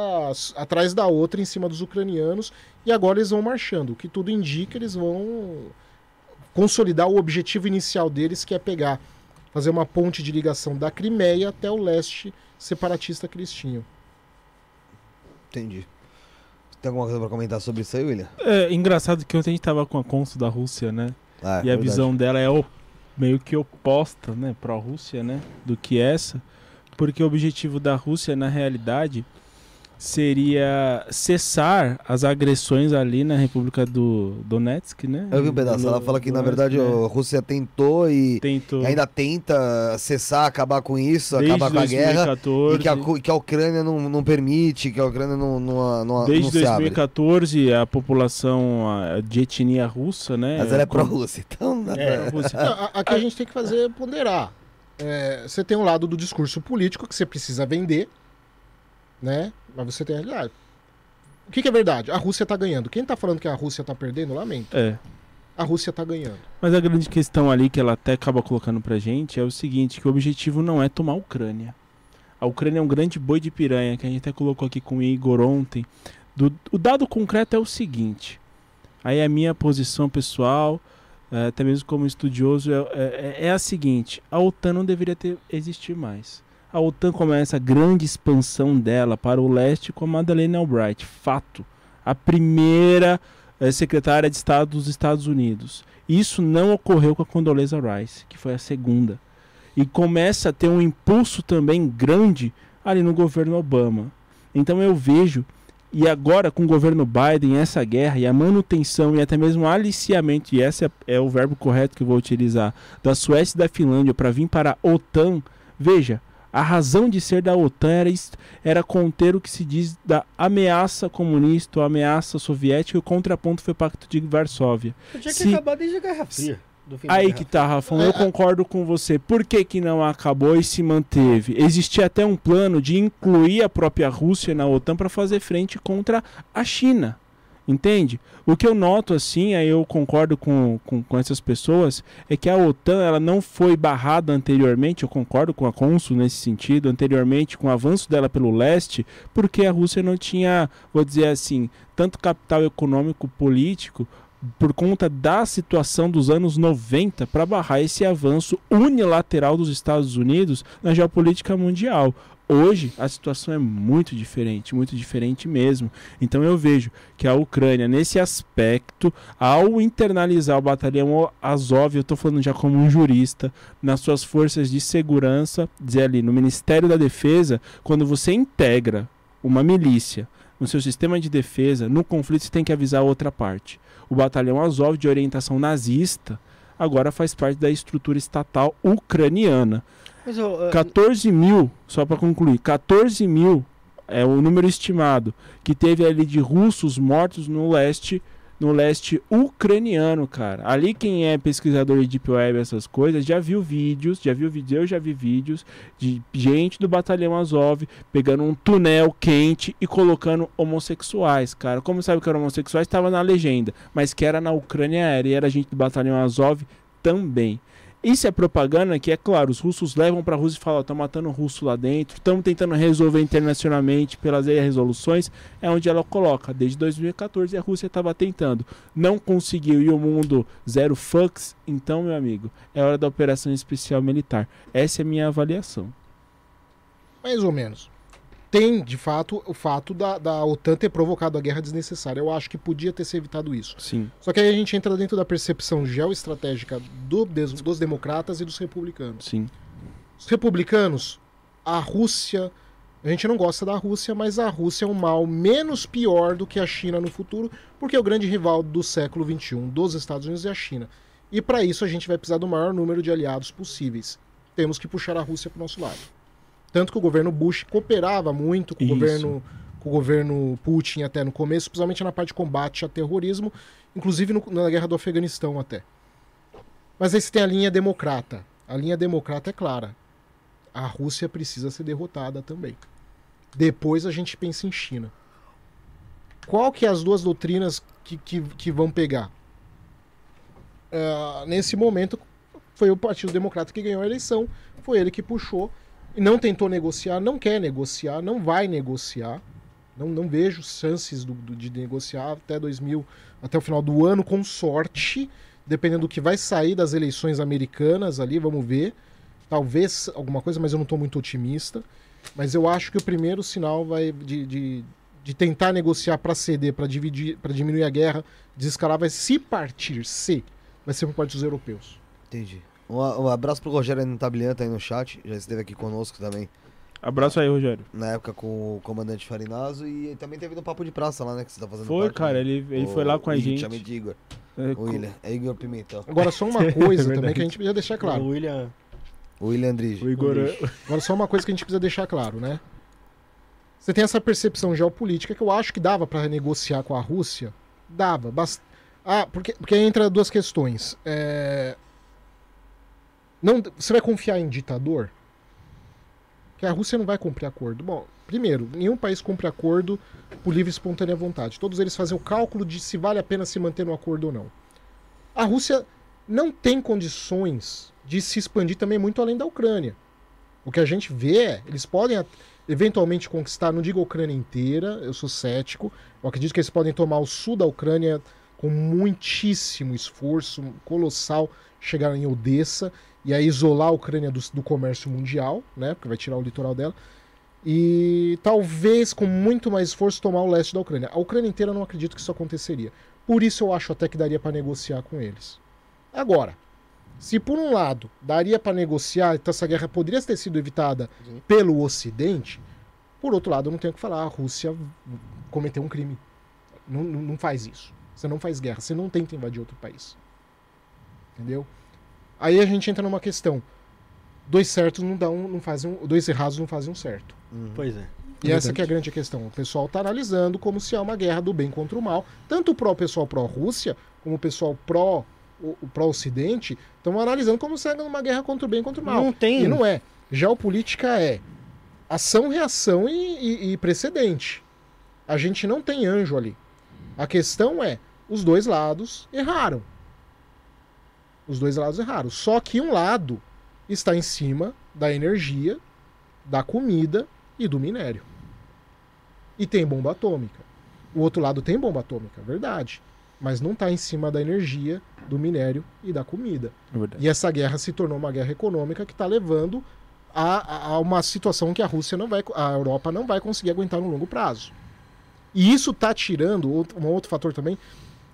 atrás da outra em cima dos ucranianos. E agora eles vão marchando. O que tudo indica, eles vão consolidar o objetivo inicial deles, que é pegar, fazer uma ponte de ligação da Crimeia até o leste separatista tinham. Entendi. Tem alguma coisa pra comentar sobre isso aí, William? É engraçado que ontem a gente tava com a cônsul da Rússia, né? Ah, e a verdade. visão dela é o- meio que oposta, né, para a Rússia, né, do que essa, porque o objetivo da Rússia, na realidade, seria cessar as agressões ali na República do Donetsk, né? Eu vi um pedaço. Ela Do- fala que, na verdade, né? a Rússia tentou e tentou ainda tenta cessar, acabar com isso, desde acabar com a guerra. 2014, E que a, que a Ucrânia não, não permite, que a Ucrânia não, não, não, desde não se abre. 2014 a população de etnia russa, né? Mas ela é pró-Rússia, então pra- É, Rússia. Não, Aqui a gente tem que fazer é ponderar. É, você tem um lado do discurso político que você precisa vender, né? Mas você tem a realidade. O que, que é verdade? A Rússia tá ganhando. Quem tá falando que a Rússia tá perdendo, lamento. É. A Rússia tá ganhando. Mas a grande questão ali que ela até acaba colocando pra gente é o seguinte, que o objetivo não é tomar a Ucrânia. A Ucrânia é um grande boi de piranha, que a gente até colocou aqui com o Igor ontem. Do- o dado concreto é o seguinte. Aí a minha posição pessoal, é, até mesmo como estudioso, é, é, é a seguinte: a OTAN não deveria ter existir mais. A OTAN começa a grande expansão dela para o leste com a Madeleine Albright. Fato. A primeira é, secretária de Estado dos Estados Unidos. Isso não ocorreu com a Condoleezza Rice, que foi a segunda. E começa a ter um impulso também grande ali no governo Obama. Então eu vejo, e agora com o governo Biden, essa guerra e a manutenção e até mesmo aliciamento, e esse é, é o verbo correto que eu vou utilizar, da Suécia e da Finlândia para vir para a OTAN, veja, a razão de ser da OTAN era, era conter o que se diz da ameaça comunista, ou ameaça soviética, e o contraponto foi o Pacto de Varsóvia. Tinha que Se- acabar desde a Guerra Fria. Aí que tá, Rafão, eu concordo com você. Por que, que não acabou e se manteve? Existia até um plano de incluir a própria Rússia na OTAN para fazer frente contra a China. Entende? O que eu noto assim, aí eu concordo com, com, com essas pessoas, é que a OTAN ela não foi barrada anteriormente, eu concordo com a Consul nesse sentido, anteriormente com o avanço dela pelo leste, porque a Rússia não tinha, vou dizer assim, tanto capital econômico político por conta da situação dos anos 90 para barrar esse avanço unilateral dos Estados Unidos na geopolítica mundial. Hoje a situação é muito diferente, muito diferente mesmo. Então eu vejo que a Ucrânia, nesse aspecto, ao internalizar o batalhão Azov, eu estou falando já como um jurista, nas suas forças de segurança, dizer ali, no Ministério da Defesa, quando você integra uma milícia no seu sistema de defesa, no conflito você tem que avisar a outra parte. O batalhão Azov de orientação nazista agora faz parte da estrutura estatal ucraniana. Mas, ô, 14 mil, só para concluir, 14 mil é o número estimado que teve ali de russos mortos no leste, no leste ucraniano, cara. Ali quem é pesquisador de deep web essas coisas já viu vídeos, já viu vídeos, eu já vi vídeos de gente do batalhão Azov pegando um túnel quente e colocando homossexuais, cara. Como sabe que eram homossexuais? Estava na legenda, mas que era na Ucrânia era e era gente do batalhão Azov também. Isso é propaganda que, é claro, os russos levam para a Rússia e falam: estão matando russo lá dentro, estamos tentando resolver internacionalmente pelas resoluções. É onde ela coloca. Desde 2014 a Rússia estava tentando. Não conseguiu e o mundo zero fucks. Então, meu amigo, é hora da operação especial militar. Essa é a minha avaliação. Mais ou menos. Tem, de fato, o fato da, da OTAN ter provocado a guerra desnecessária. Eu acho que podia ter se evitado isso. Sim. Só que aí a gente entra dentro da percepção geoestratégica do- dos democratas e dos republicanos. Sim. Os republicanos, a Rússia. A gente não gosta da Rússia, mas a Rússia é um mal menos pior do que a China no futuro, porque é o grande rival do século XXI, dos Estados Unidos e a China. E para isso a gente vai precisar do maior número de aliados possíveis. Temos que puxar a Rússia para o nosso lado. Tanto que o governo Bush cooperava muito com o governo com o governo Putin até no começo, principalmente na parte de combate a terrorismo, inclusive no- na guerra do Afeganistão até. Mas aí você tem a linha democrata. A linha democrata é clara. A Rússia precisa ser derrotada também. Depois a gente pensa em China. Qual que é as duas doutrinas que, que, que vão pegar? Ah, nesse momento foi o Partido Democrata que ganhou a eleição, foi ele que puxou e não tentou negociar, não quer negociar, não vai negociar. Não, não vejo chances do- do- de negociar até 2000, até o final do ano, com sorte, dependendo do que vai sair das eleições americanas ali, vamos ver. Talvez alguma coisa, mas eu não estou muito otimista. Mas eu acho que o primeiro sinal vai de, de, de tentar negociar para ceder, para dividir, para diminuir a guerra, desescalar, vai se partir, se vai ser por parte dos europeus. Entendi. Um, um abraço pro Rogério Ntablian, tá aí no chat. Já esteve aqui conosco também. Abraço aí, Rogério. Na época com o comandante Farinazo. E também teve no Papo de Praça lá, né? Que você tá fazendo Foi, parte, cara, né? ele, ele O- foi lá com a gente. Chame de Igor. É, O William. É Igor Pimentel. Agora só uma coisa também verdade. que a gente precisa deixar O claro. William. O William Andrige. O Igor. Agora só uma coisa que a gente precisa deixar claro, né? Você tem essa percepção geopolítica que eu acho que dava para negociar com a Rússia. Dava. Bast... Ah, porque, porque aí entra duas questões. É... Não, você vai confiar em ditador? Que a Rússia não vai cumprir acordo. Bom, primeiro, nenhum país cumpre acordo por livre e espontânea vontade. Todos eles fazem o cálculo de se vale a pena se manter no acordo ou não. A Rússia não tem condições de se expandir também muito além da Ucrânia. O que a gente vê é, eles podem eventualmente conquistar, não digo a Ucrânia inteira, eu sou cético, eu acredito que eles podem tomar o sul da Ucrânia, com muitíssimo esforço colossal, chegar em Odessa e aí isolar a Ucrânia do, do comércio mundial, né? Porque vai tirar o litoral dela. E talvez com muito mais esforço tomar o leste da Ucrânia. A Ucrânia inteira eu não acredito que isso aconteceria. Por isso eu acho até que daria para negociar com eles. Agora, se por um lado daria para negociar, então essa guerra poderia ter sido evitada Sim. pelo Ocidente, por outro lado, eu não tenho o que falar, a Rússia cometeu um crime. Não, não faz isso. Você não faz guerra, você não tenta invadir outro país. Entendeu? Aí a gente entra numa questão. Dois certos não dão, não fazem, um- dois errados não fazem um certo. Pois é. E essa que é a grande questão. O pessoal está analisando como se há uma guerra do bem contra o mal. Tanto o pessoal pró-Rússia, como o pessoal pró o o pró-Ocidente, estão analisando como se é uma guerra contra o bem e contra o mal. Não tem. E não é. Geopolítica é ação, reação e, e- e precedente. A gente não tem anjo ali. A questão é, os dois lados erraram. Os dois lados erraram. Só que um lado está em cima da energia, da comida e do minério. E tem bomba atômica. O outro lado tem bomba atômica, verdade. Mas não está em cima da energia, do minério e da comida. É verdade. E essa guerra se tornou uma guerra econômica que está levando a, a- uma situação que a Rússia não vai, a Europa não vai conseguir aguentar no longo prazo. E isso está tirando um outro fator também.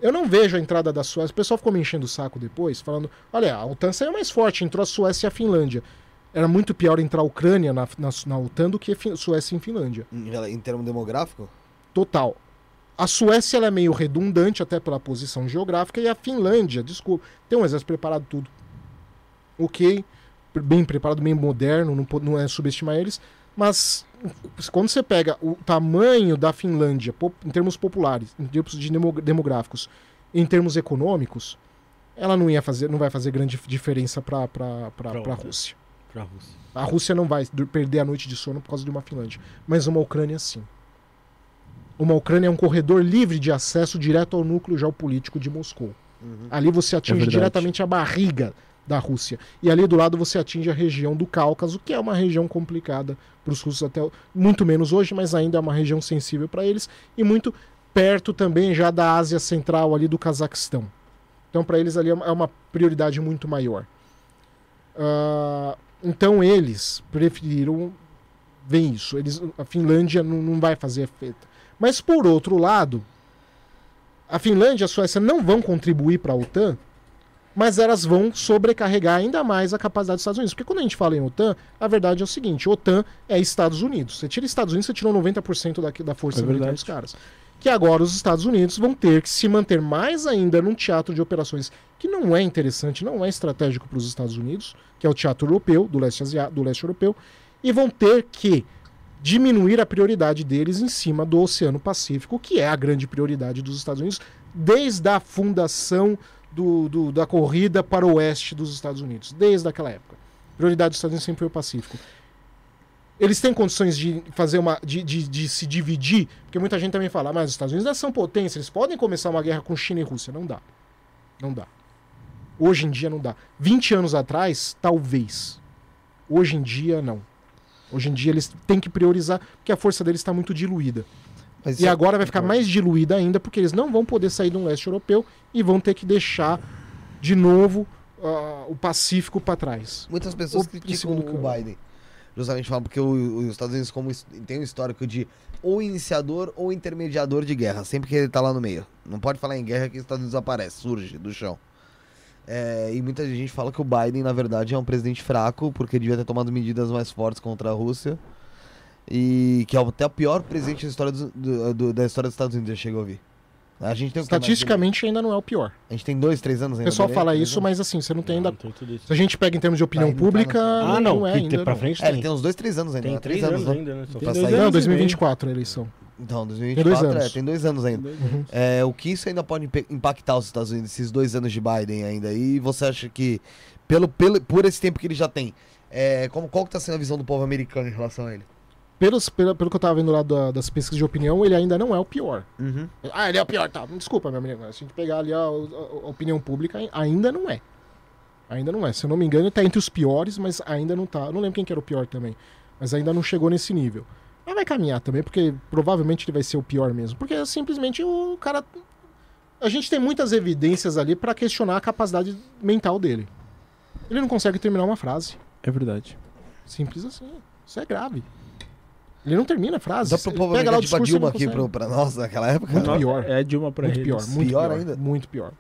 Eu não vejo a entrada da Suécia. O pessoal ficou me enchendo o saco depois, falando: olha, a OTAN saiu mais forte, entrou a Suécia e a Finlândia. Era muito pior entrar a Ucrânia na, na, na OTAN do que a Suécia e Finlândia. Em, em termo demográfico? Total. A Suécia é meio redundante, até pela posição geográfica, e a Finlândia, desculpa, tem um exército preparado tudo. Ok, bem preparado, bem moderno, não, não é subestimar eles, mas quando você pega o tamanho da Finlândia, em termos populares, em termos de demo- demográficos, em termos econômicos, ela não ia fazer, não vai fazer grande diferença para a. Rússia. Pra Rússia. A Rússia não vai perder a noite de sono por causa de uma Finlândia, mas uma Ucrânia sim. Uma Ucrânia é um corredor livre de acesso direto ao núcleo geopolítico de Moscou. Ali você atinge verdade. diretamente a barriga da Rússia. E ali do lado você atinge a região do Cáucaso, que é uma região complicada para os russos até muito menos hoje, mas ainda é uma região sensível para eles e muito perto também já da Ásia Central ali do Cazaquistão. Então para eles ali é uma- é uma prioridade muito maior. Ah, então eles preferiram ver isso. Eles, a Finlândia não, não vai fazer efeito. Mas por outro lado, a Finlândia e a Suécia não vão contribuir para a OTAN, mas elas vão sobrecarregar ainda mais a capacidade dos Estados Unidos. Porque quando a gente fala em OTAN, a verdade é o seguinte: OTAN é Estados Unidos. Você tira Estados Unidos, você tirou 90% da, da força É militar dos caras. Que agora os Estados Unidos vão ter que se manter mais ainda num teatro de operações que não é interessante, não é estratégico para os Estados Unidos, que é o teatro europeu, do leste, asia- do leste europeu, e vão ter que diminuir a prioridade deles em cima do Oceano Pacífico, que é a grande prioridade dos Estados Unidos desde a fundação do, do- da corrida para o oeste dos Estados Unidos, desde aquela época. Prioridade dos Estados Unidos sempre foi o Pacífico. Eles têm condições de fazer uma. De, de, de se dividir, porque muita gente também fala, "Ah, mas os Estados Unidos são potência, eles podem começar uma guerra com China e Rússia. Não dá. Não dá. Hoje em dia não dá. 20 anos atrás, talvez. Hoje em dia, não. Hoje em dia eles têm que priorizar, porque a força deles está muito diluída. Mas E isso- agora vai ficar mais diluída ainda, porque eles não vão poder sair do leste europeu e vão ter que deixar de novo ah, o Pacífico para trás. Muitas pessoas O- criticam segundo o câmbio. Biden. Justamente falam porque o- os Estados Unidos como tem um histórico de ou iniciador ou intermediador de guerra, sempre que ele tá lá no meio. Não pode falar em guerra que os Estados Unidos aparece, surge do chão. É, e muita gente fala que o Biden, na verdade, é um presidente fraco, porque devia ter tomado medidas mais fortes contra a Rússia. E que é até o pior presidente da história, dos- do- do- da história dos Estados Unidos, eu chego a ouvir. A gente tem o? Estatisticamente ainda não é o pior. A gente tem dois, três anos O ainda. pessoal dele, fala isso, anos? mas assim, você não tem Não, ainda. não tem isso. Se a gente pega em termos de opinião Tá, não pública, Ah, não, é que ainda. tem pra não. frente É, ele tem. tem uns dois, três anos ainda. Tem três Três anos né? ainda, né? Tem dois Não, anos e 2024 a eleição. Então, dois 2024, anos. é, tem dois anos ainda. Uhum. É, o que isso ainda pode impactar os Estados Unidos, esses dois anos de Biden ainda? E você acha que, pelo, pelo, por esse tempo que ele já tem, é, como, qual que tá sendo a visão do povo americano em relação a ele? Pelos, pelo, pelo que eu tava vendo lá da- das pesquisas de opinião, ele ainda não é o pior. Uhum. Ah, ele é o pior, tá. Desculpa, meu amigo. Se a gente pegar ali a, a- a opinião pública, ai- ainda não é. Ainda não é. Se eu não me engano, ele tá entre os piores, mas ainda não tá. Eu não lembro quem que era o pior também. Mas ainda não chegou nesse nível. Mas vai caminhar também, porque provavelmente ele vai ser o pior mesmo. Porque simplesmente o cara. a gente tem muitas evidências ali pra questionar a capacidade mental dele. Ele não consegue terminar uma frase. É verdade. Simples assim. Isso é grave. Ele não termina a frase. Dá pra Ele pôr pega lá o tipo a discurso e Dilma aqui pro, pra nós naquela época? Muito Não, pior. É Dilma pra Muito eles. pior, muito Pior pior, ainda? Muito pior.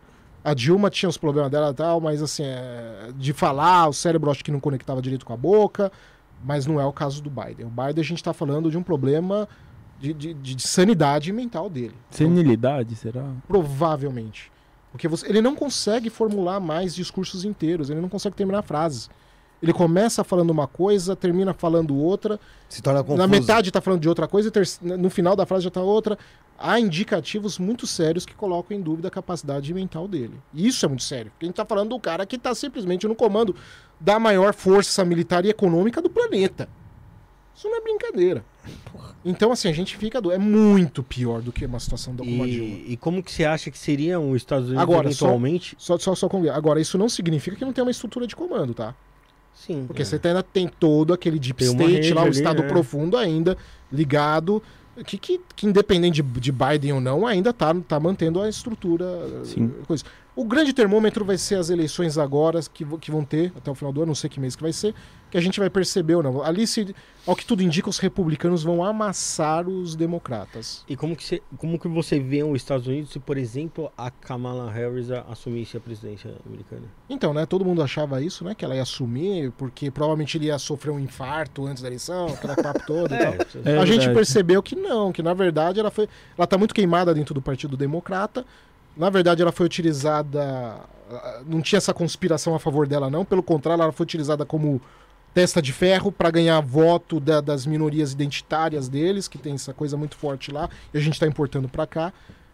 A Dilma tinha os problemas dela e tal, mas assim, é, de falar, o cérebro acho que não conectava direito com a boca, mas não é o caso do Biden. O Biden a gente tá falando de um problema de, de- de sanidade mental dele. Senilidade, será? Provavelmente. Porque você- ele não consegue formular mais discursos inteiros, ele não consegue terminar frases. Ele começa falando uma coisa, termina falfalando outra, Se torna confuso. na metade tá falando de outra coisa, e no final da frase já tá outra. Há indicativos muito sérios que colocam em dúvida a capacidade mental dele. E isso é muito sério. Porque a gente tá falando do cara que tá simplesmente no comando da maior força militar e econômica do planeta. Isso não é brincadeira. Então, assim, a gente fica. Do... É muito pior do que uma situação da Dilma. E, e como que você acha que seriam os Estados Unidos Agora, só- eventualmente? Só, só, só convir. Agora, isso não significa que não tem uma estrutura de comando, tá? Sim. Porque é. você ainda tem todo aquele deep Tem state lá, o estado né? profundo ainda ligado, que, que, que independente de, de Biden ou não, ainda tá, tá mantendo a estrutura. Sim. eh, Coisa. O grande termômetro vai ser as eleições agora que, que vão ter até o final do ano, não sei que mês que vai ser, que a gente vai perceber ou não. Ali, se, ao que tudo indica, os republicanos vão amassar os democratas. E como que, você, como que você vê os Estados Unidos se, por exemplo, a Kamala Harris assumisse a presidência americana? Então, né, todo mundo achava isso, né, que ela ia assumir, porque provavelmente ele ia sofrer um infarto antes da eleição, aquele papo todo e tal. É a gente percebeu que não, que na verdade ela foi. Ela tá muito queimada dentro do Partido Democrata. Na verdade, ela foi utilizada. Não tinha essa conspiração a favor dela, não. Pelo contrário, ela foi utilizada como testa de ferro para ganhar voto da- das minorias identitárias deles, que tem essa coisa muito forte lá, e a gente está importando para cá.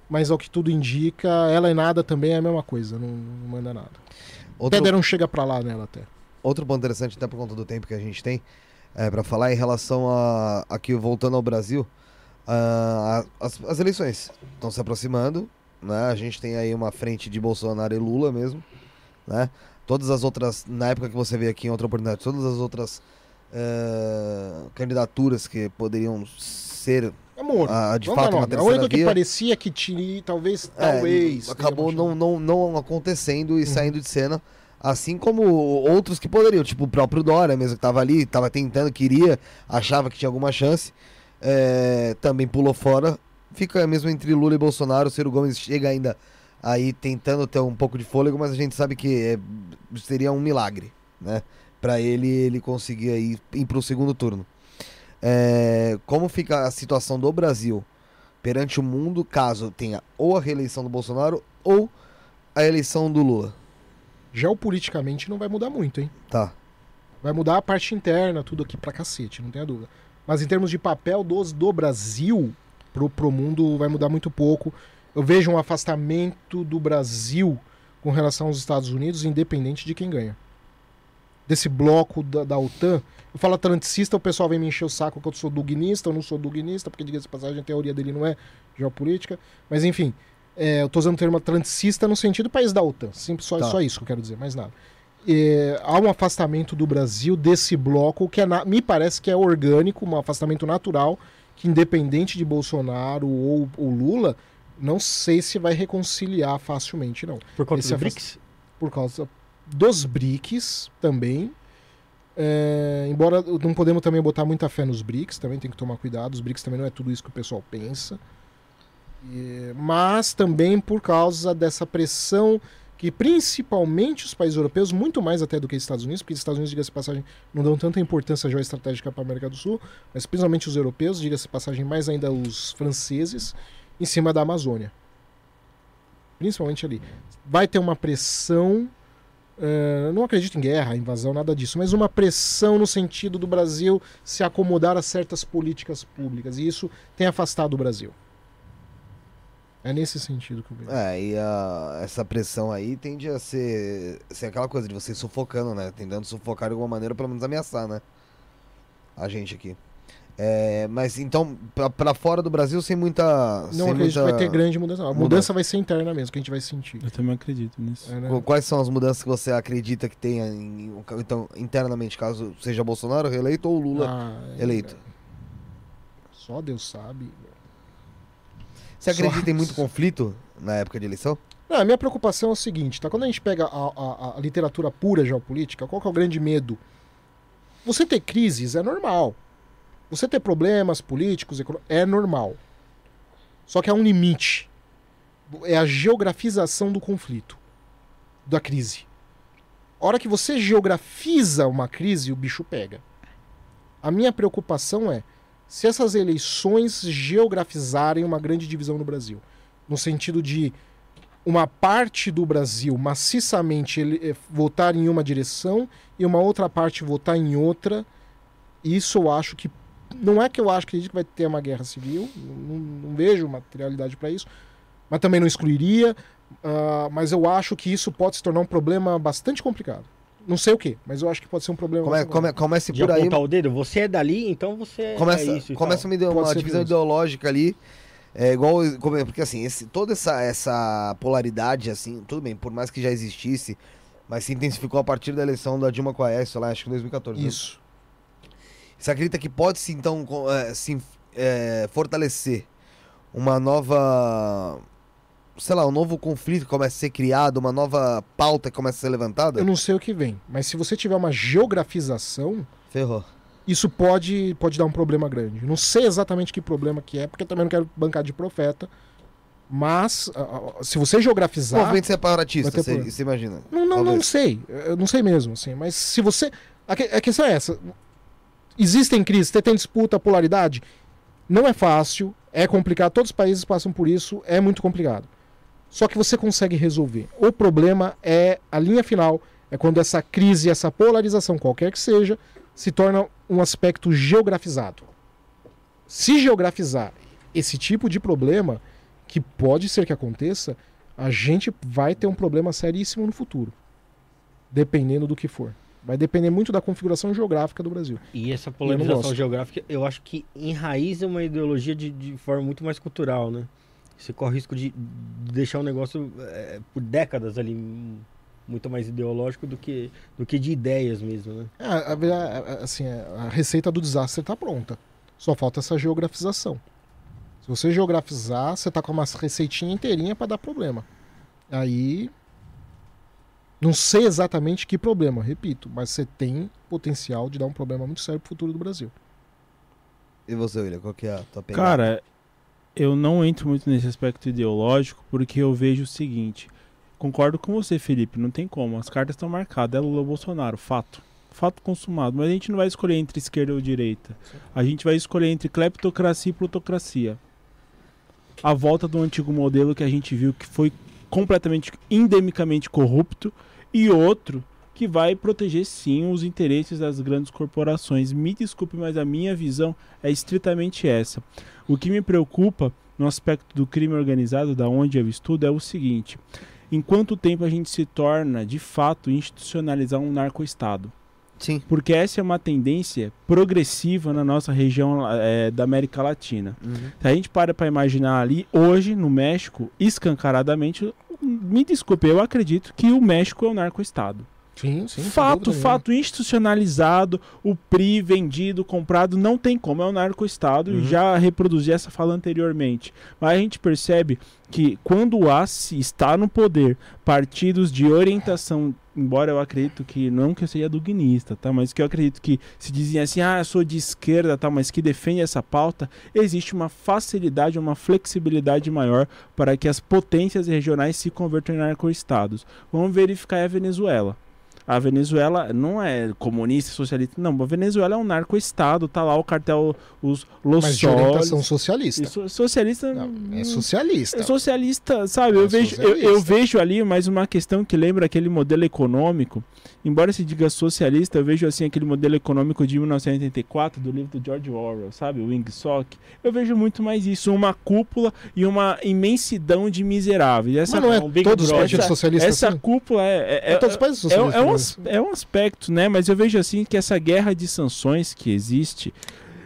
Mas ao que tudo indica, ela e nada também é a mesma coisa, não, não manda nada. Outro, Até um chega pra lá nela até. outro ponto interessante, até por conta do tempo que a gente tem, é, para falar em relação a. Aqui, voltando ao Brasil, a- as, as eleições estão se aproximando, né? A gente tem aí uma frente de Bolsonaro e Lula mesmo, né? Todas as outras, na época que você veio aqui em outra oportunidade, todas as outras eh, candidaturas que poderiam ser Amor, ah, de fato uma nome. a terceira única que via, parecia que tinha, talvez, É, talvez. acabou não, não, não acontecendo e Uhum. saindo de cena. Assim como outros que poderiam, tipo o próprio Dória mesmo, que tava ali, tava tentando, queria, achava que tinha alguma chance, é, também pulou fora. Fica mesmo entre Lula e Bolsonaro. O Ciro Gomes chega ainda aí tentando ter um pouco de fôlego, mas a gente sabe que é, seria um milagre, né? Pra ele, ele conseguir aí ir pro segundo turno. É, como fica a situação do Brasil perante o mundo caso tenha ou a reeleição do Bolsonaro ou a eleição do Lula? Geopoliticamente não vai mudar muito, hein? Tá. Vai mudar a parte interna, tudo aqui pra cacete, não tenha dúvida. Mas em termos de papel dos, do Brasil pro, pro mundo, vai mudar muito pouco. Eu vejo um afastamento do Brasil com relação aos Estados Unidos, independente de quem ganha. Desse bloco da, da OTAN. Eu falo atlanticista, o pessoal vem me encher o saco que eu sou dugnista, eu não sou dugnista, porque, diga-se passagem, a teoria dele não é geopolítica. Mas enfim, é, eu tô usando o termo atlanticista no sentido país da OTAN. Simples, só, Tá. só isso que eu quero dizer, mais nada. É, há um afastamento do Brasil desse bloco que é na- me parece que é orgânico, um afastamento natural, que independente de Bolsonaro ou, ou Lula, não sei se vai reconciliar facilmente, não. Por conta Esse do afast- BRICS? Por causa dos BRICS também. É, embora não podemos também botar muita fé nos BRICS, também tem que tomar cuidado. Os BRICS também não é tudo isso que o pessoal pensa. E- mas também por causa dessa pressão que principalmente os países europeus, muito mais até do que os Estados Unidos, porque os Estados Unidos, diga-se passagem, não dão tanta importância geoestratégica para a América do Sul, mas principalmente os europeus, diga-se passagem, mais ainda os franceses, em cima da Amazônia. Principalmente ali. Vai ter uma pressão. eh, não acredito em guerra, invasão, nada disso, mas uma pressão no sentido do Brasil se acomodar a certas políticas públicas. E isso tem afastado o Brasil. É nesse sentido que eu vejo. É, e a- essa pressão aí tende a ser, ser aquela coisa de você sufocando, né? Tentando sufocar de alguma maneira, pelo menos ameaçar, né? A gente aqui. É, mas então, pra, pra fora do Brasil, sem muita. Não sem acredito que muita... vai ter grande mudança. A mudança, mudança. vai ser interna mesmo, que a gente vai sentir. Eu também acredito nisso. É, né? Qu- Quais são as mudanças que você acredita que tenha, em- então, internamente, caso seja Bolsonaro reeleito ou Lula Ah, é- eleito? Só Deus sabe. Você Só- acredita em muito conflito na época de eleição? Não, a minha preocupação é o seguinte, tá? Quando a gente pega a, a- a literatura pura geopolítica, qual que é o grande medo? Você ter crises é normal. Você ter problemas políticos é normal. Só que há um limite. É a geografização do conflito, da crise. A hora que você geografiza uma crise, o bicho pega. A minha preocupação é se essas eleições geografizarem uma grande divisão no Brasil. No sentido de uma parte do Brasil maciçamente ele, eh, votar em uma direção e uma outra parte votar em outra, isso eu acho que. Não é que eu acho que a gente vai ter uma guerra civil, não, não vejo materialidade para isso, mas também não excluiria. ah, mas eu acho que isso pode se tornar um problema bastante complicado. Não sei o que, mas eu acho que pode ser um problema. Come, come, comece por aí. o dedo, você é dali, então você Começa, é isso começa uma, uma divisão ideológica ali. É igual. como- Porque assim, esse, toda essa, essa polaridade, assim, tudo bem, por mais que já existisse, mas se intensificou a partir da eleição da Dilma com a Aécio lá, acho que em 2014. né? Você acredita que pode se então é, se é, fortalecer uma nova. Sei lá, um novo conflito que começa a ser criado, uma nova pauta que começa a ser levantada? Eu não sei o que vem, mas se você tiver uma geografização, Ferrou. isso pode, pode dar um problema grande. Não sei exatamente que problema que é, porque eu também não quero bancar de profeta. Mas, se você geografizar. Movimento separatista, você, problema. você imagina. Não, não, não sei. Eu não sei mesmo, assim. Mas se você. A questão é essa. Existem crises, tem disputa, polaridade. Não é fácil, é complicado. Todos os países passam por isso, é muito complicado. Só que você consegue resolver. O problema é a linha final, é quando essa crise, essa polarização, qualquer que seja, se torna um aspecto geografizado. Se geografizar esse tipo de problema, que pode ser que aconteça, a gente vai ter um problema seríssimo no futuro. Dependendo do que for. Vai depender muito da configuração geográfica do Brasil. E essa polarização gosto. geográfica, eu acho que enraiza uma ideologia de, de forma muito mais cultural, né? Você corre o risco de de deixar um negócio é, por décadas ali muito mais ideológico do que, do que de ideias mesmo, né? É, a, a- assim, a receita do desastre está pronta. Só falta essa geografização. Se você geografizar, você tá com uma receitinha inteirinha para dar problema. Aí. Não sei exatamente que problema, repito, mas você tem potencial de dar um problema muito sério pro futuro do Brasil. E você, William, qual que é a tua pegada? Cara, eu não entro muito nesse aspecto ideológico porque eu vejo o seguinte. Concordo com você, Felipe, não tem como. As cartas estão marcadas, é Lula ou Bolsonaro, fato. Fato consumado. Mas a gente não vai escolher entre esquerda ou direita. A gente vai escolher entre cleptocracia e plutocracia. A volta do antigo modelo que a gente viu que foi completamente, endemicamente corrupto, e outro que vai proteger sim os interesses das grandes corporações. Me desculpe, mas a minha visão é estritamente essa. O que me preocupa no aspecto do crime organizado, da onde eu estudo, é o seguinte: em quanto tempo a gente se torna, de fato, institucionalizar um narcoestado? Sim. Porque essa é uma tendência progressiva na nossa região eh, da América Latina. Uhum. Se a gente para para imaginar ali, hoje no México, escancaradamente, me desculpe, eu acredito que o México é um narcoestado. Sim, sim. fato, fato institucionalizado, o PRI vendido, comprado, não tem como, é um narcoestado, Uhum. e já reproduzi essa fala anteriormente. Mas a gente percebe que quando há, se está no poder, partidos de orientação, embora eu acredito que, não que eu seja dugnista, tá? Mas que eu acredito que se dizem assim, ah, eu sou de esquerda, tá? Mas que defende essa pauta, existe uma facilidade, uma flexibilidade maior para que as potências regionais se convertam em narcoestados. Vamos verificar a Venezuela. A Venezuela não é comunista, socialista, não. A Venezuela é um narco-estado, tá lá o cartel, os Los Mas de orientação socialista. So- socialista. Não, é socialista. é socialista, sabe? É eu, vejo, eu, eu socialista. vejo ali mais uma questão que lembra aquele modelo econômico. Embora se diga socialista, eu vejo assim aquele modelo econômico de 1984 do livro do George Orwell, sabe? O Wingsock. Eu vejo muito mais isso, uma cúpula e uma imensidão de miseráveis. Essa, Mas não é um todos os partidos essa, socialistas essa assim? cúpula é, é, É todos os países é, um- socialistas. é um, as- é um aspecto, né? Mas eu vejo assim que essa guerra de sanções que existe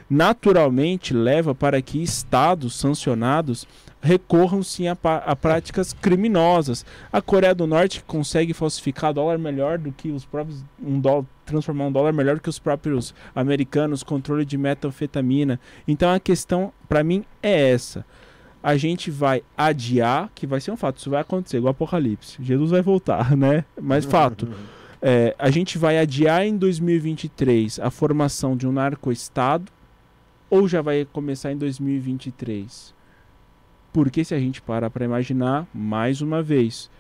naturalmente leva para que estados sancionados recorram sim a, a práticas criminosas. A Coreia do Norte consegue falsificar dólar melhor do que os próprios um dólar transformar um dólar melhor do que os próprios americanos, controle de metanfetamina. Então a questão para mim é essa. a gente vai adiar, que vai ser um fato, isso vai acontecer, igual Apocalipse. Jesus vai voltar, né? Mas fato. É, a gente vai adiar em 2023 a formação de um narco-estado ou já vai começar em 2023? Porque se a gente parar para imaginar, mais uma vez,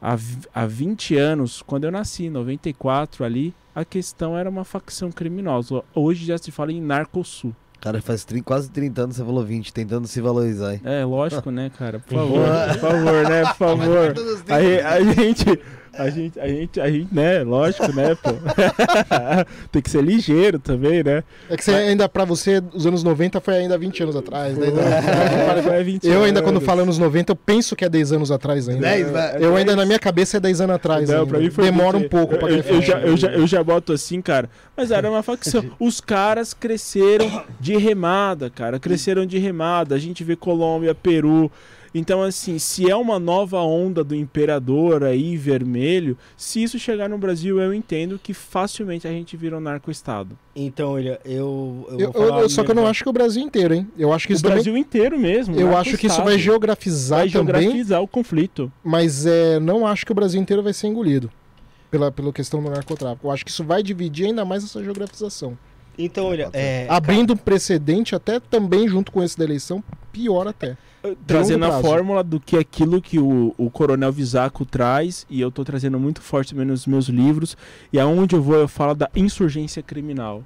há, há 20 anos, quando eu nasci, em 94 ali, a questão era uma facção criminosa. Hoje já se fala em Narcosul. Cara, faz 30 quase 30 anos você falou 20, tentando se valorizar. hein? É, lógico, né, cara? Por favor, por favor, né? Por favor. A, ge- a gente, a gente, a gente, a gente, né? Lógico, né, pô? Tem que ser ligeiro também, né? É que você ainda, pra você, os anos 90 foi ainda 20 anos atrás, né? 20 Eu ainda, quando falo anos 90, eu penso que é 10 anos atrás ainda. 10, vai. Eu ainda, na minha cabeça, é 10 anos atrás. Não, ainda. pra mim foi Demora um pouco pra eu, eu, já, eu, já, eu já boto assim, cara. Mas era uma facção. Os caras cresceram de remada, cara. Cresceram de remada. A gente vê Colômbia, Peru. Então, assim, se é uma nova onda do imperador aí, vermelho, se isso chegar no Brasil, eu entendo que facilmente a gente vira um narco-estado. Então, ele, eu, eu, Eu- vou eu- falar eu- só que eu não acho que o Brasil inteiro, hein? Eu acho que O isso também. Brasil inteiro mesmo. Eu acho que isso vai geografizar vai também, geografizar o conflito. mas é, não acho que o Brasil inteiro vai ser engolido pela, pela questão do narcotráfico. Eu acho que isso vai dividir ainda mais essa geografização. Então, olha, é, Abrindo um precedente até também junto com esse da eleição, pior até. Trazendo a fórmula do que aquilo que o, o Coronel Visaco traz, e eu tô trazendo muito forte também nos meus livros, e aonde eu vou eu falo da insurgência criminal.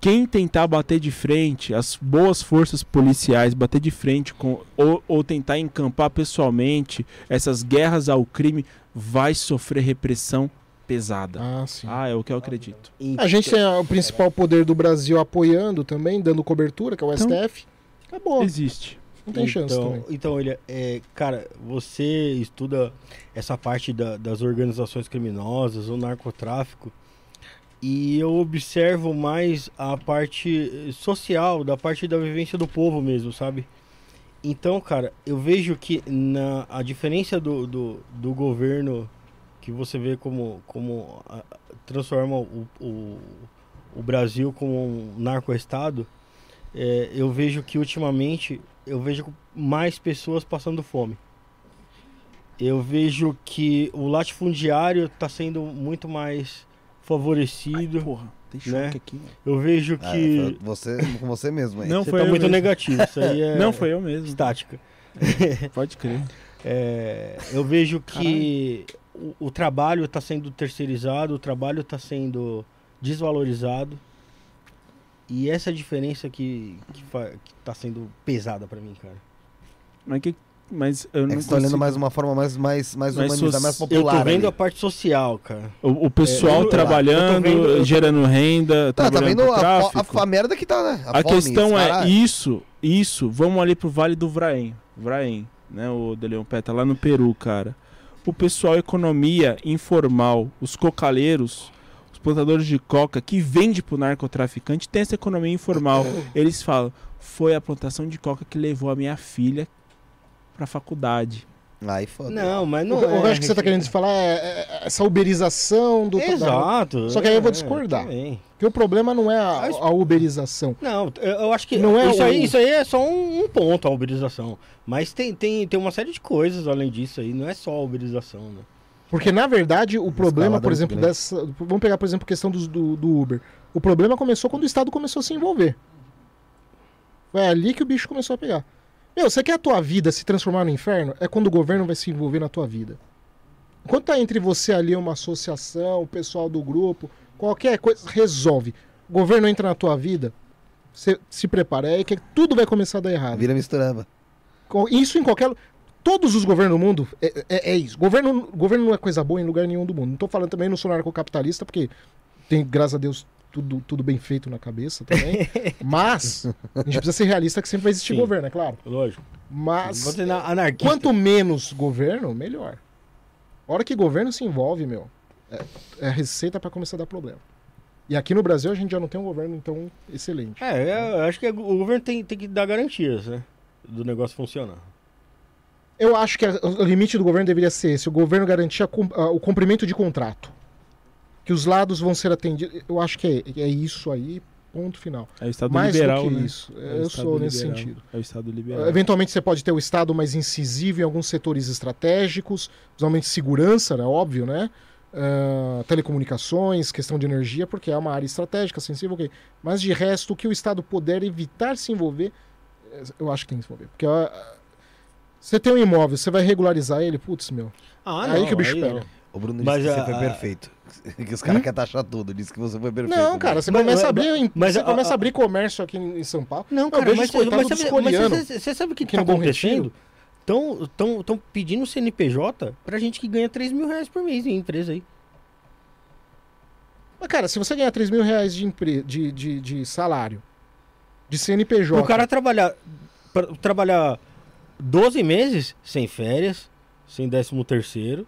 Quem tentar bater de frente, as boas forças policiais bater de frente com ou, ou tentar encampar pessoalmente essas guerras ao crime, vai sofrer repressão pesada. Ah, sim. Ah, é o que eu acredito. então- A gente tem o principal poder do Brasil apoiando também, dando cobertura, que é o Então- STF. Acabou. Existe. Não tem chance então, também. Então, olha, é, cara, você estuda essa parte da- das organizações criminosas, o narcotráfico, e eu observo mais a parte social, da parte da vivência do povo mesmo, sabe? Então, cara, eu vejo que na, a diferença do, do, do governo que você vê como, como a- transforma o, o, o Brasil como um narcoestado, é, eu vejo que ultimamente eu vejo mais pessoas passando fome. Eu vejo que o latifundiário está sendo muito mais favorecido. Porra, tem choque Né? aqui. mano. Eu vejo Ah, que foi você, com você mesmo aí. Não, você foi tá muito mesmo. negativo. Isso aí é Não, foi eu mesmo. estática. Pode crer. É, eu vejo que o, o trabalho está sendo terceirizado, o trabalho está sendo desvalorizado. E essa é a diferença que, que, fa- que tá sendo pesada para mim, cara. Mas, que, mas eu não É que você tá olhando consigo- mais uma forma mais, mais, mais humanizada, soci- mais Eu popular. tô vendo ali. a parte social, cara. O, o pessoal É, eu- eu trabalhando, vendo- eu tô- gerando renda, Tá, tá trabalhando vendo com a, a, a merda que tá, né? A fome, questão é caralho. isso, isso. Vamos ali pro Vale do Vraém, Vraém, né, o de Leão Peta, lá no Peru, cara. O pessoal economia informal, os cocaleiros, os plantadores de coca que vende pro narcotraficante, tem essa economia informal. Eles falam: "Foi a plantação de coca que levou a minha filha pra faculdade". Aí foda. Não, mas O, não o é. eu acho que você tá querendo falar é, é essa uberização do da- Exato. Só que aí eu vou é, discordar. Porque o problema não é a, a uberização. Não, eu eu acho que Não é isso, o- aí, isso aí é só um, um ponto, a uberização. Mas tem, tem, tem uma série de coisas além disso aí, não é só a uberização, né? Porque, na verdade, o problema, por muito exemplo, grande. dessa. Vamos pegar, por exemplo, a questão dos- do, do Uber. O problema começou quando o Estado começou a se envolver. Foi ali que o bicho começou a pegar. Meu, você quer a tua vida se transformar no inferno? É quando o governo vai se envolver na tua vida. Enquanto tá entre você ali uma associação, o pessoal do grupo, qualquer coisa, resolve. O governo entra na tua vida, você se prepara. É aí que tudo vai começar a dar errado. Vira mistureba. Co- Isso em qualquer. Todos os governos do mundo é, é- é isso. Governo, governo não é coisa boa em lugar nenhum do mundo. Não tô falando também, não sou narcocapitalista, porque tem, graças a Deus, tudo, tudo bem feito na cabeça também. Mas, a gente precisa ser realista que sempre vai existir Sim. governo, é claro. Lógico. Mas, quanto menos governo, melhor. A hora que governo se envolve, meu, é, é receita pra começar a dar problema. E aqui no Brasil a gente já não tem um governo, então, excelente. É, eu acho que o governo tem, tem que dar garantias, né? Do negócio funcionar. Eu acho que o limite do governo deveria ser esse: o governo garantir o cumprimento de contrato. Que os lados vão ser atendidos. Eu acho que é, é isso aí. Ponto final. É o Estado Mais liberal, do que né? isso. É eu sou nesse liberal. sentido. É o Estado liberal. Eventualmente você pode ter o Estado mais incisivo em alguns setores estratégicos, principalmente segurança, né? óbvio, né? Ah, telecomunicações, questão de energia, porque é uma área estratégica, sensível, ok. Mas de resto, o que o Estado puder evitar se envolver, eh, eu acho que tem que se envolver. Porque ah, você tem um imóvel, você vai regularizar ele, putz, meu. Ah, aí que o bicho aí pega. não. O Bruno Mas disse que a- você foi a- perfeito. Que os caras Hum? querem taxar tudo. Disse que você foi perfeito. Não, cara, você Mas- começa mas- a abrir, mas você a- começa a a- abrir comércio aqui em São Paulo. Não, cara, mas, você, sabe o que no Bom acontecendo? Estão pedindo CNPJ pra gente que ganha 3 mil reais por mês em empresa aí. Mas, cara, se você ganhar 3 mil reais de, empre... de, de, de salário, de CNPJ, O cara trabalhar, pra- trabalhar 12 meses sem férias, sem 13 terceiro,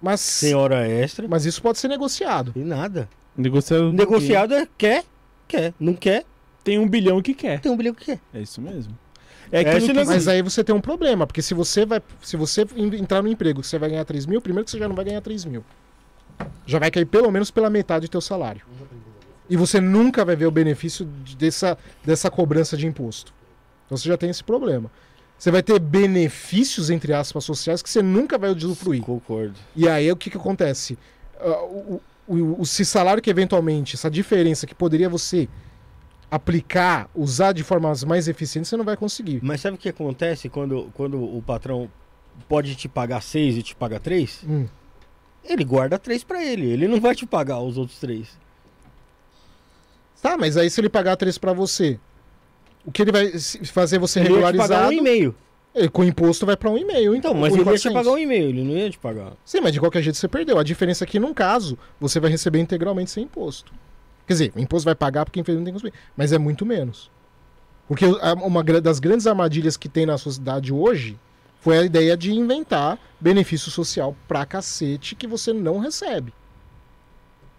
mas, sem hora extra, mas isso pode ser negociado. e nada. Negociado. Negociado é quer, quer. Não quer, Tem um bilhão que quer. tem um bilhão que quer. É isso mesmo. É É que. Mas aí você tem um problema, porque se você vai. Se você en- entrar no emprego que você vai ganhar 3 mil, primeiro que você já não vai ganhar 3 mil. Já vai cair pelo menos pela metade do teu salário. E você nunca vai ver o benefício de- dessa, dessa cobrança de imposto. Então você já tem esse problema. Você vai ter benefícios, entre aspas, sociais que você nunca vai usufruir. Concordo. E aí o que, que acontece? Ah, o, o, o, esse salário que eventualmente, essa diferença que poderia você aplicar, usar de formas mais eficientes, você não vai conseguir. Mas sabe o que acontece quando, quando o patrão pode te pagar 6 e te paga 3? Hum. Ele guarda 3 pra ele. Ele não vai te pagar os outros 3. Tá, mas aí se ele pagar três pra você, o que ele vai fazer você Ele ia te pagar regularizado? um e-mail. ele, com imposto vai pra um e-mail. Então, Então, mas ele ia te 400. pagar um e-mail, ele não ia te pagar. Sim, mas de qualquer jeito você perdeu. A diferença é que, num caso, você vai receber integralmente sem imposto. Quer dizer, o imposto vai pagar porque infelizmente tem que consumir. Mas é muito menos. Porque uma das grandes armadilhas que tem na sociedade hoje foi a ideia de inventar benefício social pra cacete que você não recebe.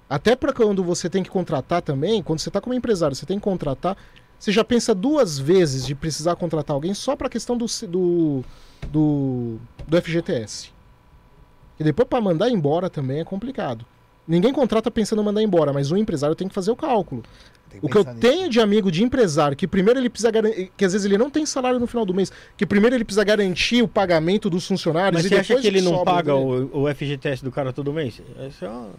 Até pra quando você tem que contratar também, quando você tá como empresário, você tem que contratar, você já pensa duas vezes de precisar contratar alguém só pra questão do, do, do, do FGTS. E depois pra mandar embora também é complicado. Ninguém contrata pensando em mandar embora, mas o empresário tem que fazer o cálculo. Tem O que eu nisso. tenho de amigo de empresário, que primeiro ele precisa garantir, que às vezes ele não tem salário no final do mês, que primeiro ele precisa garantir o pagamento dos funcionários Mas e você acha depois que ele não sobra paga o, o FGTS do cara todo mês? Essa é uma...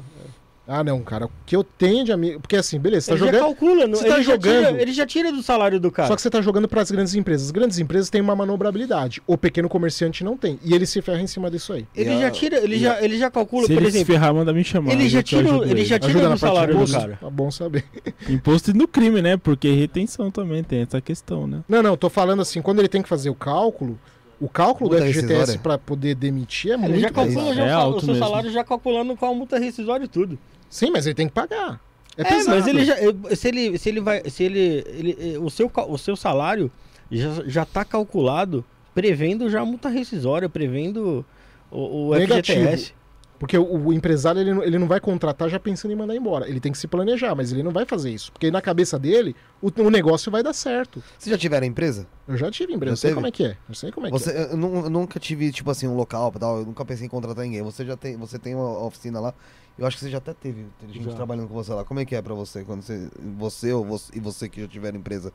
Ah, não, cara. O que eu tenho de amigo. Porque assim, beleza, você tá ele já jogando. calcula, não- você ele, tá já jogando- tira, ele já tira do salário do cara. Só que você tá jogando para as grandes empresas. As grandes empresas têm uma manobrabilidade. O pequeno comerciante não tem. E ele se ferra em cima disso aí. Ele já tira, ele já, ele já calcula, Se por ele se exemplo, ferrar, manda me chamar. ele já tira- ele já tira Ajuda do salário do cara. Tá bom saber. Imposto no crime, né? Porque retenção também tem essa questão, né? Não, não, tô falando assim, quando ele tem que fazer o cálculo, o cálculo do Multa FGTS rescisória? para poder demitir é Ele muito já calcula já É o, alto o seu mesmo. salário já calculando com a multa rescisória e tudo. Sim, mas ele tem que pagar. É, É, mas ele já se ele se ele vai se ele, ele o seu o seu salário já já tá calculado prevendo já a multa rescisória, prevendo o, o Negativo. FGTS. Porque o, o empresário ele não, ele não vai contratar já pensando em mandar embora. Ele tem que se planejar, mas ele não vai fazer isso. Porque na cabeça dele, o, o negócio vai dar certo. Vocês já tiveram empresa? Eu já tive empresa, Já eu sei teve? como é que é. Eu sei como é Você, que é. eu, eu nunca tive, tipo assim, um local tal. Eu nunca pensei em contratar ninguém. Você já tem, você tem uma oficina lá. Eu acho que você já até teve teve gente Já. trabalhando com você lá. Como é que é pra você? Quando você, você ou você, e você que já tiveram empresa,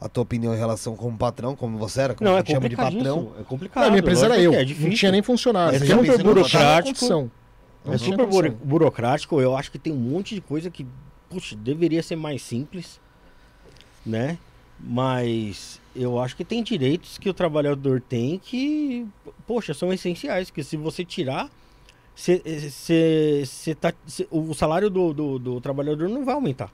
a tua opinião em relação como patrão, como você era, como Não, a é gente chama de patrão? É complicado. Ah, a minha empresa era eu. É não difícil. tinha nem funcionário. É já não super não burocrático. Não É super buro- burocrático. Eu acho que tem um monte de coisa que, puxa, deveria ser mais simples, né? Mas eu acho que tem direitos que o trabalhador tem que, poxa, são essenciais. Que se você tirar, cê- cê- cê tá- o salário do, do, do trabalhador não vai aumentar.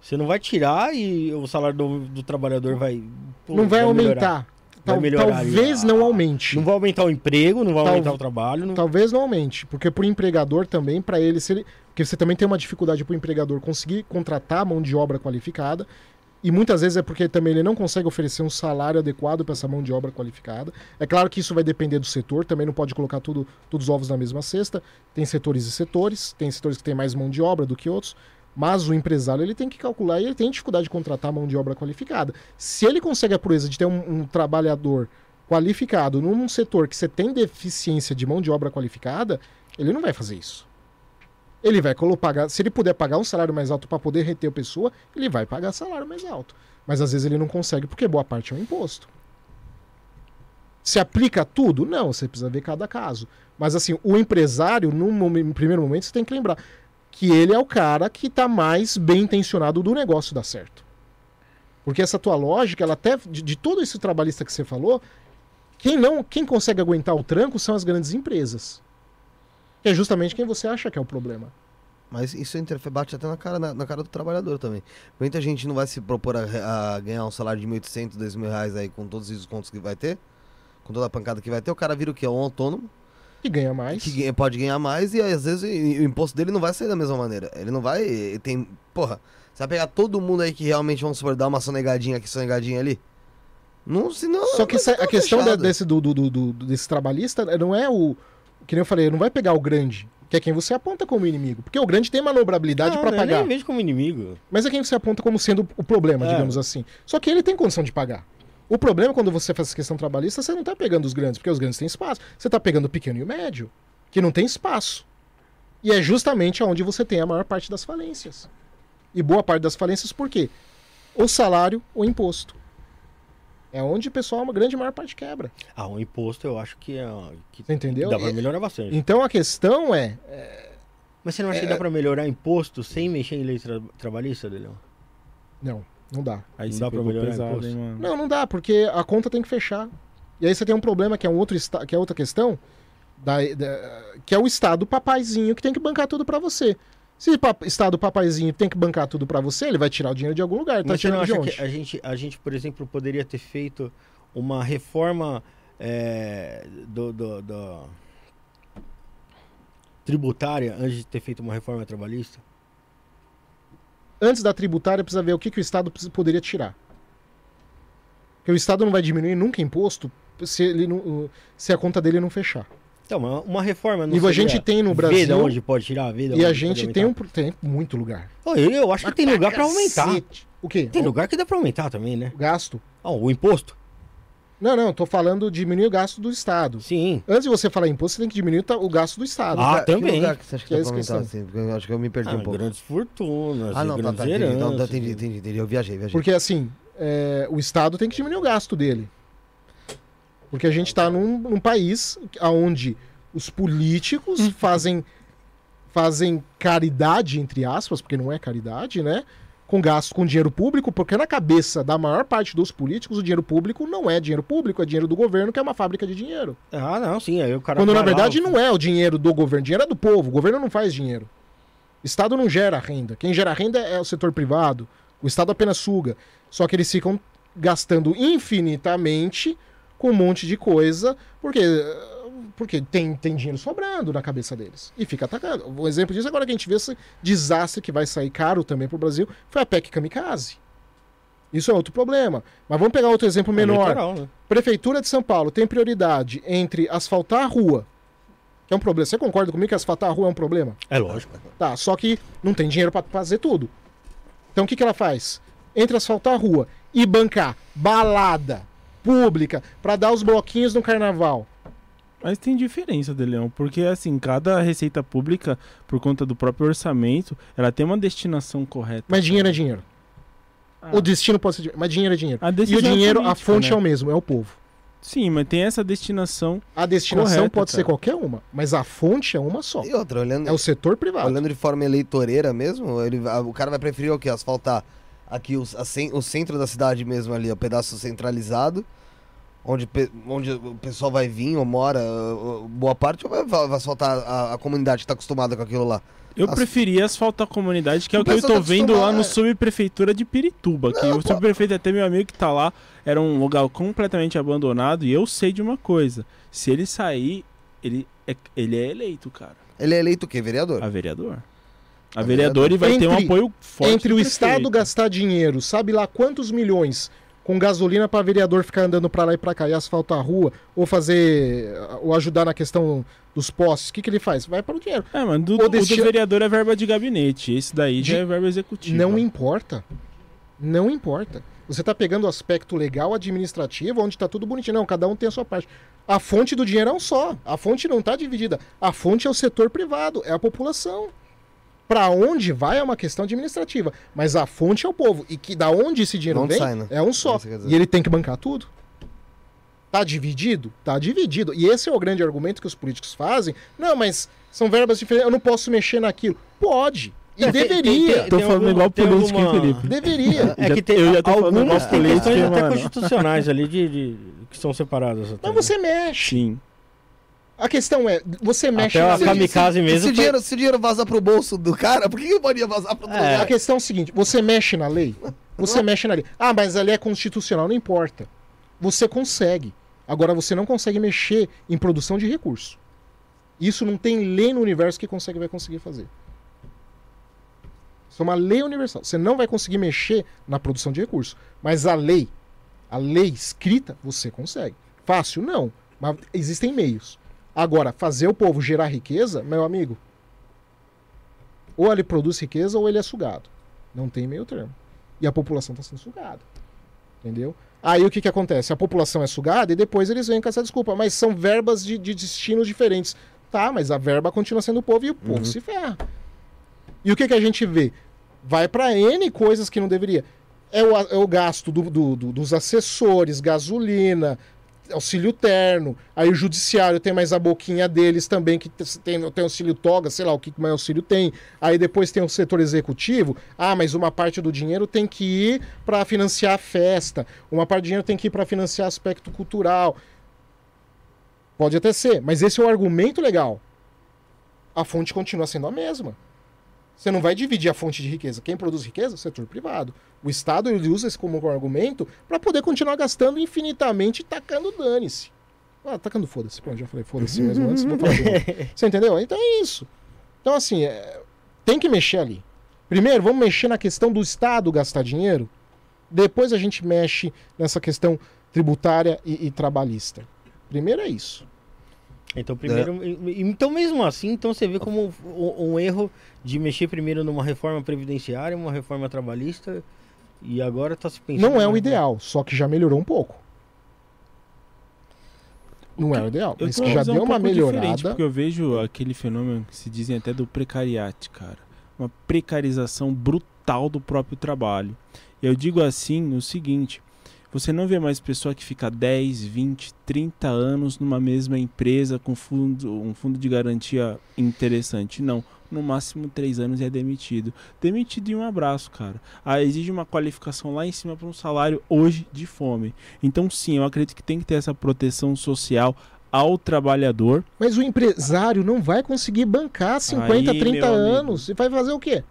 Você não vai tirar e o salário do, do trabalhador vai. pô, Não vai melhorar. aumentar. Vai Tal- melhorar talvez não aumente. Não vai aumentar o emprego, não vai Tal- aumentar o trabalho. Não... Talvez não aumente, porque pro empregador também, para ele, se ele, porque você também tem uma dificuldade pro empregador conseguir contratar mão de obra qualificada, e muitas vezes é porque também ele não consegue oferecer um salário adequado para essa mão de obra qualificada. É claro que isso vai depender do setor, também não pode colocar tudo, todos os ovos na mesma cesta. Tem setores e setores, tem setores que tem mais mão de obra do que outros, mas o empresário ele tem que calcular e ele tem dificuldade de contratar mão de obra qualificada. Se ele consegue a proeza de ter um- um trabalhador qualificado num setor que você tem deficiência de mão de obra qualificada, ele não vai fazer isso. Ele vai pagar, se ele puder pagar um salário mais alto para poder reter a pessoa, ele vai pagar salário mais alto. Mas às vezes ele não consegue porque boa parte é um imposto. Se aplica tudo? Não, você precisa ver cada caso. Mas assim, o empresário, no primeiro momento, você tem que lembrar que ele é o cara que está mais bem intencionado do negócio dar certo. Porque essa tua lógica, ela até de, de todo esse trabalhista que você falou, quem não, quem consegue aguentar o tranco são as grandes empresas. Que é justamente quem você acha que é o problema. Mas isso interfere, bate até na cara, na, na cara do trabalhador também. Muita gente não vai se propor a, a ganhar um salário de 1.800, 2 mil reais aí com todos os descontos que vai ter, com toda a pancada que vai ter. O cara vira o quê? Um autônomo E ganha mais. que pode ganhar mais e às vezes o imposto dele não vai sair da mesma maneira. Ele não vai. ele Tem. Porra, você vai pegar todo mundo aí que realmente, vamos supor, dar uma sonegadinha aqui, sonegadinha ali? Não, senão. Só que essa- a questão desse, do, do- do- do- desse trabalhista não é o. Que nem eu falei, não vai pegar o grande, que é quem você aponta como inimigo. Porque o grande tem manobrabilidade para eu pagar. nem vejo como inimigo. Mas é quem você aponta como sendo o problema, É. digamos assim. Só que ele tem condição de pagar. O problema é quando você faz essa questão trabalhista, você não tá pegando os grandes, porque os grandes têm espaço. Você tá pegando o pequeno e o médio, que não tem espaço. E é justamente onde você tem a maior parte das falências. E boa parte das falências por quê? O salário, o imposto. É onde o pessoal, uma grande maior parte quebra. Ah, o imposto eu acho que, é, que entendeu? dá pra E- melhorar bastante. Então a questão é, Mas você não acha que dá pra melhorar imposto sem mexer em lei tra trabalhista, Delão? não, não dá. Aí Não dá pra pegou melhorar pesado, imposto? hein. Não, não dá, porque a conta tem que fechar. E aí você tem um problema que é um outro que é outra questão, da, da- que é o Estado papaizinho que tem que bancar tudo pra você. Se o Estado papaizinho tem que bancar tudo pra você, ele vai tirar o dinheiro de algum lugar. Tá Mas tirando de onde? que a gente, a gente, por exemplo, poderia ter feito uma reforma é, do, do- do- tributária antes de ter feito uma reforma trabalhista? Antes da tributária, precisa ver o que, que o Estado poderia tirar. Porque o Estado não vai diminuir nunca imposto se, ele não- se a conta dele não fechar. Então, uma, uma reforma não E a gente tem no Brasil. onde pode tirar, ver de E a gente tem, um, tem muito lugar. Eu, eu acho que tem lugar pra aumentar. O quê? Tem O lugar que dá pra aumentar também, né? gasto. Ó, o imposto? Não, não, tô falando diminuir o gasto do Estado. Sim. Antes de você falar imposto, você tem que diminuir o o gasto do Estado. Ah, Lugar- que também. lugar que você acha que Que é assim? Porque eu acho que eu me perdi Ah, um pouco. grandes fortunas, Ah, não, tá, tá, entendi, então, entendi, entendi, entendi. Eu viajei, viajei. Porque assim, é, o Estado tem que diminuir o gasto dele. Porque a gente está num, num país onde os políticos Uhum. fazem, fazem caridade, entre aspas, porque não é caridade, né? Com gasto com dinheiro público, porque na cabeça da maior parte dos políticos, o dinheiro público não é dinheiro público, é dinheiro do governo, que é uma fábrica de dinheiro. Ah, não, sim. Aí o cara Quando na lá, verdade não é o dinheiro do governo, o dinheiro é do povo. O governo não faz dinheiro. O Estado não gera renda. Quem gera renda é o setor privado. O Estado apenas suga. Só que eles ficam gastando infinitamente com um monte de coisa, porque, porque tem, tem dinheiro sobrando na cabeça deles. E fica atacando. Um exemplo disso agora que a gente vê esse desastre que vai sair caro também para o Brasil foi a PEC Kamikaze. Isso é outro problema. Mas vamos pegar outro exemplo É menor. eleitoral, né? Prefeitura de São Paulo tem prioridade entre asfaltar a rua, que é um problema. Você concorda comigo que asfaltar a rua é um problema? É lógico. Tá, só que não tem dinheiro pra fazer tudo. Então o que, que ela faz? Entre asfaltar a rua e bancar balada pública pra dar os bloquinhos no carnaval. Mas tem diferença, De Leão, porque assim, cada receita pública, por conta do próprio orçamento, ela tem uma destinação correta. Mas dinheiro é dinheiro. Ah, O destino pode ser dinheiro, mas dinheiro é dinheiro. a E o decisão é dinheiro, a fonte né? é o mesmo, é o povo. Sim, mas tem essa destinação. A destinação Correta, pode ser cara. qualquer uma, mas a fonte é uma só. E outra, olhando, É o setor privado. olhando de forma eleitoreira mesmo, ele, a- o cara vai preferir o quê? Asfaltar aqui os- a o centro da cidade mesmo ali, o pedaço centralizado, onde, onde o pessoal vai vir ou mora, boa parte, ou vai, vai asfaltar a, a comunidade que tá acostumada com aquilo lá? Eu As- preferia asfaltar a comunidade, que é O o que eu tô tá vendo lá no é. subprefeitura de Pirituba. Que Não, o subprefeito, até meu amigo que tá lá, era um lugar completamente abandonado. E eu sei de uma coisa: se ele sair, ele é, ele é eleito, cara. Ele é eleito o quê? Vereador? A vereador. A A vereador e vai ter um Entre- apoio forte. Entre o. Estado gastar dinheiro, sabe lá quantos milhões com gasolina para vereador ficar andando para lá e para cá e asfaltar a rua, ou fazer, ou ajudar na questão dos postes, o que, que ele faz? Vai para o dinheiro. É, mano, do, O do vereador é verba de gabinete. Esse daí De- já é verba executiva. Não importa. Não importa. Você está pegando o aspecto legal, administrativo, onde está tudo bonitinho. Não, cada um tem a sua parte. A fonte do dinheiro é um só. A fonte não está dividida. A fonte é o setor privado, é a população. Pra onde vai é uma questão administrativa, mas a fonte é o povo. E que da onde esse dinheiro Onde vem sai, né? é um só. Dizer. E ele tem que bancar tudo. Tá dividido? Tá dividido. E esse é o grande argumento que os políticos fazem. Não, mas são verbas diferentes, eu não posso mexer naquilo. Pode. E É, deveria. tem- Tô tem falando alguma- igual político, alguma- Felipe? Deveria. É que tem eu já tô algumas tem questões até mano. constitucionais ali de, de- que são separadas. Até, Mas né? você mexe. Sim. A questão é, você mexe Até na kamikaze se, mesmo Se o, foi- dinheiro, se o dinheiro vazar pro bolso do cara, por que que não podia vazar pra outro É. A questão é o seguinte, você mexe na lei, você mexe na lei. Ah, mas a lei é constitucional, não importa. Você consegue. Agora você não consegue mexer em produção de recurso. Isso não tem lei no universo que consegue vai conseguir fazer. Isso é uma lei universal. Você não vai conseguir mexer na produção de recurso. Mas a lei, a lei escrita, você consegue. Fácil? Não. Mas existem meios. Agora, fazer o povo gerar riqueza, meu amigo, ou ele produz riqueza ou ele é sugado. Não tem meio termo. E a população está sendo sugada. Entendeu? Aí o que, que acontece? A população é sugada e depois eles vêm com essa desculpa. Mas são verbas de, de destinos diferentes. Tá, mas a verba continua sendo o povo e o povo se ferra. E o que, que a gente vê? Vai para N coisas que não deveria. É o, é o gasto do- do- do- dos assessores, gasolina, auxílio terno. Aí o judiciário tem mais a boquinha deles também, que tem, tem auxílio toga, sei lá o que mais auxílio tem. Aí depois tem o setor executivo. Ah, mas uma parte do dinheiro tem que ir para financiar a festa. Uma parte do dinheiro tem que ir para financiar aspecto cultural. Pode até ser, mas esse é o argumento legal. A fonte continua sendo a mesma. Você não vai dividir a fonte de riqueza. Quem produz riqueza? O setor privado. O Estado ele usa isso como argumento para poder continuar gastando infinitamente e tacando dane-se. Ah, tacando foda-se. Pronto, já falei foda-se mesmo antes. Vou falar. Você entendeu? Então é isso. Então, assim, é, tem que mexer ali. Primeiro, vamos mexer na questão do Estado gastar dinheiro. Depois a gente mexe nessa questão tributária e, e trabalhista. Primeiro é isso. Então, primeiro. e- Então, mesmo assim, então você vê como um, um erro de mexer primeiro numa reforma previdenciária, uma reforma trabalhista, e agora está se pensando. Não é o ideal, só que já melhorou um pouco. Não é o ideal, Eu mas que já deu um uma melhorada. Porque eu vejo aquele fenômeno que se dizem até do precariate, cara. Uma precarização brutal do próprio trabalho. E eu digo assim o seguinte: você não vê mais pessoa que fica 10, 20, 30 anos numa mesma empresa com fundo, um fundo de garantia interessante. Não. No máximo 3 anos e é demitido. Demitido em um abraço, cara. Ah, exige uma qualificação lá em cima para um salário hoje de fome. Então, sim, eu acredito que tem que ter essa proteção social ao trabalhador. Mas o empresário não vai conseguir bancar 50, Aí, 30 meu amigo. anos. E vai fazer o quê?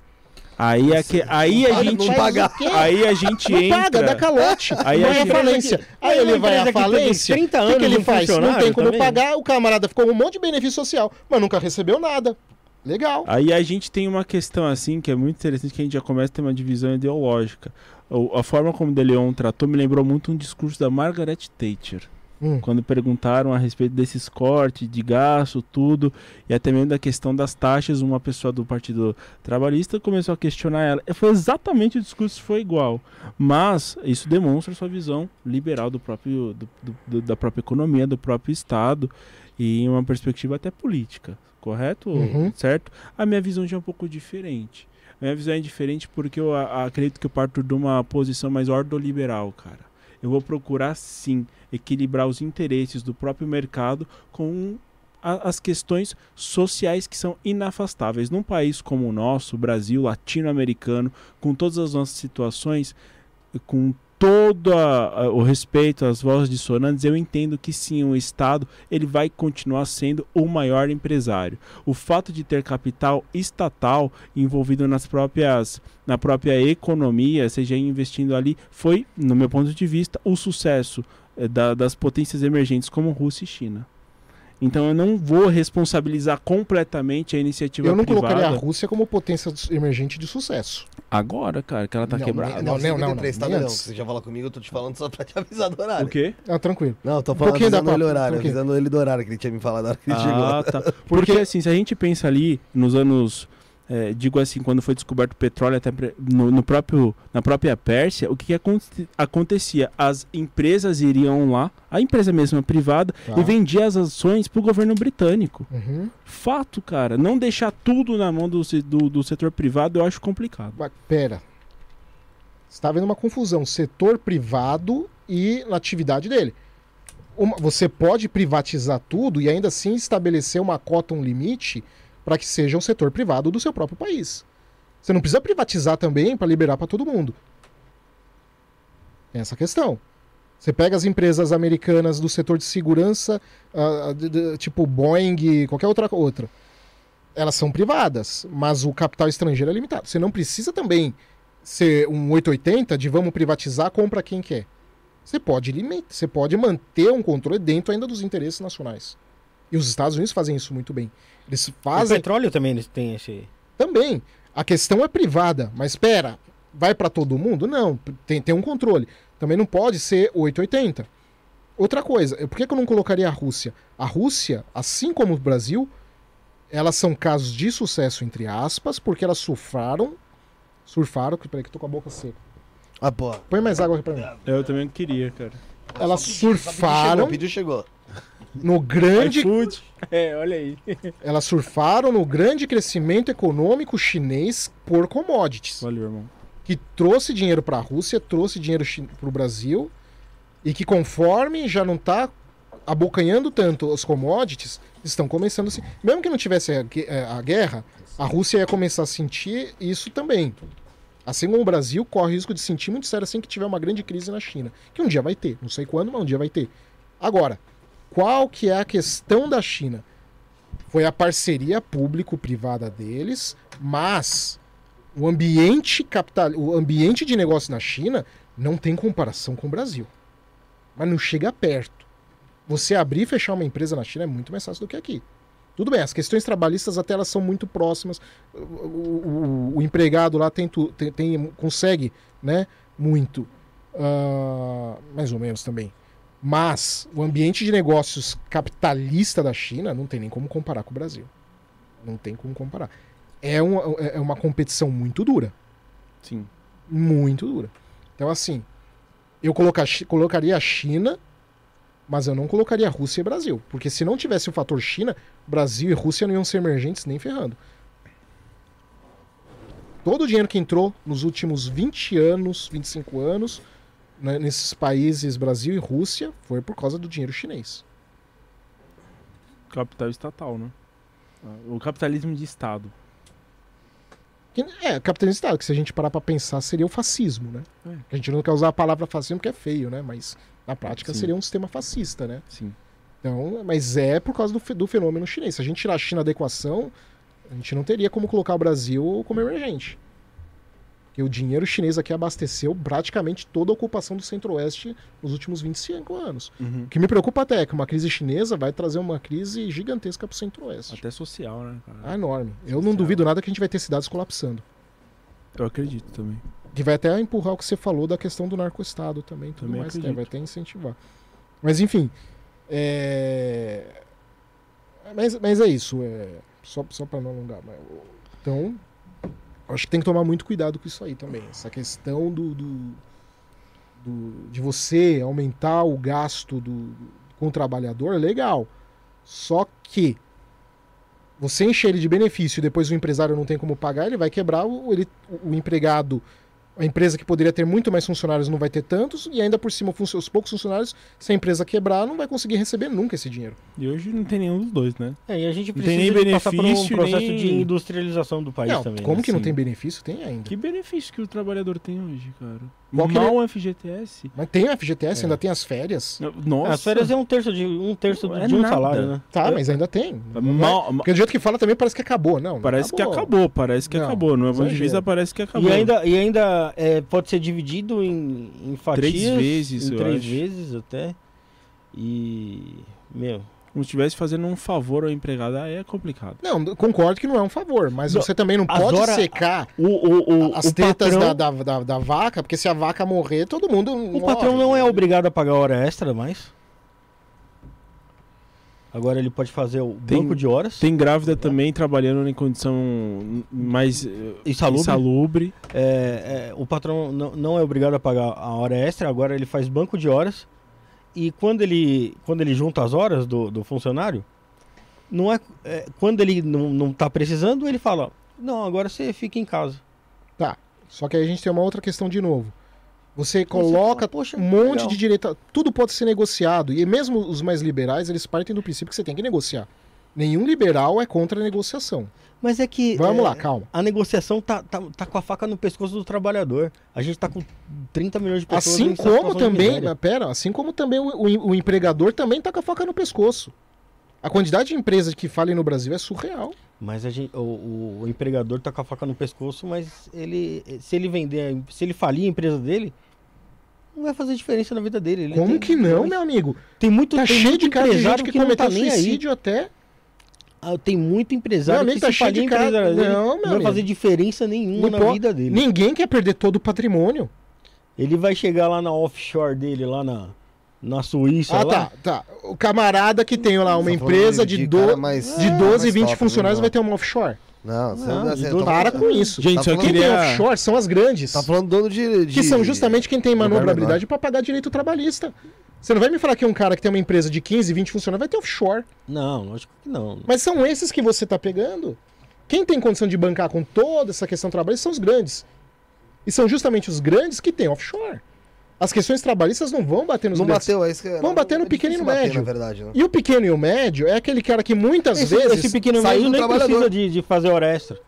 Aí, é que, aí a gente não paga. aí a gente Não entra. paga, dá calote. Aí vai a à gente- falência. Aí ele uma vai à falência. 30 O que, anos ele faz? Não tem como também. pagar, o camarada ficou com um monte de benefício social, mas nunca recebeu nada. Legal. Aí a gente tem uma questão assim que é muito interessante que a gente já começa a ter uma divisão ideológica. A forma como o De Leon tratou me lembrou muito um discurso da Margaret Thatcher. Hum. Quando perguntaram a respeito desses cortes de gasto, tudo, e até mesmo da questão das taxas, uma pessoa do Partido Trabalhista começou a questionar ela. Foi exatamente o discurso foi igual. Mas isso demonstra sua visão liberal do próprio, do- do- da própria economia, do próprio Estado, e em uma perspectiva até política, correto? Uhum. Certo? A minha visão já é um pouco diferente. A minha visão é diferente porque eu a- acredito que eu parto de uma posição mais ordoliberal, cara. Eu vou procurar sim equilibrar os interesses do próprio mercado com as questões sociais que são inafastáveis. Num país como o nosso, Brasil, latino-americano, com todas as nossas situações, com todo a- o respeito às vozes dissonantes, eu entendo que sim, o Estado ele vai continuar sendo o maior empresário. O fato de ter capital estatal envolvido nas próprias na própria economia, seja investindo ali, foi, no meu ponto de vista, o sucesso da- das potências emergentes como Rússia e China. Então eu não vou responsabilizar completamente a iniciativa Eu não privada. colocaria a Rússia como potência emergente de sucesso. Agora, cara, que ela tá Não, quebrada. Não, Não, não, não, 53, não, tá, não. Você já fala comigo, eu tô te falando só pra te avisar do horário. O quê? Ah, tranquilo. Não, eu tô Um falando, da avisando ele o papo, horário, um avisando ele do horário que ele tinha me falado na hora que ele Ah, chegou. tá. Porque assim, se a gente pensa ali nos anos é, digo assim, quando foi descoberto o petróleo até no, no próprio, na própria Pérsia, o que, que aconte- acontecia? As empresas iriam lá, a empresa mesma privada, Tá. e vendia as ações para o governo britânico. Uhum. Fato, cara. Não deixar tudo na mão do, do, do setor privado eu acho complicado. Mas, pera. Você está vendo uma confusão. Setor privado e na atividade dele. Uma- você pode privatizar tudo e ainda assim estabelecer uma cota, um limite, para que seja um setor privado do seu próprio país. Você não precisa privatizar também para liberar para todo mundo. Essa questão. Você pega as empresas americanas do setor de segurança, ah, de- de- tipo Boeing, qualquer outra outra. Elas são privadas, mas o capital estrangeiro é limitado. Você não precisa também ser um 880 de vamos privatizar, compra quem quer. Você pode limitar, você pode manter um controle dentro ainda dos interesses nacionais. E os Estados Unidos fazem isso muito bem. Eles O fazem petróleo também eles têm esse. também. A questão é privada, mas espera, vai para todo mundo? Não, tem, tem um controle. Também não pode ser 880. Outra coisa, por que, que eu não colocaria a Rússia? A Rússia, assim como o Brasil, elas são casos de sucesso, entre aspas, porque elas surfaram. Surfaram, que peraí que eu tô com a boca seca. Ah, pô. Põe mais água aqui pra mim. Eu também queria, cara. Elas Chegou, surfaram o pedido chegou. No grande iFood. É, olha aí. Elas surfaram no grande crescimento econômico chinês por commodities. Valeu, irmão. que trouxe dinheiro para a Rússia, trouxe dinheiro para o Brasil e que conforme já não está abocanhando tanto os commodities, estão começando a se... Mesmo que não tivesse a, eh, a guerra, a Rússia ia começar a sentir isso também. Assim como o Brasil corre risco de sentir muito sério assim que tiver uma grande crise na China. Que um dia vai ter, não sei quando, mas um dia vai ter. Agora, qual que é a questão da China? Foi a parceria público-privada deles, mas o ambiente capital, o ambiente de negócio na China não tem comparação com o Brasil. Mas não chega perto. Você abrir e fechar uma empresa na China é muito mais fácil do que aqui. Tudo bem, as questões trabalhistas até elas são muito próximas. O, o- o- empregado lá tem, tem- tem- consegue, né? Muito. Ah, mais ou menos também. Mas o ambiente de negócios capitalista da China não tem nem como comparar com o Brasil. Não tem como comparar. É uma, é uma competição muito dura. Sim. Muito dura. Então, assim, eu colocar, colocaria a China, mas eu não colocaria a Rússia e Brasil. Porque se não tivesse o fator China, Brasil e Rússia não iam ser emergentes nem ferrando. Todo o dinheiro que entrou nos últimos 20 anos, 25 anos, né, nesses países Brasil e Rússia, foi por causa do dinheiro chinês. Capital estatal, né? O capitalismo de Estado. É, capitalismo de Estado, que se a gente parar pra pensar, seria o fascismo, né? É. A gente não quer usar a palavra fascismo porque é feio, né? Mas na prática Sim. seria um sistema fascista, né? Sim. Então, mas é por causa do, do fenômeno chinês. Se a gente tirar a China da equação, a gente não teria como colocar o Brasil como emergente. Porque o dinheiro chinês aqui abasteceu praticamente toda a ocupação do Centro-Oeste nos últimos 25 anos. Uhum. O que me preocupa até é que uma crise chinesa vai trazer uma crise gigantesca para o Centro-Oeste. Até social, né, cara? Ah, enorme. Eu não Social. duvido nada que a gente vai ter cidades colapsando. Eu acredito também. Que vai até empurrar o que você falou da questão do narco-estado também, tudo Também mais, que acredito. vai até incentivar. Mas enfim, é... Mas, mas é isso, é... só, só para não alongar. mas- Então, acho que tem que tomar muito cuidado com isso aí também. Essa questão do, do, do- de você aumentar o gasto do, com o trabalhador é legal. Só que você enche ele de benefício e depois o empresário não tem como pagar, ele vai quebrar o, ele, o empregado. A empresa que poderia ter muito mais funcionários não vai ter tantos, e ainda por cima, os poucos funcionários, se a empresa quebrar, não vai conseguir receber nunca esse dinheiro. E hoje não tem nenhum dos dois, né? É, e a gente Não precisa tem nem de passar por um benefício, processo nem- de industrialização do país não, também. como né? que não tem benefício? Tem ainda. Que benefício que o trabalhador tem hoje, cara? Qual Mal um FGTS. Mas tem o FGTS, É. ainda tem as férias. Nossa. As férias é um terço de um terço É de um nada. salário, né? Tá, É. mas ainda tem. Não vai- Mal, Porque do jeito que fala também parece que acabou. Não, não parece que acabou, parece que Não, acabou. No exagero. Evangelista parece que acabou. E ainda, e ainda é, pode ser dividido em, em fatias. Três vezes, em eu três acho. vezes até. E. Meu. Como se estivesse fazendo um favor ao empregado. Aí é complicado. Não, concordo que não é um favor, mas Não, você também não pode hora- secar O, o, o, as o tetas patrão, da, da, da, da vaca, porque se a vaca morrer, todo mundo. o patrão não é obrigado a pagar hora extra mais. Agora ele pode fazer o Tem- banco de horas. Tem grávida também trabalhando em condição mais eh, Insalubre. insalubre. É, é, o patrão não, não é obrigado a pagar a hora extra, agora ele faz banco de horas. E quando ele, quando ele junta as horas do, do funcionário, não é, é, quando ele não, não tá precisando, ele fala: Não, agora você fica em casa. Tá. Só que aí a gente tem uma outra questão de novo. Você Você coloca fala, "Poxa, um monte legal." de direito. Tudo pode ser negociado. E mesmo os mais liberais, eles partem do princípio que você tem que negociar. Nenhum liberal é contra a negociação. Mas é que. Vamos é, lá, calma. A negociação tá, tá, tá com a faca no pescoço do trabalhador. A gente tá com 30 milhões de pessoas. Assim como também, pera, assim como também o, o- o empregador também tá com a faca no pescoço. A quantidade de empresas que falem no Brasil é surreal. Mas a gente, o, o- empregador tá com a faca no pescoço, mas ele, se ele vender, se ele falir a empresa dele, não vai fazer diferença na vida dele. Ele Como tem- que não, tem- meu amigo? Tem muito, Tá tem cheio de casos de gente que, que não tá cometeu nem aí. suicídio até. Ah, Tem muito Meu empresário amigo, que tá se cheio de dele, Não, meu não vai amigo. fazer diferença nenhuma Não na vida dele. Ninguém quer perder todo o patrimônio. Ele vai chegar lá na offshore dele, lá na, na Suíça. Ah, lá, tá, tá. O camarada que tem lá uma Tá falando empresa de, do- mais- de é, 12, mais 20 top, funcionários não. vai ter uma offshore. Não, você Não, tá todo- Para falando- com isso. Gente, Tá só falando- Quem tem queria. offshore são as grandes. Tá falando dono de, de- Que são justamente quem tem manobrabilidade para pagar direito trabalhista. Você não vai me falar que um cara que tem uma empresa de 15, 20 funcionários vai ter offshore. Não, lógico que não. Mas são esses que você tá pegando. Quem tem condição de bancar com toda essa questão trabalhista são os grandes. E são justamente os grandes que têm offshore. As questões trabalhistas não vão bater nos Não grandes. bateu, é isso que Vão bater no é pequeno e no bater, médio. na verdade, né? E o pequeno e o médio é aquele cara que muitas Esse, vezes. esse pequeno saiu médio do nem precisa de, de fazer hora extra.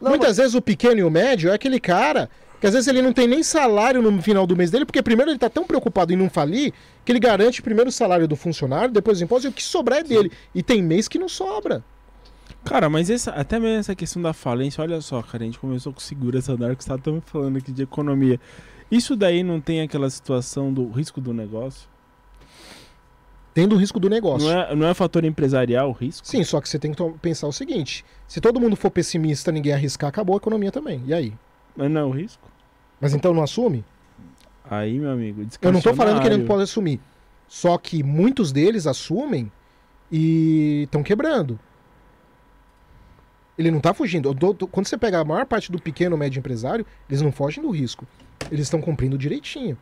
Não, muitas vezes o pequeno e o médio é aquele cara que às vezes ele não tem nem salário no final do mês dele, porque primeiro ele tá tão preocupado em não falir que ele garante primeiro o salário do funcionário, depois os impostos, e o que sobrar é dele. E tem mês que não sobra. Cara, mas essa, até mesmo essa questão da falência, olha só, cara, a gente começou com segurança da que você tá falando aqui de economia. Isso daí não tem aquela situação do risco do negócio? Tendo o risco do negócio. Não é, não é fator empresarial o risco? Sim, só que você tem que pensar o seguinte: se todo mundo for pessimista, ninguém arriscar, acabou a economia também. E aí? Mas não é o risco? Mas então não assume? Aí, meu amigo, Eu não tô falando que ele não pode assumir. Só que muitos deles assumem e estão quebrando. Ele não tá fugindo. Eu dou- tô- Quando você pega a maior parte do pequeno médio empresário, eles não fogem do risco. Eles estão cumprindo direitinho.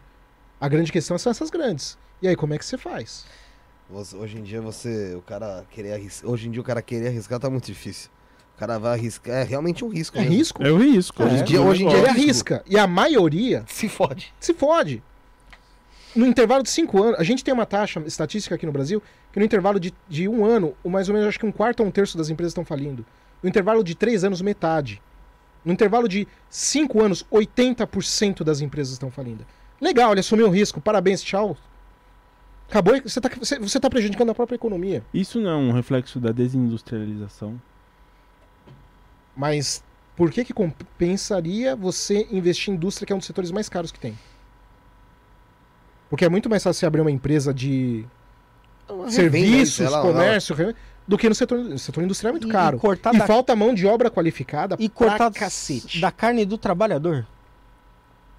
A grande questão são essas grandes. E aí, como é que você faz? Hoje em dia você, o cara querer arriscar, hoje em dia o cara querer arriscar tá muito difícil. O cara vai arriscar, é realmente um risco. É mesmo. risco? É o risco. Hoje em é. dia- hoje em dia Ele é arrisca. E a maioria Se fode. se fode. No intervalo de cinco anos, a gente tem uma taxa estatística aqui no Brasil que no intervalo de, de um ano, o mais ou menos acho que um quarto ou um terço das empresas estão falindo. No intervalo de três anos, metade. No intervalo de cinco anos, 80% das empresas estão falindo. Legal, ele assumiu o risco, parabéns, tchau. Acabou, você está você, você tá prejudicando a própria economia. Isso não é um reflexo da desindustrialização? Mas por que, que compensaria você investir em indústria, que é um dos setores mais caros que tem? Porque é muito mais fácil você abrir uma empresa de serviços, sei lá, comércio, re- do que no setor, no setor industrial é muito E- caro. E cortar, E da, falta mão de obra qualificada e cortar pra cacete. da carne do trabalhador.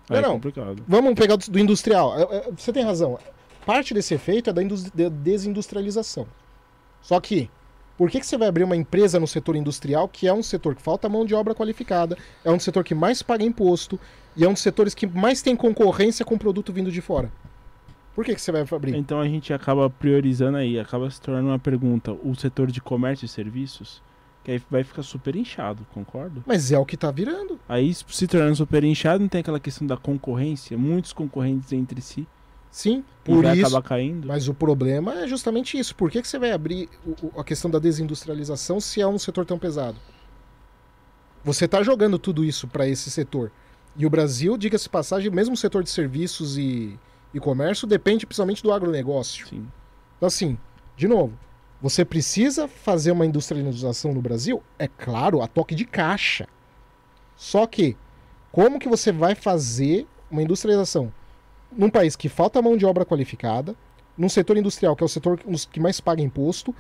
É Não, não. complicado. Vamos pegar do, do industrial. É, é, Você tem razão. Parte desse efeito é da desindustrialização. Só que, por que, que você vai abrir uma empresa no setor industrial, que é um setor que falta mão de obra qualificada, é um setor que mais paga imposto e é um dos setores que mais tem concorrência com produto vindo de fora? Por que, que você vai abrir? Então a gente acaba priorizando aí, acaba se tornando uma pergunta. O setor de comércio e serviços, que aí vai ficar super inchado, concordo? Mas é o que tá virando. Aí se tornando super inchado, não tem aquela questão da concorrência, muitos concorrentes entre si, Sim, por vai isso. acabar caindo. Mas o problema é justamente isso. Por que, que você vai abrir o- a questão da desindustrialização se é um setor tão pesado? Você está jogando tudo isso para esse setor. E o Brasil, diga-se passagem, mesmo o setor de serviços e, e comércio, depende principalmente do agronegócio. Sim. Então, assim, de novo, você precisa fazer uma industrialização no Brasil? É claro, a toque de caixa. Só que, como que você vai fazer uma industrialização num país que falta mão de obra qualificada, num setor industrial que é o setor que mais paga imposto,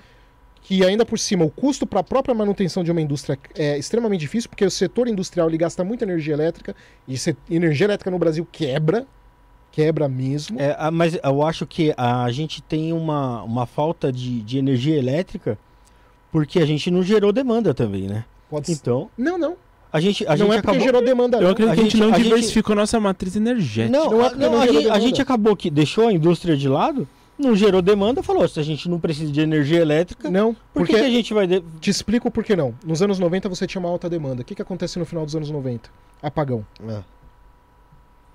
que ainda por cima o custo para a própria manutenção de uma indústria é extremamente difícil, porque o setor industrial ele gasta muita energia elétrica, e energia elétrica no Brasil quebra, quebra mesmo. É, ah, mas eu acho que a gente tem uma, uma falta de, de energia elétrica porque a gente não gerou demanda também, né? Pode ser. Então, Não, não. A gente, a não gente é porque acabou... gerou demanda, Eu acredito A que a gente gente- não a gente- diversificou a nossa matriz energética. Não, Não é a, não, não a gente, a demanda. gente acabou que deixou a indústria de lado, não gerou demanda, falou, se a gente não precisa de energia elétrica, Não, por porque que, que a gente vai... de- te explico por que não. Nos anos 90 você tinha uma alta demanda. O que, que aconteceu no final dos anos 90? Apagão. É.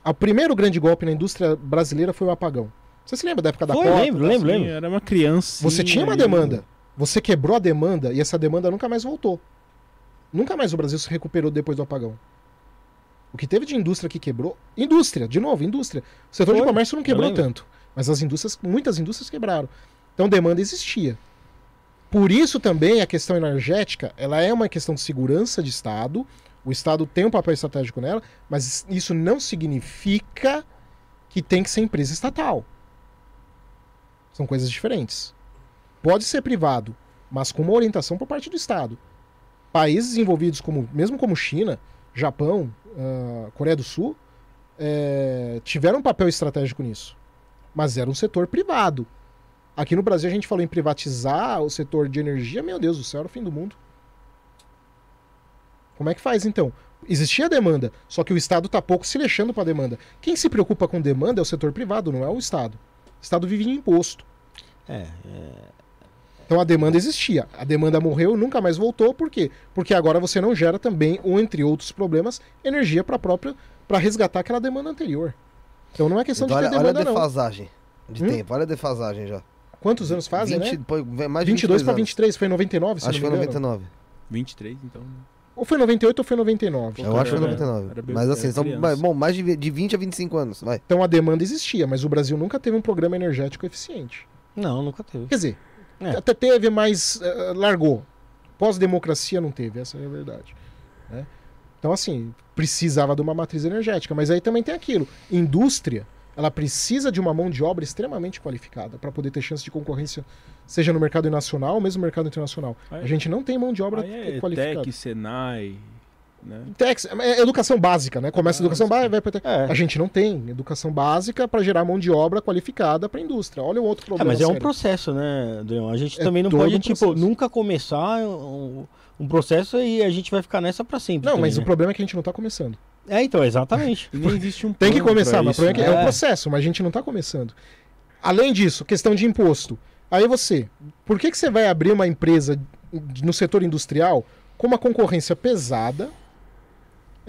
O primeiro grande golpe na indústria brasileira foi o apagão. Você se lembra da época da Foi, cota? lembro, lembro, Sim, lembro. Era uma criança. Você tinha uma demanda. Você quebrou a demanda e essa demanda nunca mais voltou. Nunca mais o Brasil se recuperou depois do apagão. O que teve de indústria que quebrou. Indústria, de novo, indústria. O setor de Foi, comércio não quebrou tanto. Mas as indústrias, muitas indústrias quebraram. Então demanda existia. Por isso também a questão energética, ela é uma questão de segurança de Estado. O Estado tem um papel estratégico nela, mas isso não significa que tem que ser empresa estatal. São coisas diferentes. Pode ser privado, mas com uma orientação por parte do Estado. Países envolvidos, como, mesmo como China, Japão, ah, Coreia do Sul, eh, tiveram um papel estratégico nisso. Mas era um setor privado. Aqui no Brasil a gente falou em privatizar o setor de energia, meu Deus do céu, era o fim do mundo. Como é que faz então? Existia demanda, só que o Estado está pouco se deixando para a demanda. Quem se preocupa com demanda é o setor privado, não é o Estado. O Estado vive em imposto. É, Então a demanda existia. A demanda morreu, nunca mais voltou. Por quê? Porque agora você não gera também, ou entre outros problemas, energia para própria para resgatar aquela demanda anterior. Então não é questão Então, de olha, ter olha a demanda não. defasagem de Hum? tempo. Olha a defasagem já. Quantos anos fazem, 20, né? pô, mais de 22 para anos. 23, foi em 99, se Acho que foi me engano. 99. 23, então. Ou foi 98 ou foi 99. Eu acho que foi Era- 99. era Mas assim, são bom, mais de, de 20 a 25 anos. Vai. Então a demanda existia, mas o Brasil nunca teve um programa energético eficiente. não, nunca teve. Quer dizer, É. até teve, mas eh, largou. Pós-democracia não teve, essa é a verdade. né? Então, assim, precisava de uma matriz energética. Mas aí também tem aquilo: indústria, ela precisa de uma mão de obra extremamente qualificada para poder ter chance de concorrência, seja no mercado nacional ou mesmo no mercado internacional. Aí- A gente não tem mão de obra Aí é qualificada. Senai, né? Tex, é educação básica, né? Começa a educação básica, vai para É. A gente não tem educação básica para gerar mão de obra qualificada para a indústria. Olha o outro É, problema. mas é um sério. processo, né, Adriano? A gente É também não pode, um tipo, nunca começar um, um processo e a gente vai ficar nessa pra sempre. Não, também, mas né? o problema é que a gente não está começando. É, então, exatamente. Nem existe um Tem que começar, mas o problema é que né? é um É. processo, mas a gente não está começando. Além disso, questão de imposto. Aí você, por que, que você vai abrir uma empresa no setor industrial com uma concorrência pesada,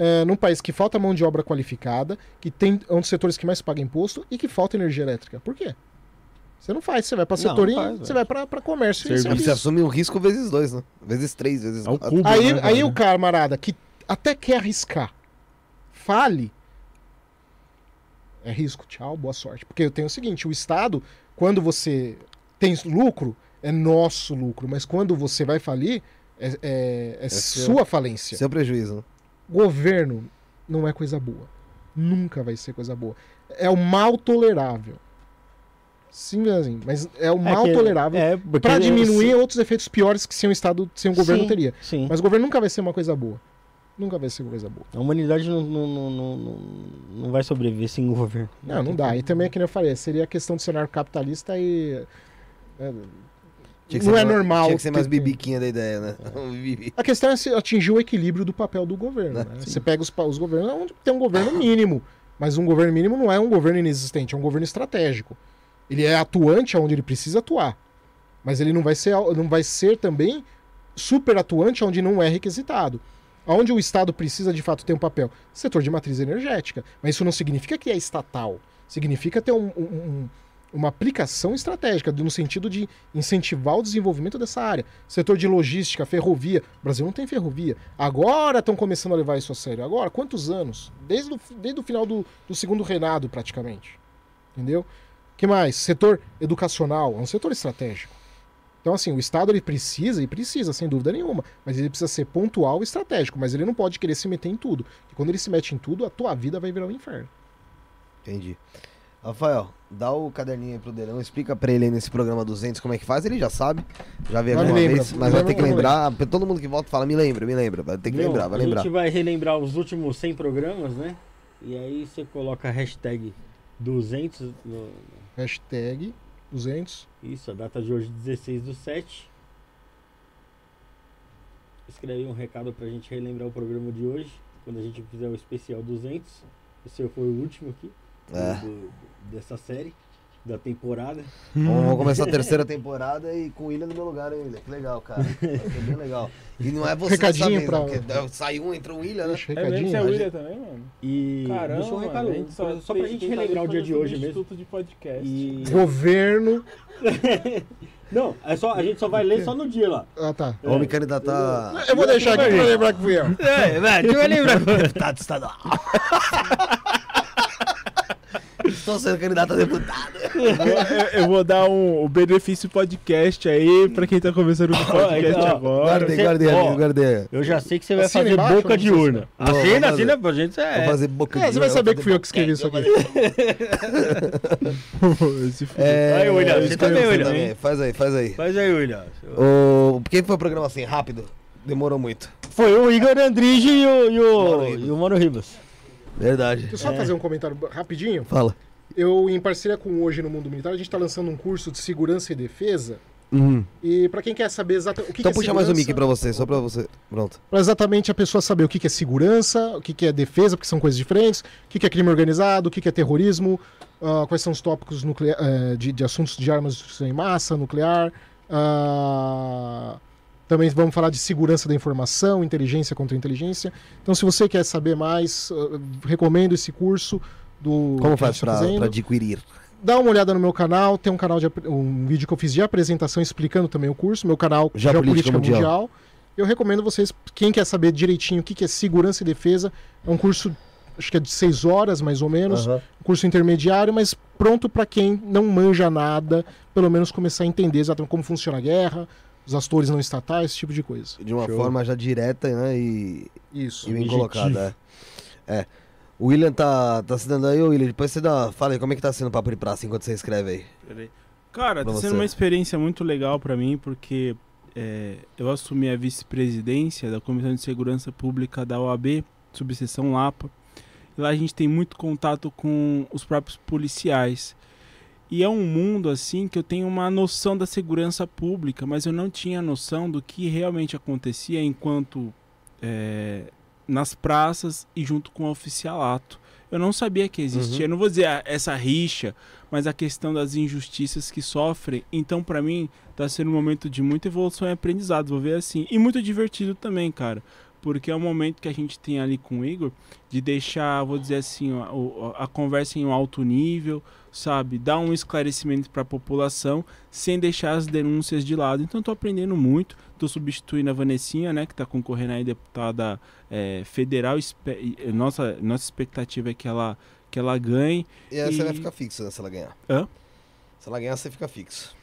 é, num país que falta mão de obra qualificada, que tem é um dos setores que mais paga imposto e que falta energia elétrica? Por quê? Você não faz, você vai para Não, setor não e faz, você vai para comércio e Serviço. Aí serviço. você assume um risco vezes dois, né? Vezes três, vezes É quatro. cubo, Aí, né, aí o camarada que até quer arriscar, fale, é risco. Tchau, boa sorte. Porque eu tenho o seguinte: o Estado, quando você tem lucro, é nosso lucro. Mas quando você vai falir, é, é- é seu. sua falência. Seu prejuízo. Governo não é coisa boa. Nunca vai ser coisa boa. É o mal tolerável. Sim, assim, mas é o mal que- tolerável é, para diminuir outros efeitos piores que sem o Estado, sem o governo Sim, teria. Sim. Mas o governo nunca vai ser uma coisa boa. Nunca vai ser uma coisa boa. A humanidade não, não, não, não, não- não vai sobreviver sem o governo. Não, não dá. E também, que nem eu falei, seria a questão do cenário capitalista e. é, que não é mais- normal. Tinha que ser mais ter- bibiquinha da ideia, né? A questão é se atingir o equilíbrio do papel do governo. Né? Você pega os, os governos, é onde tem um governo mínimo. Mas um governo mínimo não é um governo inexistente, é um governo estratégico. Ele é atuante onde ele precisa atuar. Mas ele não vai ser, não vai ser também super atuante onde não é requisitado. Onde o Estado precisa de fato ter um papel? Setor de matriz energética. Mas isso não significa que é estatal. Significa ter um- um- um- uma aplicação estratégica, no sentido de incentivar o desenvolvimento dessa área. Setor de logística, ferrovia. O Brasil não tem ferrovia. Agora estão começando a levar isso a sério. Agora, quantos anos? Desde o, desde o final do, do segundo reinado, praticamente. Entendeu? que mais? Setor educacional. É um setor estratégico. Então, assim, o Estado ele precisa, e precisa, sem dúvida nenhuma, mas ele precisa ser pontual e estratégico, mas ele não pode querer se meter em tudo. Porque quando ele se mete em tudo, a tua vida vai virar um inferno. Entendi. Rafael, dá o caderninho aí pro Delão, explica pra ele aí nesse programa 200 como é que faz, ele já sabe, já veio alguma lembra, vez, mas vai ter que é. lembrar, todo mundo que volta fala, me lembra, me lembra, vai ter que Meu, lembrar, vai a lembrar. gente vai relembrar os últimos 100 programas, né? E aí você coloca a hashtag 200. no- Hashtag 200. Isso, a data de hoje, 16 do 7. Escreve um recado pra gente relembrar o programa de hoje, quando a gente fizer o especial 200. Esse foi o último aqui É. do- dessa série, da temporada. Vamos vamos começar a terceira temporada e com o William no meu lugar, hein, William? Que legal, cara. Vai ser bem legal. E não é você Recadinho pra- vez, né? Porque saiu um, entrou o William, né? Deixa É mesmo, recadinho. você é a William também, mano? E Caramba, deixa um mano, recado a gente só, só pra gente que relembrar o dia de hoje mesmo. substituto de podcast. E... Governo. Não, é só, a gente só vai ler só no dia lá. Ah, tá. Vamos me candidatar. Eu vou deixar aqui pra lembrar que fui eu. É, vai, deixa eu lembrar. Deputado estadual. Estou sendo candidato a deputado. Eu vou- eu, vou dar um, o benefício podcast aí pra quem tá começando o podcast então, agora. Guardei, você- guardei, ó, amigo, guardei. Eu já sei que você vai Assina fazer embaixo, boca não de urna. Vou Assina, fazer. assina pra gente. Vou É. fazer boca É, de você vai urna, saber vou que fui eu que escrevi isso aqui. Esse filho. É, William, você também, William. Faz aí, faz aí. Faz aí, William. O... Quem foi o programa assim, rápido? Demorou muito. Foi o Igor Andrige e o, e Mano o, Ribas. e o Mano Ribas. Verdade. Deixa eu só fazer um comentário rapidinho. Fala. Eu, em parceria com Hoje no Mundo Militar, a gente está lançando um curso de segurança e defesa. Uhum. E para quem quer saber exatamente o que, Então que é puxa mais o segurança- mic pra você, só pra você. Pronto. Pra exatamente a pessoa saber o que que é segurança, o que que é defesa, porque são coisas diferentes, o que que é crime organizado, o que que é terrorismo, ah, quais são os tópicos nuclea- eh, de, de assuntos de armas de destruição em massa, nuclear. ah, também vamos falar de segurança da informação, inteligência contra inteligência. Então, se você quer saber mais, ah, recomendo esse curso do. Como faz tá pra, adquirir? Dá uma olhada no meu canal, tem um canal de um vídeo que eu fiz de apresentação explicando também o curso, meu canal Geopolítica Geopolítica Mundial. Mundial. Eu recomendo vocês, quem quer saber direitinho o que que é segurança e defesa, é um curso, acho que é de seis horas mais ou menos, Aham. um curso intermediário, mas pronto para quem não manja nada, pelo menos começar a entender exatamente como funciona a guerra, os atores não estatais, esse tipo de coisa. De uma Show. forma já direta, né? E, Isso. e bem objetivo. colocada. É. é. O William tá, tá se dando aí, William. Depois você dá. Fala aí, como é que tá sendo o papo de praça enquanto você escreve aí? Peraí. Cara, Pra tá você. sendo uma experiência muito legal pra mim, porque é, eu assumi a vice-presidência da Comissão de Segurança Pública da OAB, subseção Lapa. E lá a gente tem muito contato com os próprios policiais. E é um mundo assim que eu tenho uma noção da segurança pública, mas eu não tinha noção do que realmente acontecia enquanto é, nas praças e junto com o oficialato. Eu não sabia que existia, eu não vou dizer ah, essa rixa, mas a questão das injustiças que sofrem. Então, pra mim, tá sendo um momento de muita evolução e aprendizado, vou ver assim. E muito divertido também, cara. Porque é um momento que a gente tem ali com o Igor de deixar, vou dizer assim, a, o- a conversa em um alto nível, sabe? Dar um esclarecimento para a população sem deixar as denúncias de lado. Então, tô aprendendo muito. Tô substituindo a Vanessinha, né, que tá concorrendo aí deputada eh, federal. Nossa, nossa expectativa é que ela, que ela ganhe. E aí você E- vai ficar fixo, né? Se ela ganhar. Hã? Se ela ganhar, você fica fixo.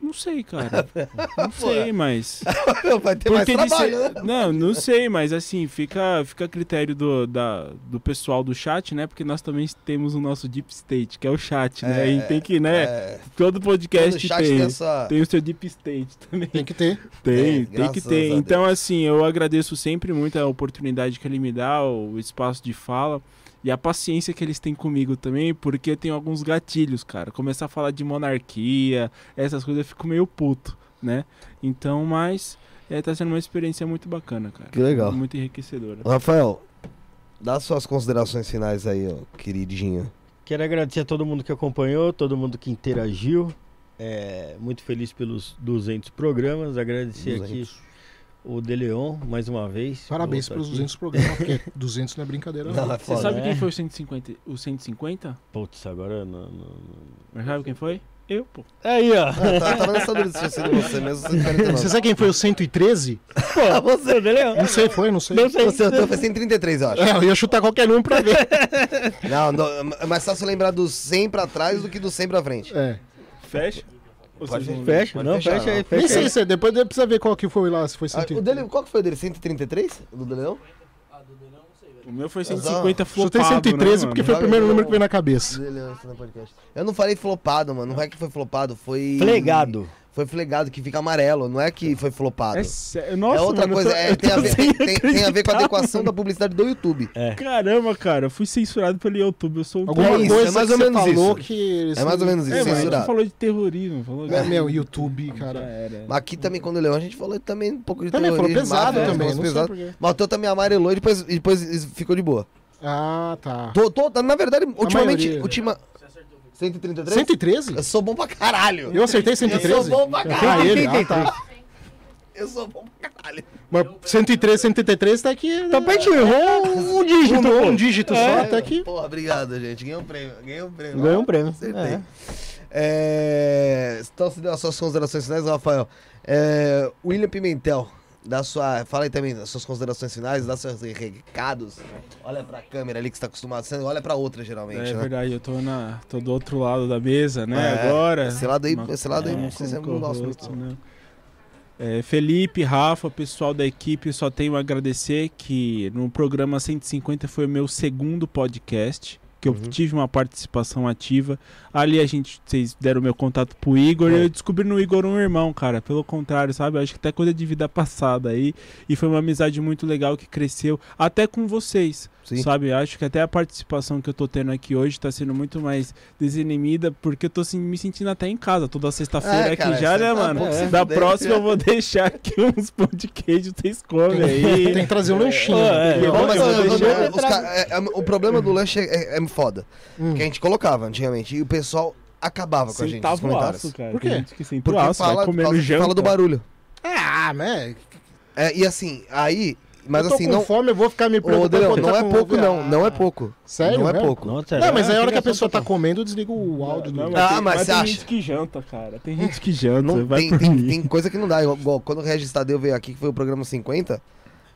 Não sei, cara. Não sei, mas. vai ter mais Porque de trabalho, ser- né? Não, não sei, mas assim, fica, fica a critério do, da, do pessoal do chat, né? Porque nós também temos o nosso Deep State, que é o chat, né? É, E tem que, né? É, Todo podcast todo tem. tem essa... Tem o seu Deep State também. Tem que ter. Tem, É, tem que ter. Então, assim, eu agradeço sempre muito a oportunidade que ele me dá, o espaço de fala e a paciência que eles têm comigo também, porque eu tenho alguns gatilhos, cara. Começar a falar de monarquia, essas coisas, eu fico meio puto, né? Então, mas é, tá sendo uma experiência muito bacana, cara. Que legal. Muito enriquecedora. Rafael, dá suas considerações finais aí, ó, queridinho. Quero agradecer a todo mundo que acompanhou, todo mundo que interagiu. É, muito feliz pelos 200 programas. Agradecer 200. aqui o De Leon mais uma vez. Parabéns pelos aqui. 200 programas, porque 200 não é brincadeira não. Não, é Você foda. sabe né? quem foi o 150? O 150? Putz, agora não. não- não- Mas sabe quem foi? Eu, pô. Aí, ó. Ah, tá, tava nessa dúvida se tinha sido você mesmo, você 49. Você sabe quem foi o 113? Pô, você, De Leon. Não sei, foi, não sei. Não sei. Você, eu foi 133, eu acho. É, eu ia chutar qualquer número pra ver. Não, não, é mais fácil lembrar do 100 pra trás do que do 100 pra frente. É. Fecha? Vão- Fecha, Pode não, fechar, fecha aí, não. fecha Nem sei aí. se é, depois precisa ver qual que foi lá, se foi Ah, 113. o dele, qual que foi o dele? 133? O do Leão? O meu foi 150 Chutei flopado, 113 né, porque foi o primeiro número que veio na cabeça. Do. Eu não falei flopado, mano. Não é que foi flopado, foi. Flegado. Foi flegado, que fica amarelo. Não é que foi flopado. É É. Nossa, outra mano, coisa, tô- é, tem, a ver, tem, tem- tem a ver com a adequação mano. da publicidade do YouTube. É. Caramba, cara, eu fui censurado pelo YouTube. Eu sou um Alguma É isso, coisa é mais ou menos falou isso. que... eles- É mais ou menos isso, É, mas censurado. você falou de terrorismo. Falou de... É, meu, YouTube, cara. era. Mas aqui também, quando leu, a gente falou também um pouco de Também falou terrorismo, pesado máfia, também, negócio não pesado. Mas o teu também amarelou e depois, e depois ficou de boa. Ah, tá. Tô, tô- na verdade, ultimamente. maioria. Ultima... 133? 113? Eu sou bom pra caralho. Eu acertei Eu 113? sou bom pra Ah, caralho. ele? Ah, tá. Eu sou bom pra caralho. Mas 113, 133 tá aqui. Tá pertinho, errou um dígito. Um, um dígito só, tá aqui. Porra, obrigado, gente. Ganhei um prêmio. Ganhei um prêmio. Ganhou um prêmio. Acertei. É. É... Então, se deu as suas considerações finais, Rafael. É... William Pimentel, dá sua... fala aí também das suas considerações finais, dá seus recados. Olha pra câmera ali que você tá acostumado, você olha pra outra geralmente, É né? verdade, eu tô, na, tô do outro lado da mesa, né? É, Agora. esse lado aí- Uma- esse lado aí, é, é nosso, muito. né? É, Felipe, Rafa, pessoal da equipe, só tenho a agradecer que no programa 150 foi o meu segundo podcast, que eu Uhum. tive uma participação ativa. Ali a gente, vocês deram meu contato pro Igor, É. e eu descobri no Igor um irmão, cara. Pelo contrário, sabe? Eu acho que até coisa de vida passada aí. E foi uma amizade muito legal que cresceu, até com vocês. Sim. Sabe, acho que até a participação que eu tô tendo aqui hoje tá sendo muito mais desinimida, porque eu tô assim, me sentindo até em casa toda sexta-feira É, aqui cara, já, né, tá mano? se Da próxima eu vou deixar aqui uns pão de queijo, vocês comem aí. Tem que trazer um lanchinho. É, mas eu ca- é- é- o problema do lanche é, é- é foda. Hum. Que a gente colocava antigamente. E o pessoal acabava com a gente nos Sentava comentários. aço, cara. Por quê? Porque aço, fala, janta. fala do barulho. Ah, mas. É, e assim, aí. Mas eu tô assim, com não. fome, eu vou ficar me Ô, preocupando. Delão, quando não é pouco, não. Não é pouco. Sério? Não é mesmo? pouco. Não, sério. Não, mas aí a hora que a pessoa tá comendo, eu desligo o áudio Não, do. mas Ah, tem, mas mas você tem acha? gente que janta, cara. Tem gente que janta, Não, vai tem, por tem, mim. tem coisa que não dá. Igual, quando o Regis Tadeu veio aqui, que foi o programa 50.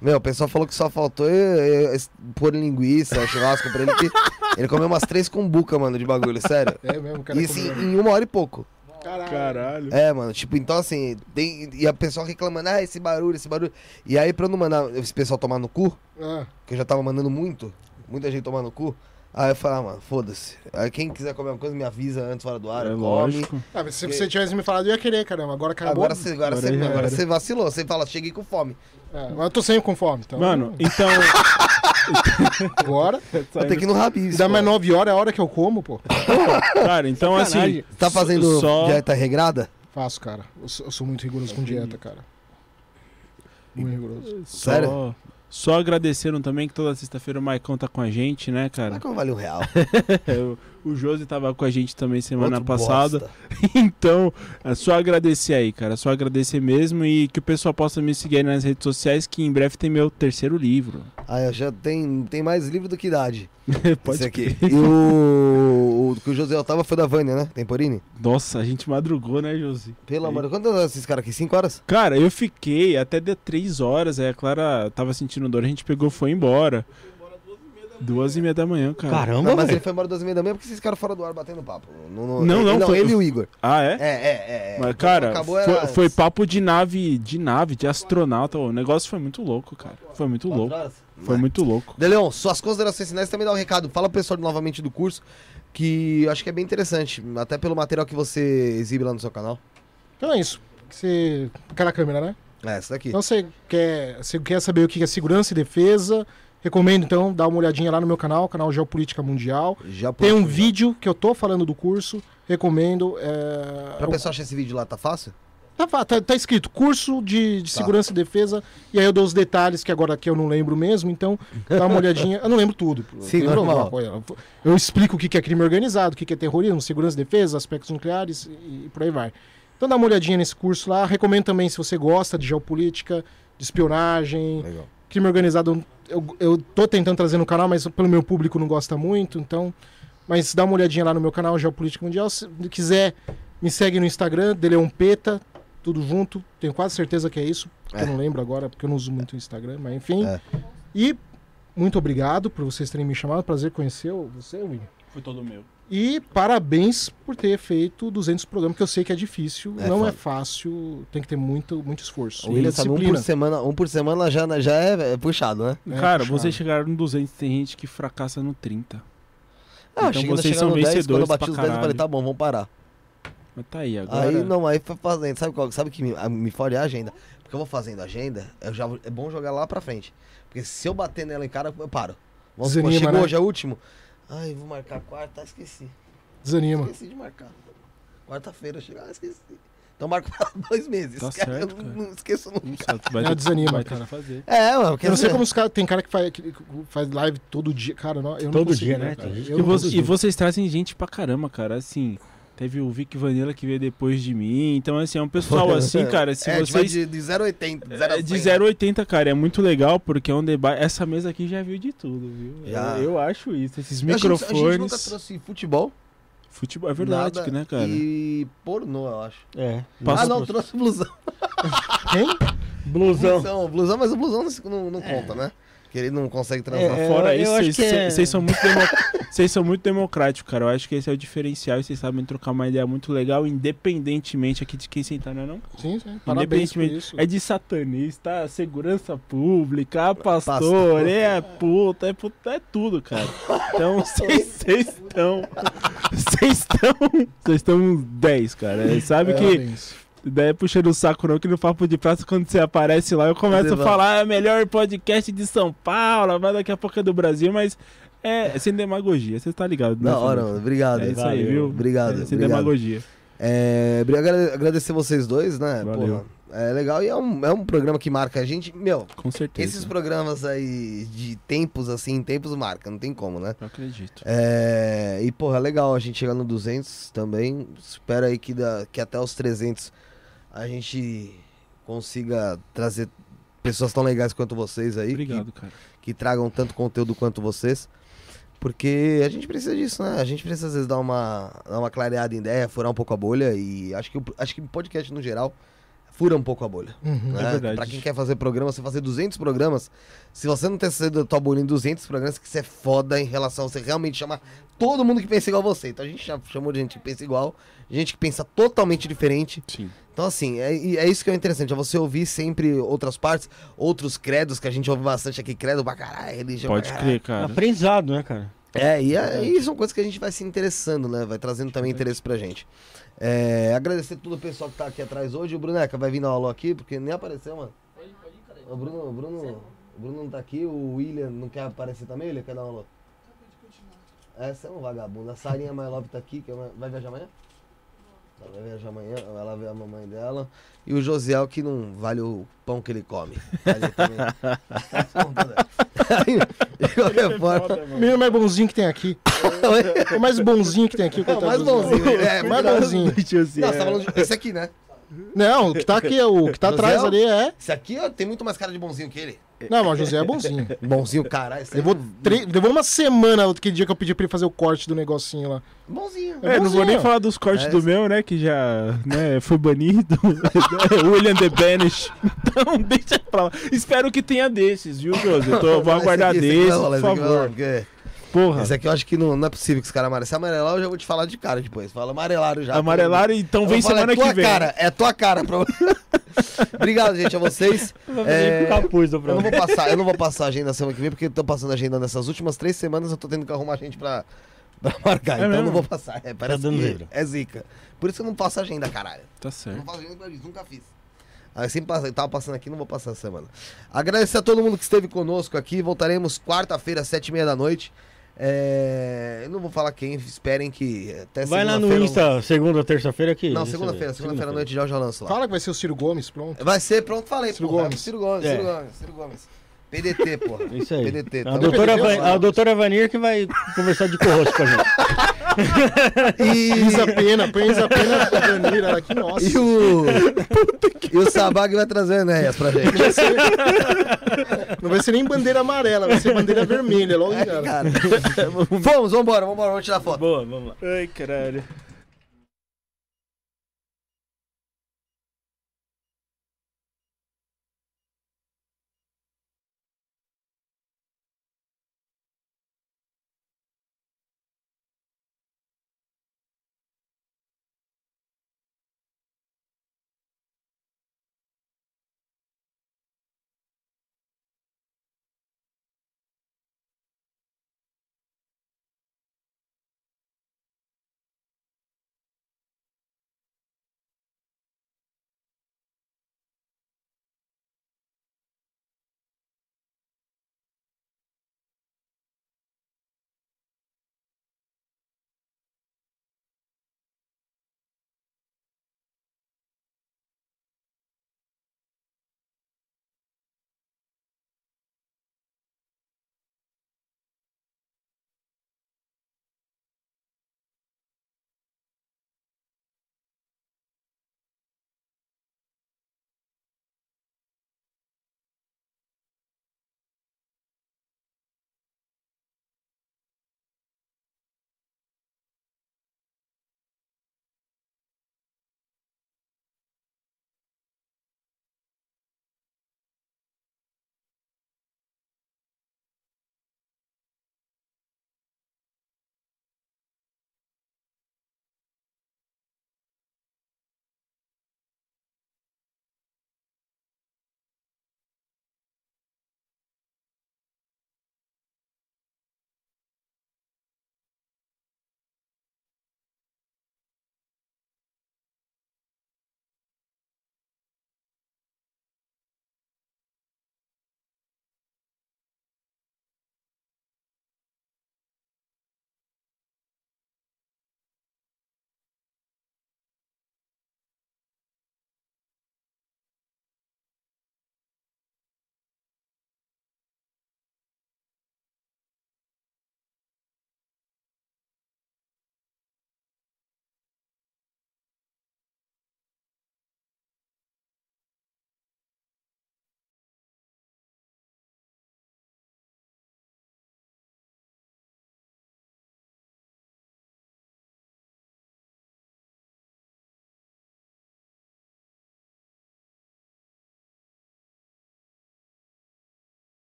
Meu, o pessoal falou que só faltou eh, eh, pôr linguiça, churrasco pra ele. Que ele comeu umas três cumbuca, mano, de bagulho, sério. É mesmo, cara E assim, em uma hora e pouco. Caralho. Caralho. É, mano, tipo, então assim, tem, e a pessoa reclamando, ah, esse barulho, esse barulho. E aí, pra eu não mandar esse pessoal tomar no cu, Ah, que eu já tava mandando muito, muita gente tomar no cu, aí eu falei, ah, mano, foda-se. Aí quem quiser comer uma coisa, me avisa antes fora do ar, É come. lógico. Ah, mas se você tivesse me falado, eu ia querer, caramba. Agora acabou. Agora você agora Agora você vacilou, você fala, cheguei com fome. É, mas eu tô sempre com fome, então. Mano, então. Agora. Vou ter que ir no Rabis. Dá mais 9 horas, é a hora que eu como, pô. Cara, então assim. Tá fazendo só- dieta regrada? Faço, cara. Eu sou, eu sou muito rigoroso com dieta, cara. Muito rigoroso. Sério? Só, agradecendo também que toda sexta-feira o Maicon tá com a gente, né, cara? não vale um real? o, Josi tava com a gente também semana Outro passada. Então, é só agradecer aí, cara. Só agradecer mesmo e que o pessoal possa me seguir aí nas redes sociais, que em breve tem meu terceiro livro. Ah, já tem, tem mais livro do que idade. Pode Esse aqui. E o, o que o José Otávio foi da Vânia, né? Temporini? Nossa, a gente madrugou, né, Josi? Pelo amor de Deus. Quantas horas esses caras aqui? Cinco horas? Cara, eu fiquei até de três horas. Aí a Clara tava sentindo dor, a gente pegou e foi embora. Duas e meia da manhã, cara. Caramba, Não, mas velho. ele foi embora duas e meia da manhã porque esses caras fora do ar batendo papo. Não, Não, não, Não, foi- ele e o Igor. Ah, é? É, é, é. é. Mas, cara, acabou, foi, era foi papo de nave, de nave, de astronauta. O negócio foi muito louco, cara. Foi muito quatro louco. horas? Foi muito louco. Deleon, suas considerações finais também dá um recado. Fala pro pessoal novamente do curso, que eu acho que é bem interessante, até pelo material que você exibe lá no seu canal. Então é isso. Você... Aquela câmera, né? É, essa daqui. Então você quer, você quer saber o que é segurança e defesa? Recomendo então dar uma olhadinha lá no meu canal, canal Geopolítica Mundial. Já Tem um já. vídeo que eu tô falando do curso, recomendo. É... Pra pessoa achar esse vídeo lá, tá fácil? Tá, tá- tá escrito curso de, de Tá. segurança e defesa, e aí eu dou os detalhes que agora aqui eu não lembro mesmo, então dá uma olhadinha. Eu não lembro tudo. Sim, normal. Eu, explico o que é crime organizado, o que que é terrorismo, segurança e defesa, aspectos nucleares e, e por aí vai. Então dá uma olhadinha nesse curso lá. Recomendo também se você gosta de geopolítica, de espionagem, Legal. crime organizado. Eu, eu tô tentando trazer no canal, mas pelo meu público não gosta muito, então. Mas dá uma olhadinha lá no meu canal Geopolítica Mundial. Se quiser, me segue no Instagram, Deleon Peta, tudo junto. Tenho quase certeza que é isso. porque É. Eu não lembro agora, porque eu não uso muito o Instagram, mas enfim. É. E muito obrigado por vocês terem me chamado. Prazer conhecer você, William. Foi todo meu. E parabéns por ter feito 200 programas, que eu sei que é difícil, É não foda. é fácil, tem que ter muito, muito esforço. O William sabe um por semana, um por semana já, já é, é puxado, né? É, cara, puxado. vocês chegaram no 200, tem gente que fracassa no 30. Ah, Então vocês são no 10, quando eu vencedores bati os 10 eu falei, tá bom, vamos parar. Mas tá aí, agora. Aí não, aí foi fazendo. Sabe qual? Sabe que me, a- me fode a agenda? Porque eu vou fazendo agenda, eu já, é bom jogar lá pra frente. Porque se eu bater nela em cara, eu paro. Vamos Desanima, chegou né? hoje, é o último. Ai, vou marcar quarta, ah, esqueci. Desanima. Esqueci de marcar. Quarta-feira eu chego, ah, esqueci. Então marco pra dois meses. Tá Cara, certo, eu não, não esqueço Não nunca. vai É, ter- desanima, vai cara. fazer. É, mano, quer Eu não sei dizer, como os caras. Tem cara que faz, que faz live todo dia. Cara, não, eu não Todo consigo, dia, né? Eu E, não vo- consigo. e vocês trazem gente pra caramba, cara. Assim, teve o Vic Vanilla que veio depois de mim. Então, assim, é um pessoal assim, cara. Se é, vocês. de, de 0,80. de 0 a É, de 100, 0,80, cara, é muito legal porque é um debate. Essa mesa aqui já viu de tudo, viu? Já. Eu, eu acho isso. Esses né? A gente- A gente, microfones. nunca trouxe futebol. Futebol, é verdade, nada, né, cara? E pornô, eu acho. É. Passa ah, não, pro- trouxe blusão. Quem? Blusão. Blusão, blusão, mas o blusão não, não, não conta, né? Que ele não consegue transar. É, Fora eu isso, vocês é- vocês são muito demo- são muito democráticos, cara. Eu acho que esse é o diferencial e vocês sabem trocar uma ideia muito legal, independentemente aqui de quem sentar, não é não? Sim, sim. Independentemente. isso. É de satanista, segurança pública, pastor, Pastor. é puta, é puta, é tudo, cara. Então vocês estão. Vocês estão. Vocês estão 10, cara. Sabe que. Daí é puxando o saco não, que no Papo de Praça, quando você aparece lá, eu começo Você a vai. falar, é o melhor podcast de São Paulo, mas daqui a pouco é do Brasil, mas é, é sem demagogia, você tá ligado, né? Da hora, mano. Obrigado. É hein? isso aí, Valeu. viu? Obrigado, É, sem obrigado. demagogia. É, agradecer vocês dois, né? Valeu. Porra, é legal e é um, é um programa que marca a gente. Meu, Com certeza. esses programas aí de tempos assim, tempos marca, não tem como, né? Eu acredito. É, e, porra, é legal a gente chegar no 200 também. Espero aí que, da, que até os 300 a gente consiga trazer pessoas tão legais quanto vocês aí. que- Obrigado, cara. que tragam tanto conteúdo quanto vocês. Porque a gente precisa disso, né? A gente precisa às vezes dar uma, dar uma clareada em ideia, furar um pouco a bolha e acho que o acho que podcast no geral fura um pouco a bolha. Uhum. né? verdade. Pra quem quer fazer programa, você fazer 200 programas, se você não ter saído da tua bolha em 200 programas, que você é foda em relação a você realmente chamar todo mundo que pensa igual a você. Então a gente chamou de gente que pensa igual, gente que pensa totalmente diferente. Sim. Então, assim, é, e é isso que é interessante, é você ouvir sempre outras partes, outros credos que a gente ouve bastante aqui, credo pra caralho, religião Pode pra caralho. crer, cara. Aprendizado, né, cara? É, e aí são coisas que a gente vai se interessando, né? Vai trazendo também interesse pra gente. É, agradecer todo o pessoal que tá aqui atrás hoje. O Bruneca vai vir na aula aqui, porque nem apareceu, mano. O Bruno, o Bruno, o Bruno não tá aqui, o William não quer aparecer também, ele quer dar uma aula. Essa é um vagabundo. A Sarinha My Love tá aqui, que é uma- vai viajar amanhã? Ela vai viajar amanhã, vai lá ver a mamãe dela. E o Josiel, que não vale o pão que ele come. Ali também. Aí, de qualquer forma. O menino mais bonzinho que tem aqui. O mais bonzinho que tem aqui. É o coitado mais bonzinho. É, mais bonzinho. Não, você tá falando de... Esse aqui, né? Não, o que tá aqui, o que tá atrás ali é. Esse aqui ó, tem muito mais cara de bonzinho que ele. Não, mas o José é bonzinho. Bonzinho, caralho. Levou, é tre- levou uma semana aquele dia que eu pedi pra ele fazer o corte do negocinho lá. Bonzinho. É, não vou bonzinho. nem falar dos cortes É, do meu, né? Que já né, foi banido. William The Banish. Então, deixa pra lá. Espero que tenha desses, viu, Josi? Eu tô- vou aguardar desses, por favor. Porra. Esse aqui eu acho que não, não é possível que os caras amarelaram. Se amarelar, eu já vou te falar de cara depois. Fala amarelaram já. Amarelaram, então vem vou falar, semana é tua que vem. Cara, é tua cara. Pra... Obrigado, gente, a vocês. É, capuz do Eu não vou passar, eu não vou passar a agenda semana que vem, porque eu tô passando a agenda nessas últimas três semanas, eu tô tendo que arrumar gente pra, pra marcar. É então eu mesmo? não vou passar. É, parece dando que é zica. Por isso que eu não passo agenda, caralho. Tá Eu certo. não faço agenda pra isso, nunca fiz. Aí sempre passa, eu tava passando aqui, não vou passar essa semana. Agradecer a todo mundo que esteve conosco aqui. Voltaremos quarta-feira, sete e meia da noite. É, Eu não vou falar quem, esperem que até Vai lá no Insta, segunda ou terça-feira aqui. Não, eu segunda-feira, segunda-feira à noite já eu já lanço lá. Fala que vai ser o Ciro Gomes, pronto. Vai ser, pronto, falei, Ciro porra. Gomes. Ciro Gomes, É. Ciro Gomes, Ciro Gomes. PDT, porra. Isso aí. PDT, a, tá doutora bom? Va- a doutora Vanir que vai conversar de corroço com a gente. E, Isa Pena, põe Isa Pena da Danira aqui, nossa. e o. e o Sabag vai trazer Enéas pra gente. Não vai ser nem bandeira amarela, vai ser bandeira vermelha, logo É, cara. Vamos, vambora, vambora, vamos tirar foto. Boa, vamos lá. Ai, caralho.